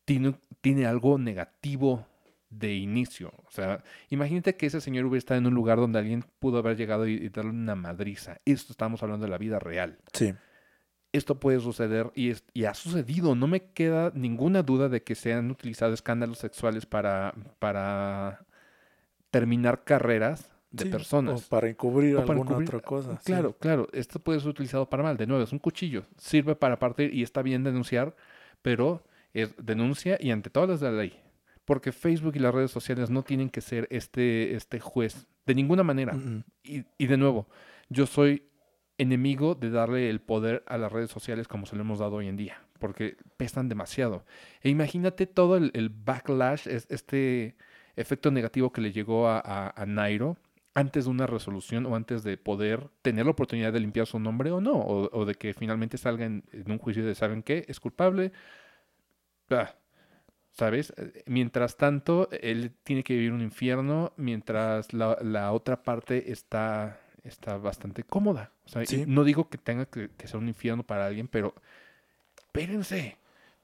tiene, tiene algo negativo de inicio. O sea, imagínate que ese señor hubiera estado en un lugar donde alguien pudo haber llegado y, y darle una madriza. Esto estamos hablando de la vida real sí. esto puede suceder y, es- y ha sucedido. No me queda ninguna duda de que se han utilizado escándalos sexuales para, para terminar carreras de sí, personas. O para encubrir O para alguna encubrir- otra cosa. sí. Claro, claro, esto puede ser utilizado para mal. De nuevo, es un cuchillo. Sirve para partir y está bien denunciar, pero es denuncia y ante todas las de la ley. Porque Facebook y las redes sociales no tienen que ser este, este juez de ninguna manera. Mm, mm. Y, y de nuevo, yo soy enemigo de darle el poder a las redes sociales como se lo hemos dado hoy en día, porque pesan demasiado. E imagínate todo el, el backlash, es- este efecto negativo que le llegó a, a- a Nairo antes de una resolución o antes de poder tener la oportunidad de limpiar su nombre o no, o, o de que finalmente salga en, en un juicio de, ¿saben qué? Es culpable. Ah, ¿Sabes? Eh, Mientras tanto, él tiene que vivir un infierno, mientras la, la otra parte está, está bastante cómoda. O sea, y Sí. no digo que tenga que, que ser un infierno para alguien, pero espérense,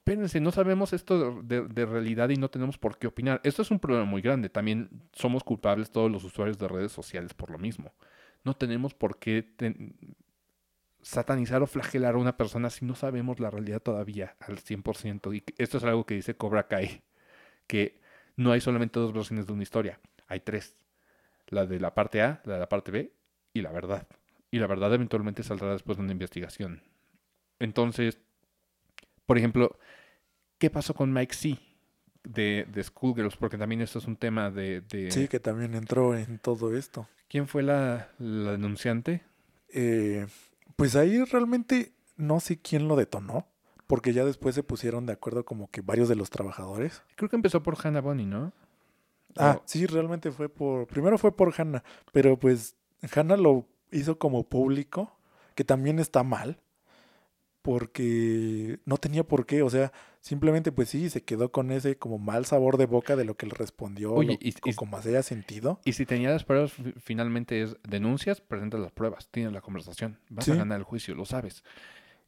espérense, no sabemos esto de, realidad y no tenemos por qué opinar. Esto es un problema muy grande. También somos culpables todos los usuarios de redes sociales por lo mismo. No tenemos por qué satanizar o flagelar a una persona si no sabemos la realidad todavía al 100%. Y esto es algo que dice Cobra Kai, que no hay solamente dos versiones de una historia, hay tres. La de la parte A, la de la parte B y la verdad. Y la verdad eventualmente saldrá después de una investigación. Entonces, por ejemplo, ¿qué pasó con Mike C? De, de Schoolgirls, porque también esto es un tema de... de- Sí, que también entró en todo esto. ¿Quién fue la, la denunciante? Eh, pues ahí realmente no sé quién lo detonó, porque ya después se pusieron de acuerdo como que varios de los trabajadores. Creo que empezó por Hannah Bonny, ¿no? Ah, O- sí, realmente fue por, primero fue por Hannah, pero pues Hannah lo hizo como público, que también está mal, porque no tenía por qué, o sea, simplemente pues sí, se quedó con ese como mal sabor de boca de lo que le respondió, Oye, lo- y- o y- como se haya sentido. Y si tenía las pruebas, fi- finalmente es denuncias, presentas las pruebas, tienes la conversación, vas a ganar el juicio, lo sabes.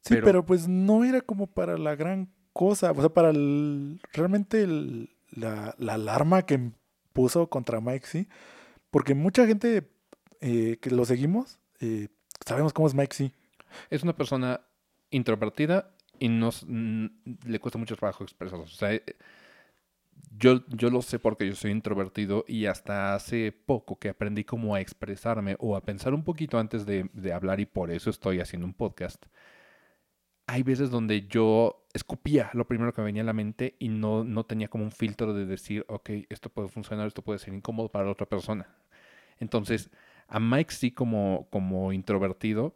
Sí, Pero- pero, pues no era como para la gran cosa, o sea, para el- realmente el- la, la alarma que puso contra Mike, sí, porque mucha gente eh, que lo seguimos, eh, sabemos cómo es Mike, sí. Es una persona introvertida y no, le cuesta mucho trabajo sea, eh, yo, yo lo sé porque yo soy introvertido y hasta hace poco que aprendí cómo a expresarme o a pensar un poquito antes de, de hablar y por eso estoy haciendo un podcast. Hay veces donde yo escupía lo primero que me venía a la mente y no, no tenía como un filtro de decir, ok, esto puede funcionar, esto puede ser incómodo para la otra persona. Entonces, a Mike sí como, como introvertido,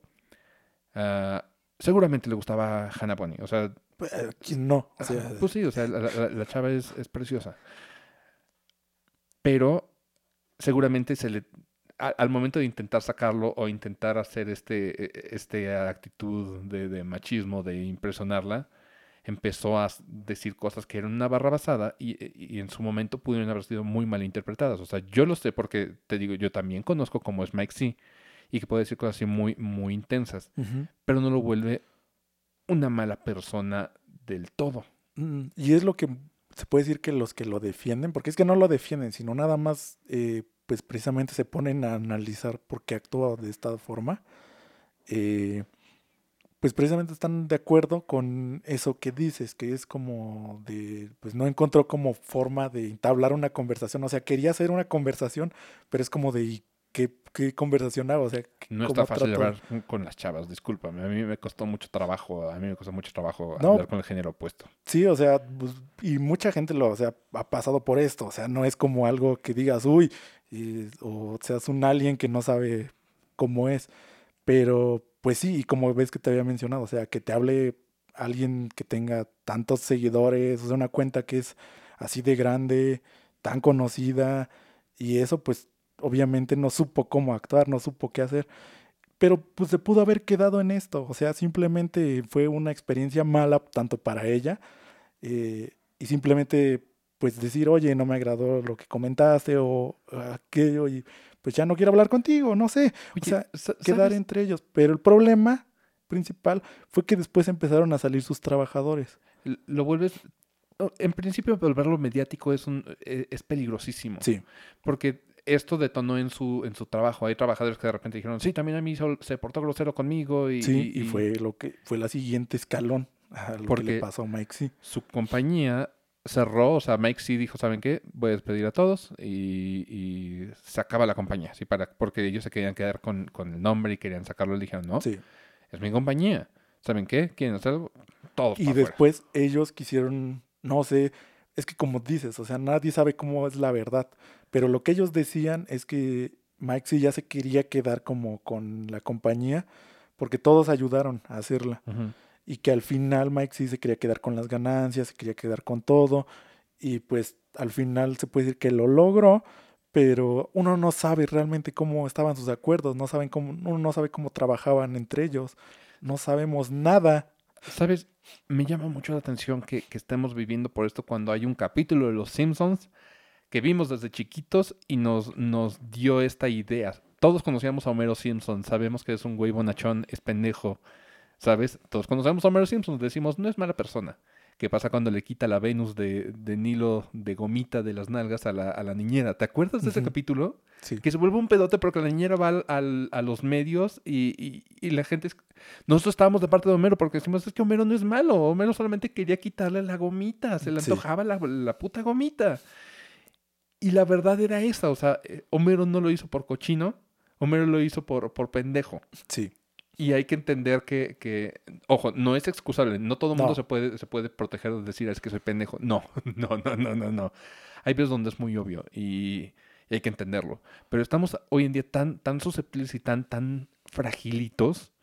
ah, seguramente le gustaba Hannah Bonny. O sea, Pues, ¿quién no? O sea, pues sí, o sea, la, la- la chava es, es preciosa. Pero seguramente se le, al momento de intentar sacarlo o intentar hacer este, e- este actitud de, de machismo, de impresionarla, empezó a decir cosas que eran una barra basada y, y en su momento pudieron haber sido muy mal interpretadas. O sea, yo lo sé porque te digo, yo también conozco cómo es Mike C y que puede decir cosas así muy, muy intensas, pero no lo vuelve una mala persona del todo. Mm, Y es lo que se puede decir que los que lo defienden, porque es que no lo defienden, sino nada más, eh, pues precisamente se ponen a analizar por qué actúa de esta forma, eh, pues precisamente están de acuerdo con eso que dices, que es como de, pues no encontró como forma de entablar una conversación, o sea, quería hacer una conversación, pero es como de, ¿y qué, qué conversación hago? O sea, No ¿cómo está fácil trato? hablar con las chavas, discúlpame. A mí me costó mucho trabajo, a mí me costó mucho trabajo No. hablar con el género opuesto. Sí, o sea, pues, y mucha gente lo, o sea, ha pasado por esto, o sea, no es como algo que digas, uy, y- o seas un alien que no sabe cómo es, pero pues sí, y como ves que te había mencionado, o sea, que te hable alguien que tenga tantos seguidores, o sea, una cuenta que es así de grande, tan conocida, y eso pues obviamente no supo cómo actuar, no supo qué hacer. Pero pues se pudo haber quedado en esto, o sea, simplemente fue una experiencia mala tanto para ella eh, y simplemente pues decir, oye, no me agradó lo que comentaste o aquello y pues ya no quiero hablar contigo, no sé, o sea, sa- quedar entre ellos. Pero el problema principal fue que después empezaron a salir sus trabajadores. Lo vuelves... En principio, volverlo mediático es, un, e- es peligrosísimo. Sí, Porque esto detonó en su, en su trabajo. Hay trabajadores que de repente dijeron, sí, también a mí se portó grosero conmigo y, sí, y, y fue lo que fue la siguiente escalón a lo que Porque- le pasó a Mike, sí. su compañía cerró. O sea, Mike sí dijo, ¿saben qué? Voy a despedir a todos y, y se acaba la compañía. ¿sí? Para, porque ellos se querían quedar con, con el nombre y querían sacarlo. Le dijeron, no, Sí. es mi compañía. ¿Saben qué? ¿Quieren hacer? Todos Y después ellos quisieron, no sé, es que como dices, o sea, nadie sabe cómo es la verdad, pero lo que ellos decían es que Mike sí ya se quería quedar como con la compañía porque todos ayudaron a hacerla y que al final Mike sí se quería quedar con las ganancias, se quería quedar con todo y pues al final se puede decir que lo logró, pero uno no sabe realmente cómo estaban sus acuerdos, no saben cómo uno no sabe cómo trabajaban entre ellos, no sabemos nada. ¿Sabes? Me llama mucho la atención que, que estemos viviendo por esto cuando hay un capítulo de Los Simpsons que vimos desde chiquitos y nos, nos dio esta idea. Todos conocíamos a Homero Simpson, sabemos que es un güey bonachón, es pendejo, ¿sabes? Todos conocemos a Homero Simpson, decimos, no es mala persona. ¿Qué pasa cuando le quita la Venus de, de Nilo de gomita de las nalgas a la, a la niñera? ¿Te acuerdas de ese capítulo? Sí. Que se vuelve un pedote porque la niñera va al- al- a los medios y, y- y la gente... es- Nosotros estábamos de parte de Homero porque decimos, es que Homero no es malo. Homero solamente quería quitarle la gomita. Se le Sí. antojaba la, la puta gomita. Y la verdad era esa. O sea, eh, Homero no lo hizo por cochino. Homero lo hizo por, por pendejo. Sí. Y hay que entender que, que- ojo, no es excusable. No todo el mundo se puede, se puede proteger de decir es que soy pendejo. No, no, no, no, no, no. Hay veces donde es muy obvio y, y hay que entenderlo. Pero estamos hoy en día tan, tan susceptibles y tan, tan fragilitos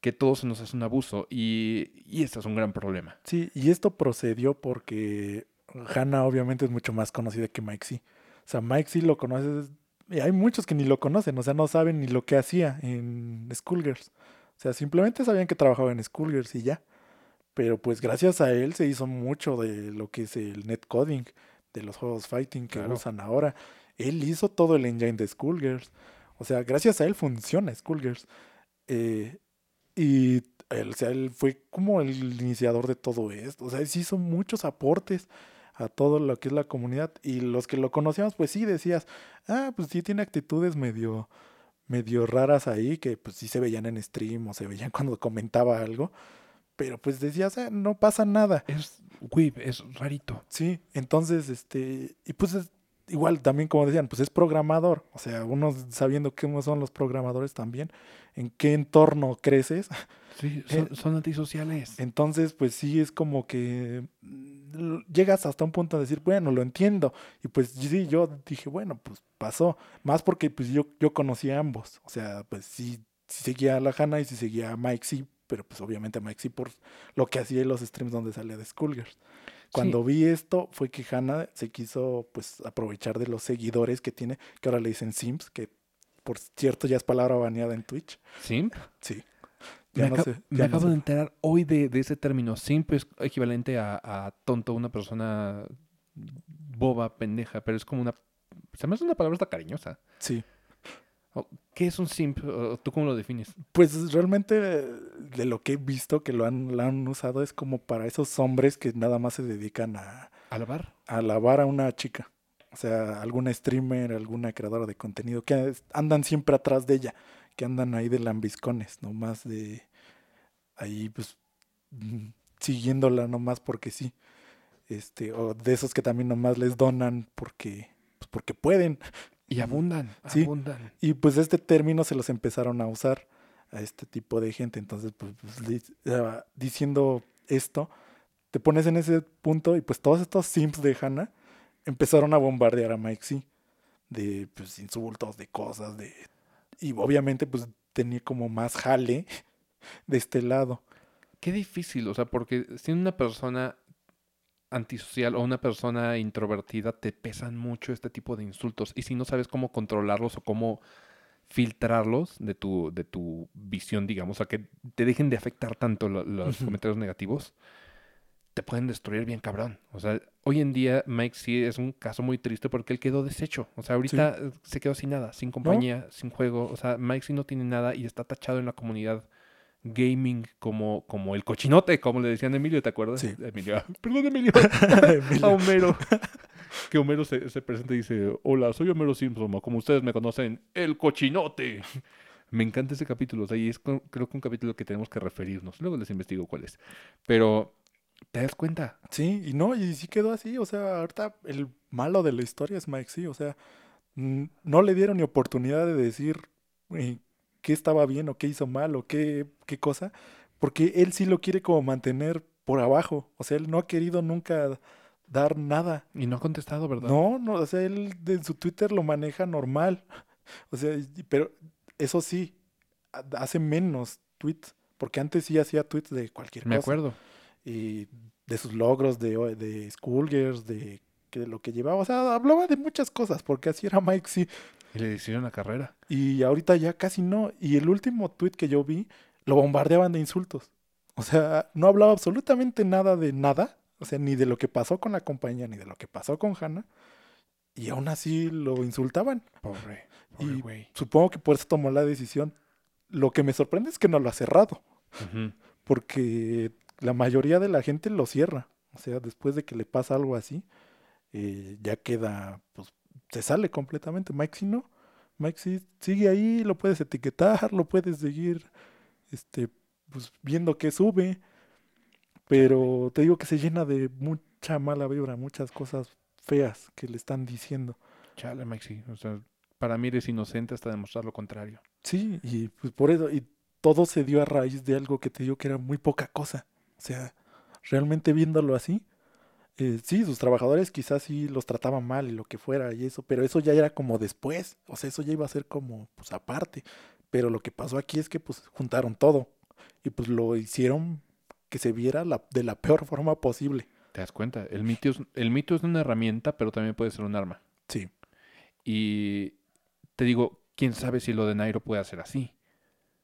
que todo se nos hace un abuso. Y, y este es un gran problema. Sí, y esto procedió porque Hannah obviamente es mucho más conocida que Mike C. O sea, Mike C lo conoces, y hay muchos que ni lo conocen, o sea, no saben ni lo que hacía en Schoolgirls. O sea, simplemente sabían que trabajaba en Schoolgirls y ya. Pero pues gracias a él se hizo mucho de lo que es el netcoding, de los juegos fighting que Claro. usan ahora. Él hizo todo el engine de Schoolgirls. O sea, gracias a él funciona Schoolgirls. Eh, y él, o sea, él fue como el iniciador de todo esto. O sea, sí hizo muchos aportes a todo lo que es la comunidad. Y los que lo conocíamos, pues sí decías, ah, pues sí tiene actitudes medio, medio raras ahí, que pues sí se veían en stream o se veían cuando comentaba algo. Pero pues decías, ah, no pasa nada. Es, güey, es rarito. Sí, entonces, este, y pues es- igual también como decían, pues es programador, o sea, uno sabiendo cómo son los programadores también, en qué entorno creces, Sí, Eh, son, son antisociales. entonces pues sí es como que llegas hasta un punto de decir, bueno, lo entiendo, y pues sí, yo dije, bueno, pues pasó, más porque pues yo, yo conocí a ambos, o sea, pues sí, sí seguía a la Hanna y sí seguía a Mike, sí, pero pues obviamente a Mike sí por lo que hacía en los streams donde salía de Schoolgirls. Cuando vi esto fue que Hannah se quiso pues aprovechar de los seguidores que tiene, que ahora le dicen Sims, que por cierto ya es palabra baneada en Twitch. ¿Simp? Sí. Me, Ya no aca- sé. me no acabo sé. de enterar hoy de, de ese término. Simp es equivalente a, a tonto, una persona boba, pendeja, pero es como una... Se me hace una palabra hasta cariñosa. Sí. ¿Qué es un simp? ¿O ¿Tú cómo lo defines? Pues realmente de lo que he visto que lo han, lo han usado es como para esos hombres que nada más se dedican a, ¿Alabar? a alabar a una chica. O sea, alguna streamer, alguna creadora de contenido que andan siempre atrás de ella, que andan ahí de lambiscones, nomás de ahí pues mm, siguiéndola nomás porque sí. Este, o de esos que también nomás les donan porque pues porque pueden. Y abundan, Sí. abundan. Y pues este término se los empezaron a usar a este tipo de gente. Entonces, pues, pues, ah, diciendo esto, te pones en ese punto y pues todos estos simps de Hannah empezaron a bombardear a Mike C. De pues insultos, de cosas, de... Y obviamente pues tenía como más jale de este lado. Qué difícil, o sea, porque si una persona antisocial o una persona introvertida te pesan mucho este tipo de insultos y si no sabes cómo controlarlos o cómo filtrarlos de tu, de tu visión, digamos, o sea, que te dejen de afectar tanto lo- los comentarios negativos, te pueden destruir bien cabrón. O sea, hoy en día Mike sí es un caso muy triste porque él quedó deshecho. O sea, ahorita eh, se quedó sin nada, sin compañía, sin juego. O sea, Mike sí no tiene nada y está tachado en la comunidad gaming como, como el cochinote, como le decían a Emilio, ¿te acuerdas? Sí. Emilio, perdón Emilio, Emilio. a Homero. Que Homero se, se presenta y dice, hola, soy Homero Simpson, o como ustedes me conocen, el cochinote. Me encanta ese capítulo, o sea, y es creo que un capítulo que tenemos que referirnos. Luego les investigo cuál es. Pero, ¿te das cuenta? Sí, y no, y sí quedó así. O sea, ahorita el malo de la historia es Mike C. O sea, no le dieron ni oportunidad de decir eh, qué estaba bien o qué hizo mal o qué, qué cosa, porque él sí lo quiere como mantener por abajo. O sea, él no ha querido nunca dar nada. Y no ha contestado, ¿verdad? No, no, o sea, él en su Twitter lo maneja normal. O sea, pero eso sí, ha- hace menos tweets, porque antes sí hacía tweets de cualquier Me cosa acuerdo. Y de sus logros de, de Schoolgirls, de, de lo que llevaba. O sea, hablaba de muchas cosas, porque así era Mike, sí. Y le hicieron la carrera. Y ahorita ya casi no. Y el último tweet que yo vi, lo bombardeaban de insultos. O sea, no hablaba absolutamente nada de nada. O sea, ni de lo que pasó con la compañía, ni de lo que pasó con Hannah. Y aún así lo insultaban. Pobre, Y- pobre güey. Supongo que por eso tomó la decisión. Lo que me sorprende es que no lo ha cerrado. Porque la mayoría de la gente lo cierra. O sea, después de que le pasa algo así, eh, ya queda, pues, se sale completamente. Mike sí no. Mike sí sigue ahí, lo puedes etiquetar, lo puedes seguir, este, pues, viendo que sube. Pero te digo que se llena de mucha mala vibra, muchas cosas feas que le están diciendo. Chale, sí. O sea, para mí eres inocente hasta demostrar lo contrario. Sí, y pues por eso, y todo se dio a raíz de algo que te digo que era muy poca cosa. O sea, realmente viéndolo así, eh, sí, sus trabajadores quizás sí los trataban mal y lo que fuera y eso, pero eso ya era como después, o sea, eso ya iba a ser como, pues aparte. Pero lo que pasó aquí es que pues juntaron todo y pues lo hicieron que se viera la- de la peor forma posible. ¿Te das cuenta? El mito, es, el mito es una herramienta, pero también puede ser un arma. Sí. Y te digo, quién sabe si lo de Nairo puede hacer así.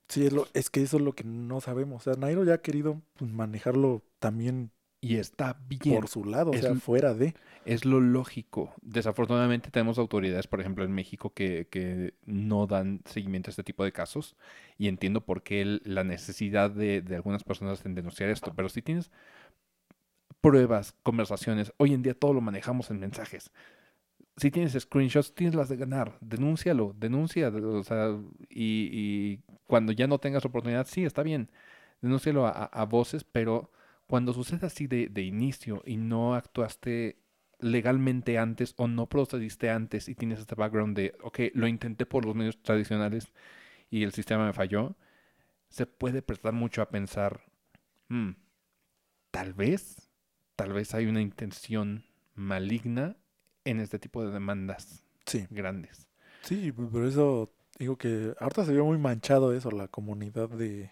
Sí, es, lo, es que eso es lo que no sabemos. O sea, Nairo ya ha querido pues, manejarlo también Y está bien. por su lado, o Es sea, l- fuera de. Es lo lógico. Desafortunadamente tenemos autoridades, por ejemplo, en México que, que no dan seguimiento a este tipo de casos. Y entiendo por qué el- la necesidad de, de algunas personas en denunciar esto. Pero si tienes pruebas, conversaciones, hoy en día todo lo manejamos en mensajes. Si tienes screenshots, tienes las de ganar. Denúncialo, denuncia. O sea, y, cuando ya no tengas oportunidad, sí, está bien. Denúncialo a voces, pero cuando sucede así de, de inicio y no actuaste legalmente antes o no procediste antes y tienes este background de, ok, lo intenté por los medios tradicionales y el sistema me falló, se puede prestar mucho a pensar, "Hmm, tal vez, tal vez hay una intención maligna en este tipo de demandas Sí. grandes. Sí, p- por eso digo que ahorita se vio muy manchado eso, la comunidad de,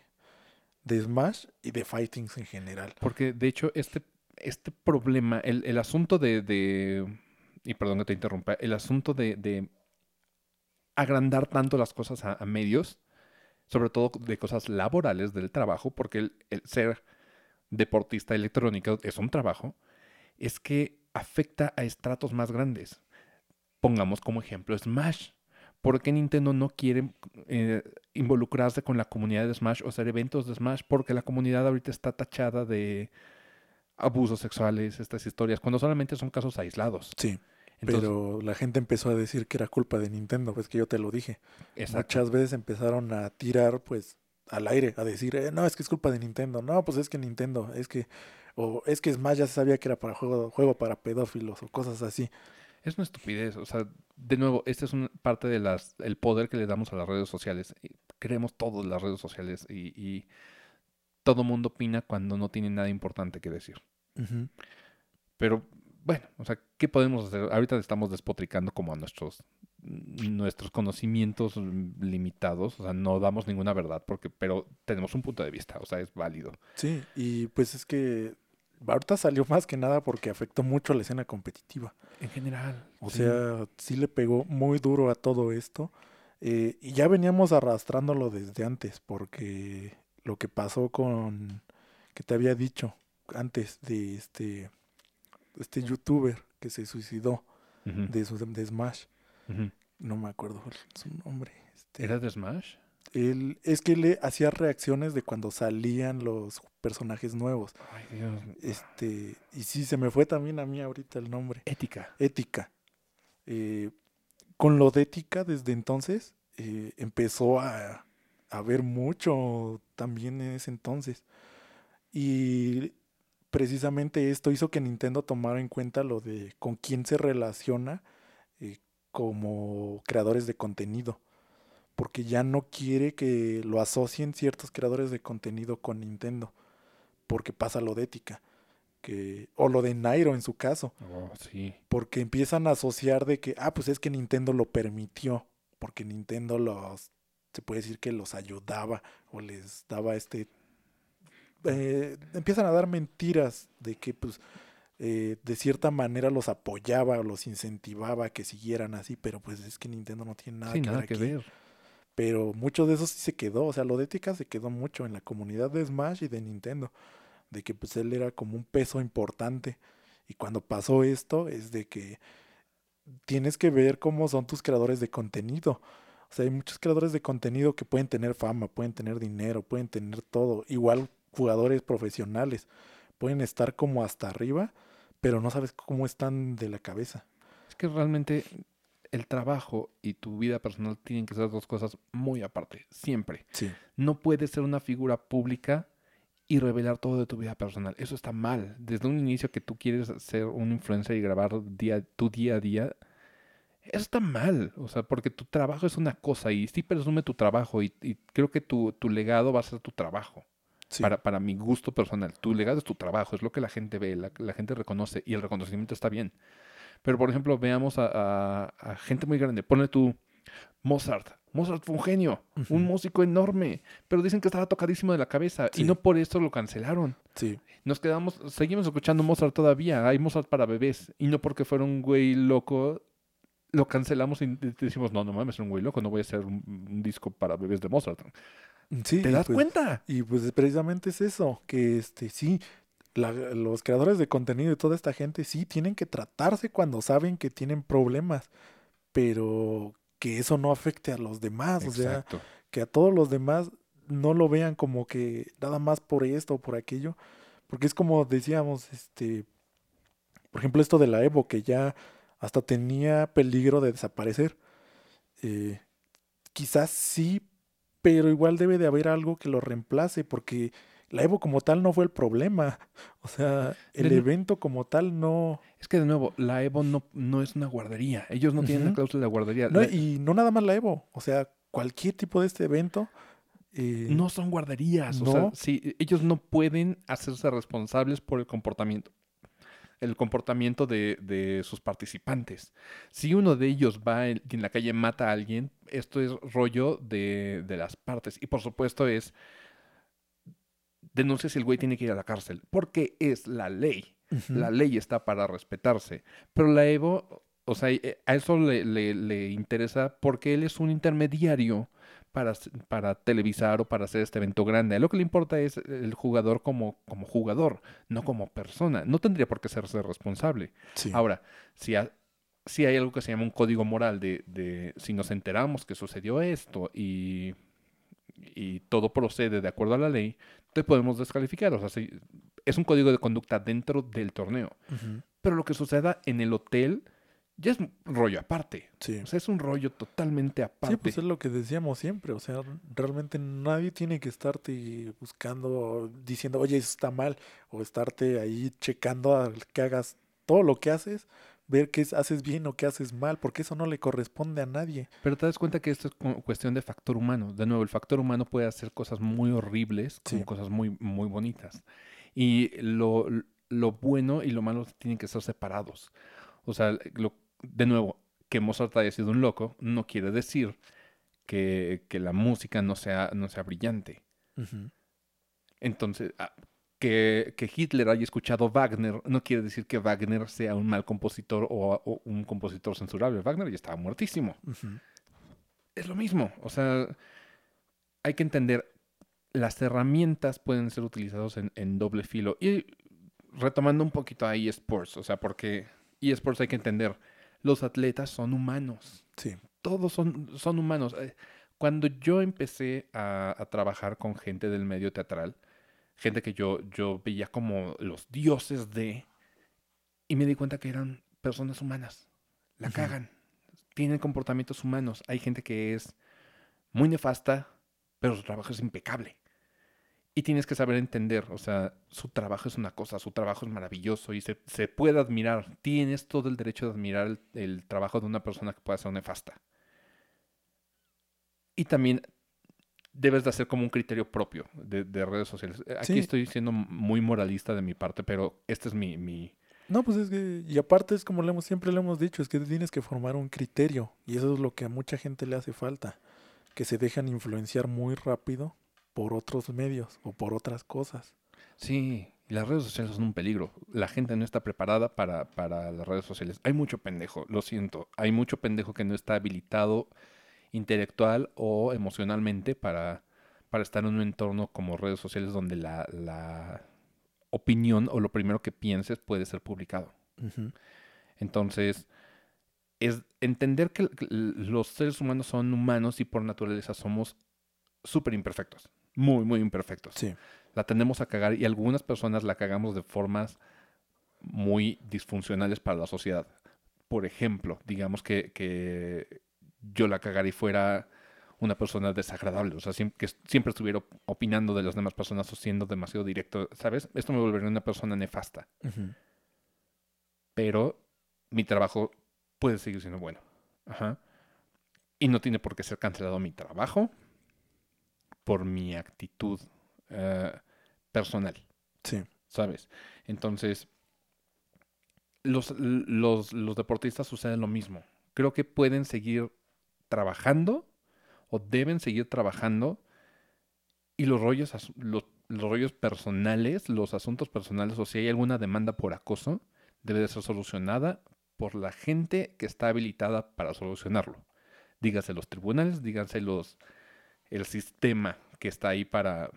de Smash y de Fightings en general. Porque de hecho este, este problema, el, el asunto de, de- y perdón que te interrumpa, el asunto de, de agrandar tanto las cosas a, a medios, sobre todo de cosas laborales del trabajo, porque el, el ser deportista electrónico es un trabajo, es que afecta a estratos más grandes. Pongamos como ejemplo Smash. ¿Por qué Nintendo no quiere eh, involucrarse con la comunidad de Smash o hacer eventos de Smash? Porque la comunidad ahorita está tachada de abusos sexuales, estas historias, cuando solamente son casos aislados. Sí. Entonces, Pero la gente empezó a decir que era culpa de Nintendo, pues que yo te lo dije. exacto. Muchas veces empezaron a tirar pues al aire, a decir, eh, no, es que es culpa de Nintendo, no, pues es que Nintendo, es que, o es que Smash ya se sabía que era para juego, juego para pedófilos o cosas así. Es una estupidez. O sea, de nuevo, este es una parte de las el poder que le damos a las redes sociales. Creemos todos las redes sociales y, y todo mundo opina cuando no tiene nada importante que decir. Pero bueno, o sea, ¿qué podemos hacer? Ahorita estamos despotricando como a nuestros nuestros conocimientos limitados, o sea, no damos ninguna verdad porque pero tenemos un punto de vista, o sea, es válido. Sí, y pues es que ahorita salió más que nada porque afectó mucho a la escena competitiva. En general, O sí. sea, sí le pegó muy duro a todo esto. eh, y ya veníamos arrastrándolo desde antes, porque lo que pasó con, que te había dicho antes de este, este youtuber que se suicidó de, su, de Smash, no me acuerdo su nombre. Este, ¿Era de Smash? él, es que le hacía reacciones de cuando salían los personajes nuevos. Ay, Dios. Este, y sí, se me fue también a mí ahorita el nombre. Ética. ética. Eh, con lo de ética, desde entonces, eh, empezó a, a ver mucho también en ese entonces. Y precisamente esto hizo que Nintendo tomara en cuenta lo de con quién se relaciona eh, como creadores de contenido. Porque ya no quiere que lo asocien ciertos creadores de contenido con Nintendo. Porque pasa lo de ética. Que, o lo de Nairo en su caso Oh, sí. porque empiezan a asociar de que, ah, pues es que Nintendo lo permitió, porque Nintendo los, se puede decir que los ayudaba o les daba este, eh, empiezan a dar mentiras de que, pues, eh, de cierta manera los apoyaba o los incentivaba a que siguieran así, pero pues es que Nintendo no tiene nada sí, que nada ver que ver. Pero mucho de eso sí se quedó, o sea, lo de ética se quedó mucho en la comunidad de Smash y de Nintendo, de que pues él era como un peso importante. Y cuando pasó esto es de que tienes que ver cómo son tus creadores de contenido. O sea, hay muchos creadores de contenido que pueden tener fama, pueden tener dinero, pueden tener todo. Igual jugadores profesionales pueden estar como hasta arriba, pero no sabes cómo están de la cabeza. Es que realmente el trabajo y tu vida personal tienen que ser dos cosas muy aparte, siempre. Sí. No puedes ser una figura pública y revelar todo de tu vida personal. Eso está mal. Desde un inicio que tú quieres ser un influencer y grabar día, tu día a día, eso está mal. O sea, porque tu trabajo es una cosa y sí presume tu trabajo y, y creo que tu, tu legado va a ser tu trabajo. Sí. Para, para mi gusto personal. Tu legado es tu trabajo, es lo que la gente ve, la, la gente reconoce y el reconocimiento está bien. Pero, por ejemplo, veamos a, a- a gente muy grande. Ponle tú Mozart. Mozart fue un genio, un músico enorme, pero dicen que estaba tocadísimo de la cabeza y Sí. no por eso lo cancelaron. Sí. Nos quedamos, seguimos escuchando Mozart todavía. Hay Mozart para bebés y no porque fuera un güey loco lo cancelamos y decimos, no, no mames, es un güey loco, no voy a hacer un, un disco para bebés de Mozart. Sí, ¿Te das pues- cuenta? Y pues precisamente es eso, que este sí, la- los creadores de contenido y toda esta gente sí tienen que tratarse cuando saben que tienen problemas, pero que eso no afecte a los demás, o sea, que a todos los demás no lo vean como que nada más por esto o por aquello, porque es como decíamos, este, por ejemplo, esto de la Evo, que ya hasta tenía peligro de desaparecer. Eh, quizás sí, pero igual debe de haber algo que lo reemplace, porque la Evo como tal no fue el problema. O sea, el De evento como tal no... Es que de nuevo, la Evo no, no es una guardería. Ellos no tienen la cláusula de guardería. no La- y no nada más la Evo, o sea, cualquier tipo de este evento... eh, no son guarderías. O sea, no. sí, ellos no pueden hacerse responsables por el comportamiento. El comportamiento de, de sus participantes. Si uno de ellos va en, la calle mata a alguien, esto es rollo de, de las partes. Y por supuesto es denuncia si el güey tiene que ir a la cárcel. Porque es la ley. La ley está para respetarse. Pero la Evo O sea, eh, a eso le, le- le interesa porque él es un intermediario para, televisar o para hacer este evento grande. Lo que le importa es el jugador como, como jugador, no como persona. No tendría por qué serse responsable. Sí. Ahora, si, ha- si hay algo que se llama un código moral de, de si nos enteramos que sucedió esto y, y todo procede de acuerdo a la ley, te podemos descalificar. O sea, si- es un código de conducta dentro del torneo. Pero lo que suceda en el hotel ya es un rollo aparte. Sí. O sea, es un rollo totalmente aparte. Sí, pues es lo que decíamos siempre, o sea, realmente nadie tiene que estarte buscando, diciendo, oye, eso está mal, o estarte ahí checando a que hagas todo lo que haces, ver qué es- haces bien o qué haces mal, porque eso no le corresponde a nadie. Pero te das cuenta que esto es cu- cuestión de factor humano. De nuevo, el factor humano puede hacer cosas muy horribles como Sí. cosas muy, muy bonitas. Y lo, lo bueno y lo malo tienen que ser separados. O sea, lo- de nuevo, que Mozart haya sido un loco no quiere decir que, que la música no sea, no sea brillante. Entonces, ah, que, que Hitler haya escuchado Wagner no quiere decir que Wagner sea un mal compositor o, o un compositor censurable. Wagner ya estaba muertísimo. Es lo mismo. O sea, hay que entender, las herramientas pueden ser utilizadas en, en doble filo. Y retomando un poquito a eSports, o sea, porque eSports hay que entender, los atletas son humanos. Sí. Todos son, son humanos. Eh, Cuando yo empecé a, a trabajar con gente del medio teatral, gente que yo, yo veía como los dioses de, y me di cuenta que eran personas humanas. La cagan. Tienen comportamientos humanos. Hay gente que es muy nefasta, pero su trabajo es impecable. Y tienes que saber entender, o sea, su trabajo es una cosa, su trabajo es maravilloso y se, se puede admirar. Tienes todo el derecho de admirar el, el trabajo de una persona que pueda ser nefasta. Y también debes de hacer como un criterio propio de, de redes sociales. Eh, Aquí Sí. estoy siendo muy moralista de mi parte, pero este es mi, mi, No, pues es que, y aparte es como le hemos, siempre le hemos dicho, es que tienes que formar un criterio, y eso es lo que a mucha gente le hace falta, que se dejan influenciar muy rápido por otros medios o por otras cosas. Sí, las redes sociales son un peligro. La gente no está preparada para, para las redes sociales. Hay mucho pendejo, lo siento. Hay mucho pendejo que no está habilitado intelectual o emocionalmente para, para estar en un entorno como redes sociales donde la, la opinión o lo primero que pienses puede ser publicado. Entonces, es entender que que los seres humanos son humanos y por naturaleza somos súper imperfectos. Muy, muy imperfectos Sí, la tendemos a cagar y algunas personas la cagamos de formas muy disfuncionales para la sociedad. Por ejemplo, digamos que, que yo la cagara y fuera una persona desagradable, o sea, que siempre estuviera op- opinando de las demás personas o siendo demasiado directo, ¿sabes? Esto me volvería una persona nefasta, pero mi trabajo puede seguir siendo bueno. Ajá. Y no tiene por qué ser cancelado mi trabajo por mi actitud eh, personal. sí, ¿sabes? Entonces, los, los, los deportistas suceden lo mismo. Creo que pueden seguir trabajando o deben seguir trabajando y los rollos, los, los rollos personales, los asuntos personales o si hay alguna demanda por acoso, debe de ser solucionada por la gente que está habilitada para solucionarlo. Dígase los tribunales, díganse los, el sistema que está ahí para,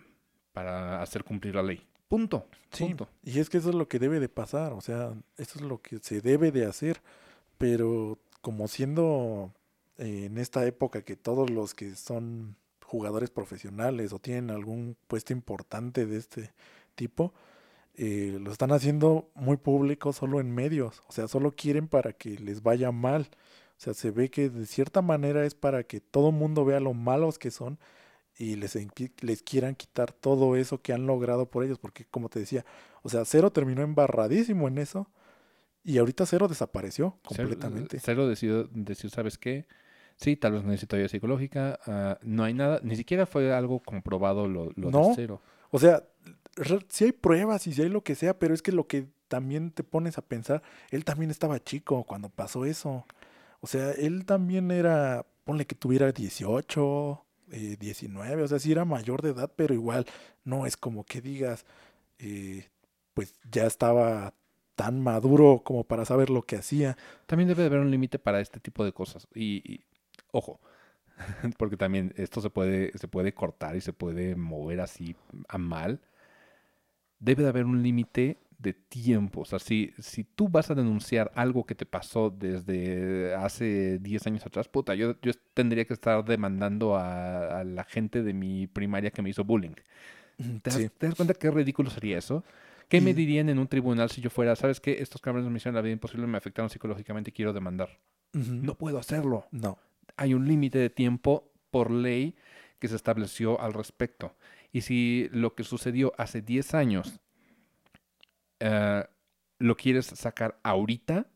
para hacer cumplir la ley. Punto. Sí, Punto. y es que eso es lo que debe de pasar, o sea, eso es lo que se debe de hacer, pero como siendo eh, en esta época que todos los que son jugadores profesionales o tienen algún puesto importante de este tipo, eh, lo están haciendo muy público solo en medios, o sea, solo quieren para que les vaya mal, o sea, se ve que de cierta manera es para que todo el mundo vea lo malos que son y les, les quieran quitar todo eso que han logrado por ellos, porque como te decía, o sea, Cero terminó embarradísimo en eso y ahorita Cero desapareció Cero- completamente. Cero decidió decir, ¿sabes qué? Sí, tal vez necesito ayuda psicológica. ah, no hay nada, ni siquiera fue algo comprobado lo, lo No. de cero. O sea, si hay pruebas y si hay lo que sea, pero es que lo que también te pones a pensar, él también estaba chico cuando pasó eso. O sea, él también era, ponle que tuviera 18, eh, 19, o sea, sí era mayor de edad, pero igual no es como que digas, eh, pues ya estaba tan maduro como para saber lo que hacía. También debe de haber un límite para este tipo de cosas. Y, y, ojo, porque también esto se puede, se puede cortar y se puede mover así a mal. Debe de haber un límite de tiempo. O sea, si, si tú vas a denunciar algo que te pasó desde hace 10 años atrás, puta, yo, yo tendría que estar demandando a, a la gente de mi primaria que me hizo bullying. ¿Te das, Sí. te das cuenta qué ridículo sería eso? ¿Qué me dirían en un tribunal si yo fuera, sabes qué, estos cabrones me hicieron la vida imposible, me afectaron psicológicamente y quiero demandar? No puedo hacerlo. No. Hay un límite de tiempo por ley que se estableció al respecto. Y si lo que sucedió hace 10 años eh, lo quieres sacar ahorita,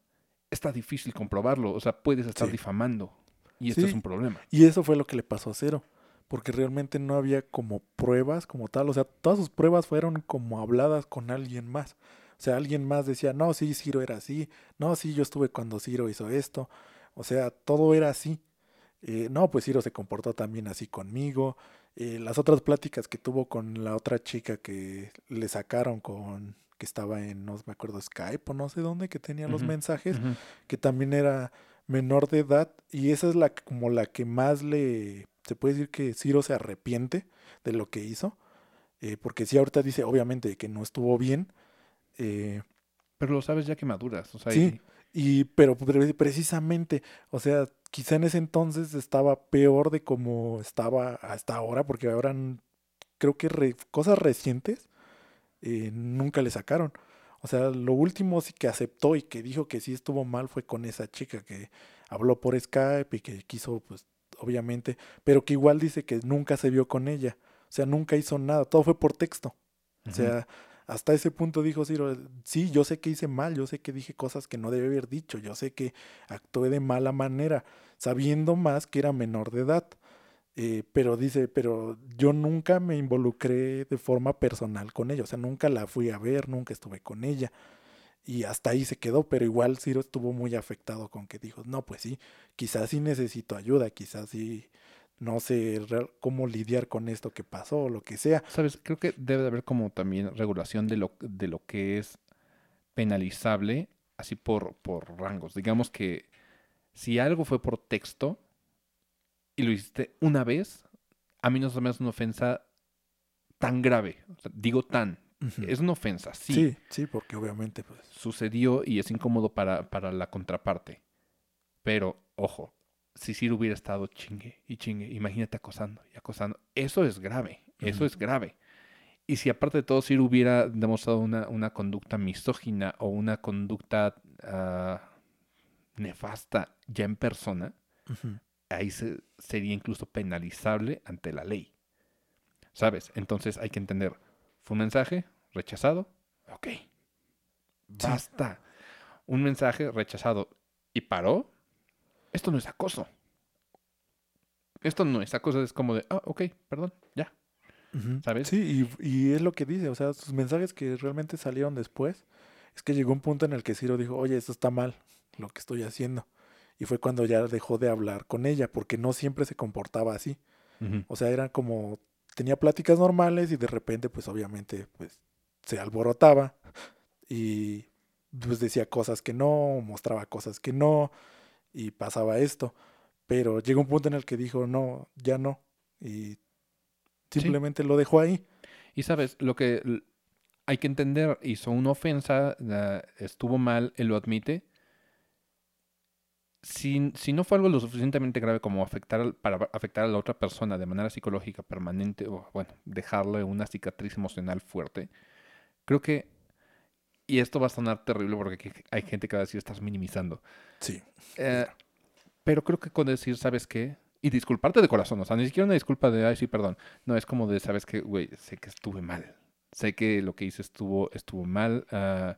está difícil comprobarlo. O sea, puedes estar Sí. difamando. Y esto Sí. es un problema. Y eso fue lo que le pasó a Cero. Porque realmente no había como pruebas como tal. O sea, todas sus pruebas fueron como habladas con alguien más. O sea, alguien más decía, no, sí, Ciro era así. No, sí, yo estuve cuando Ciro hizo esto. O sea, todo era así. Eh, no, pues Ciro se comportó también así conmigo. Eh, las otras pláticas que tuvo con la otra chica que le sacaron con que estaba en, no me acuerdo, Skype o no sé dónde, que tenía los mensajes que también era menor de edad y esa es la como la que más le se puede decir que Ciro se arrepiente de lo que hizo eh, porque sí ahorita dice obviamente que no estuvo bien eh, Pero lo sabes ya que maduras. O sea, Sí. y pero pre- precisamente o sea quizá en ese entonces estaba peor de como estaba hasta ahora porque ahora creo que re- cosas recientes eh, nunca le sacaron o sea, lo último sí que aceptó y que dijo que sí estuvo mal fue con esa chica que habló por Skype y que quiso, pues, obviamente, pero que igual dice que nunca se vio con ella. O sea, nunca hizo nada, todo fue por texto. O sea, hasta ese punto dijo Ciro, sí, yo sé que hice mal, yo sé que dije cosas que no debía haber dicho, yo sé que actué de mala manera, sabiendo más que era menor de edad. Eh, pero dice, pero yo nunca me involucré de forma personal con ella, o sea, nunca la fui a ver, nunca estuve con ella. Y hasta ahí se quedó, pero igual Ciro estuvo muy afectado con que dijo, no, pues sí, quizás sí necesito ayuda, quizás sí no sé cómo lidiar con esto que pasó o lo que sea. Sabes, creo que debe de haber como también regulación de lo, de lo que es penalizable, así por, por rangos. Digamos que si algo fue por texto y lo hiciste una vez, a mí no se me hace una ofensa tan grave. O sea, digo tan. Es una ofensa, sí. sí, sí, porque obviamente pues Sucedió y es incómodo para, para la contraparte. Pero, ojo, si Ciro hubiera estado chingue y chingue, imagínate acosando y acosando. Eso es grave, eso es grave. Y si aparte de todo Ciro hubiera demostrado una, una conducta misógina o una conducta ah, nefasta ya en persona, ujú, ahí se- sería incluso penalizable ante la ley. ¿Sabes? Entonces hay que entender, fue un mensaje rechazado, ok, basta. Un mensaje rechazado y paró, esto no es acoso. Esto no es acoso, es como de, ah, ok, perdón, ya. ¿Sabes? Sí, y, y es lo que dice, o sea, sus mensajes que realmente salieron después, es que llegó un punto en el que Ciro dijo, oye, esto está mal, lo que estoy haciendo. Y fue cuando ya dejó de hablar con ella, porque no siempre se comportaba así. O sea, era como, tenía pláticas normales y de repente, pues obviamente, pues se alborotaba y pues decía cosas que no, mostraba cosas que no y pasaba esto. Pero llegó un punto en el que dijo, no, ya no. Y simplemente lo dejó ahí. Y sabes, lo que hay que entender, hizo una ofensa, estuvo mal, él lo admite. Si, si no fue algo lo suficientemente grave como afectar para afectar a la otra persona de manera psicológica permanente, o bueno, dejarle una cicatriz emocional fuerte, creo que, y esto va a sonar terrible porque hay gente que va a decir estás minimizando, Sí. eh, pero creo que con decir, ¿sabes qué? Y disculparte de corazón, o sea, ni siquiera una disculpa de, ay, sí, perdón. No, es como de, ¿sabes qué? Güey, sé que estuve mal. Sé que lo que hice estuvo, estuvo mal. ah,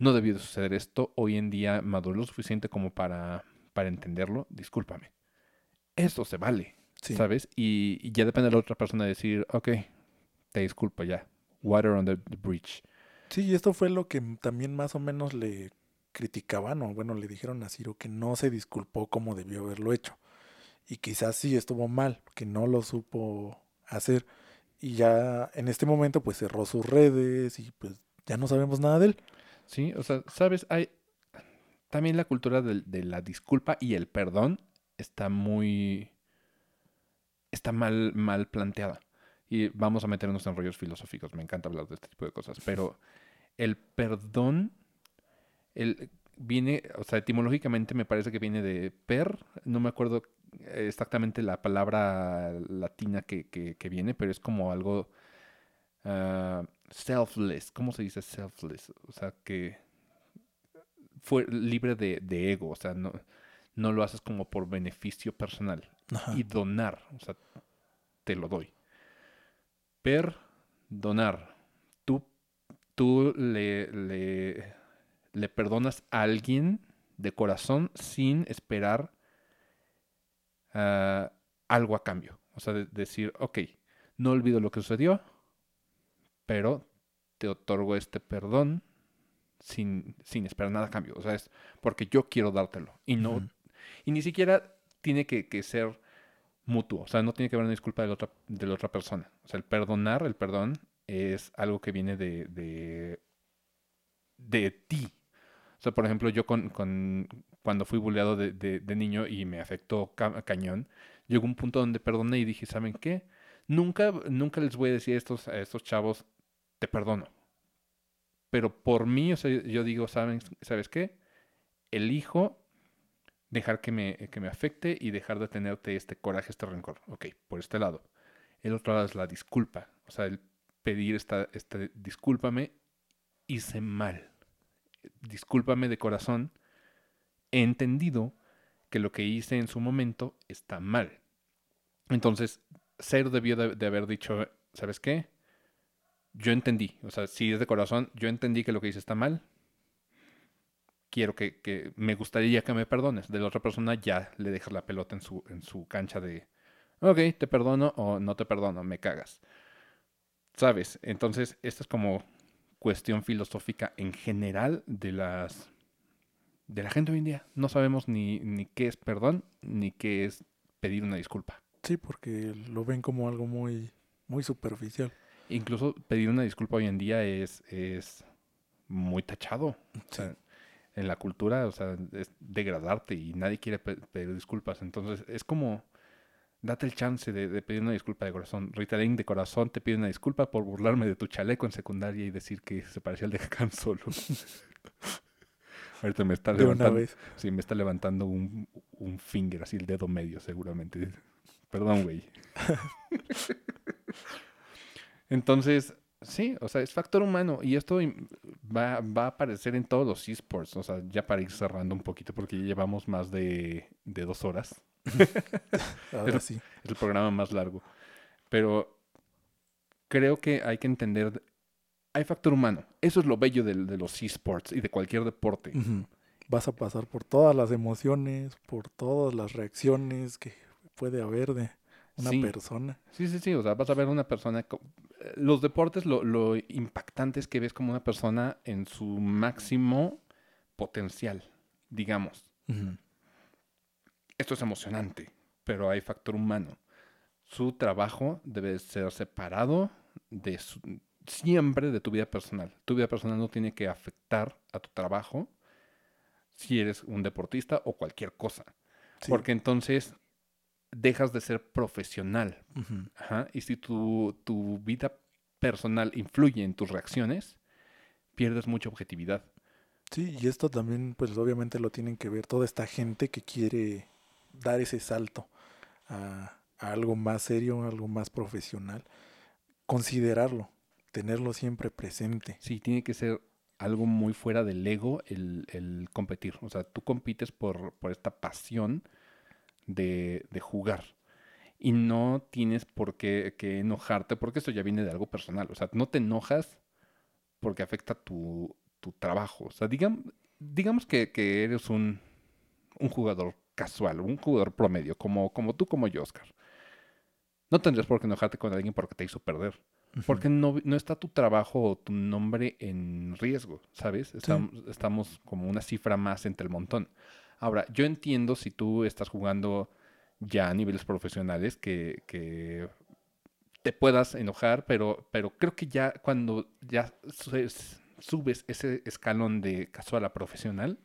no debió de suceder esto. Hoy en día maduré lo suficiente como para, para entenderlo. Discúlpame. Eso se vale, Sí. ¿sabes? Y, y ya depende de la otra persona decir, ok, te disculpo ya. Water under the bridge. Sí, y esto fue lo que también más o menos le criticaban, o bueno, le dijeron a Ciro que no se disculpó como debió haberlo hecho. Y quizás sí estuvo mal, que no lo supo hacer. Y ya en este momento pues cerró sus redes y pues ya no sabemos nada de él. Sí, o sea, sabes, hay también la cultura de, de la disculpa y el perdón está muy está mal mal planteada. Y vamos a meternos en rollos filosóficos, me encanta hablar de este tipo de cosas, pero el perdón el, viene, o sea, etimológicamente me parece que viene de per, no me acuerdo exactamente la palabra latina que, que, que viene, pero es como algo ah, selfless. ¿Cómo se dice selfless? O sea, que fue libre de, de ego, o sea, no, no lo haces como por beneficio personal. Ajá. Y donar, o sea, te lo doy. Perdonar. Tú, tú le, le, le perdonas a alguien de corazón sin esperar ah, algo a cambio. O sea, de- decir, ok, no olvido lo que sucedió, pero te otorgo este perdón sin, sin esperar nada a cambio. O sea, es porque yo quiero dártelo. Y no, y ni siquiera tiene que, que ser mutuo. O sea, no tiene que haber una disculpa de la otra, de la otra persona. O sea, el perdonar, el perdón, es algo que viene de, de, de ti. O sea, por ejemplo, yo con, con- cuando fui bulleado de, de- de niño y me afectó ca- cañón, llegó un punto donde perdoné y dije, ¿saben qué? Nunca, nunca les voy a decir a estos, a estos chavos, te perdono. Pero por mí, o sea, yo digo, ¿saben, ¿sabes qué? Elijo dejar que me, que me afecte y dejar de tenerte este coraje, este rencor. Ok, por este lado. El otro lado es la disculpa. O sea, el pedir esta, este discúlpame, hice mal. Discúlpame de corazón. He entendido que lo que hice en su momento está mal. Entonces, Ser debió de, de haber dicho, ¿sabes qué? Yo entendí. O sea, si es de corazón, yo entendí que lo que hice está mal quiero que, que me gustaría que me perdones. De la otra persona ya le dejas la pelota en su, en su cancha de, ok, te perdono o no te perdono, me cagas. ¿Sabes? Entonces, esta es como cuestión filosófica en general de las de la gente hoy en día. No sabemos ni, ni qué es perdón, ni qué es pedir una disculpa. Sí, porque lo ven como algo muy, muy superficial. Incluso pedir una disculpa hoy en día es, es muy tachado. O sea, en la cultura, o sea, es degradarte y nadie quiere pe- pedir disculpas. Entonces, es como, date el chance de, de pedir una disculpa de corazón. Rita Lane de corazón te pide una disculpa por burlarme de tu chaleco en secundaria y decir que se parecía al de Han Solo. Ahorita me está De una levantando, vez. sí, me está levantando un, un finger, así el dedo medio seguramente. Perdón, güey. Entonces, sí, o sea, es factor humano y esto va, va a aparecer en todos los esports, o sea, ya para ir cerrando un poquito porque ya llevamos más de, de dos horas, Ahora Pero- sí. es el programa más largo, pero creo que hay que entender, hay factor humano, eso es lo bello del- de, los esports y de cualquier deporte. Vas a pasar por todas las emociones, por todas las reacciones que puede haber de una Sí. persona. Sí, sí, sí, o sea, vas a ver una persona... Los deportes, lo, lo impactante es que ves como una persona en su máximo potencial, digamos. Esto es emocionante, pero hay factor humano. Su trabajo debe ser separado de su- siempre de tu vida personal. Tu vida personal no tiene que afectar a tu trabajo si eres un deportista o cualquier cosa. Sí. Porque entonces dejas de ser profesional. Ajá, Y si tu, tu vida personal influye en tus reacciones, pierdes mucha objetividad. Sí, y esto también, pues obviamente lo tienen que ver toda esta gente que quiere dar ese salto a, a algo más serio, algo más profesional. Considerarlo, tenerlo siempre presente. Sí, tiene que ser algo muy fuera del ego el, el competir. O sea, tú compites por, por esta pasión de, de jugar. Y no tienes por qué, que enojarte, porque esto ya viene de algo personal. O sea, no te enojas porque afecta tu, tu trabajo. O sea, digam- digamos que, que eres un, un jugador casual, un jugador promedio, como, como tú, como yo, Oscar. No tendrías por qué enojarte con alguien porque te hizo perder. Porque no, no está tu trabajo o tu nombre en riesgo, ¿sabes? Estamos, estamos como una cifra más entre el montón. Ahora, yo entiendo si tú estás jugando ya a niveles profesionales que, que te puedas enojar, pero, pero creo que ya cuando ya subes ese escalón de casual a profesional,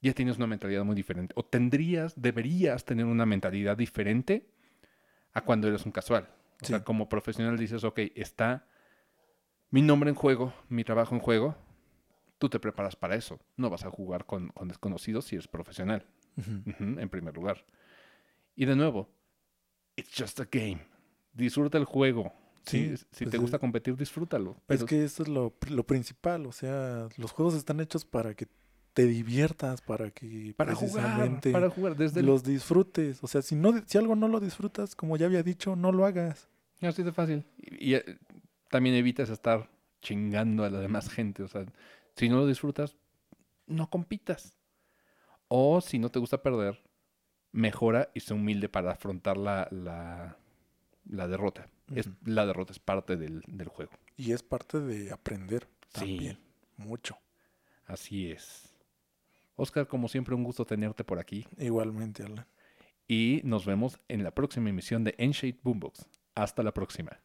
ya tienes una mentalidad muy diferente. O tendrías, deberías tener una mentalidad diferente a cuando eres un casual. O Sí. sea, como profesional dices, ok, está mi nombre en juego, mi trabajo en juego, tú te preparas para eso. No vas a jugar con, con desconocidos si eres profesional, Ujú. Ujú, en primer lugar. Y de nuevo, it's just a game. Disfruta el juego. Sí, si si pues te es- gusta competir, disfrútalo. Es Pero que eso es lo, pri- lo principal, o sea, los juegos están hechos para que te diviertas, para que para jugar, para jugar desde el- los disfrutes. O sea, si no, si algo no lo disfrutas, como ya había dicho, no lo hagas. Así de fácil. Y, y, eh, también evitas estar chingando a la demás gente. O sea, si no lo disfrutas, no compitas. O si no te gusta perder, mejora y sé humilde para afrontar la, la, la derrota. Es, la derrota es parte del, del juego. Y es parte de aprender Sí. también, mucho. Así es. Oscar, como siempre, un gusto tenerte por aquí. Igualmente, Alan. Y nos vemos en la próxima emisión de Enshade Boombox. Hasta la próxima.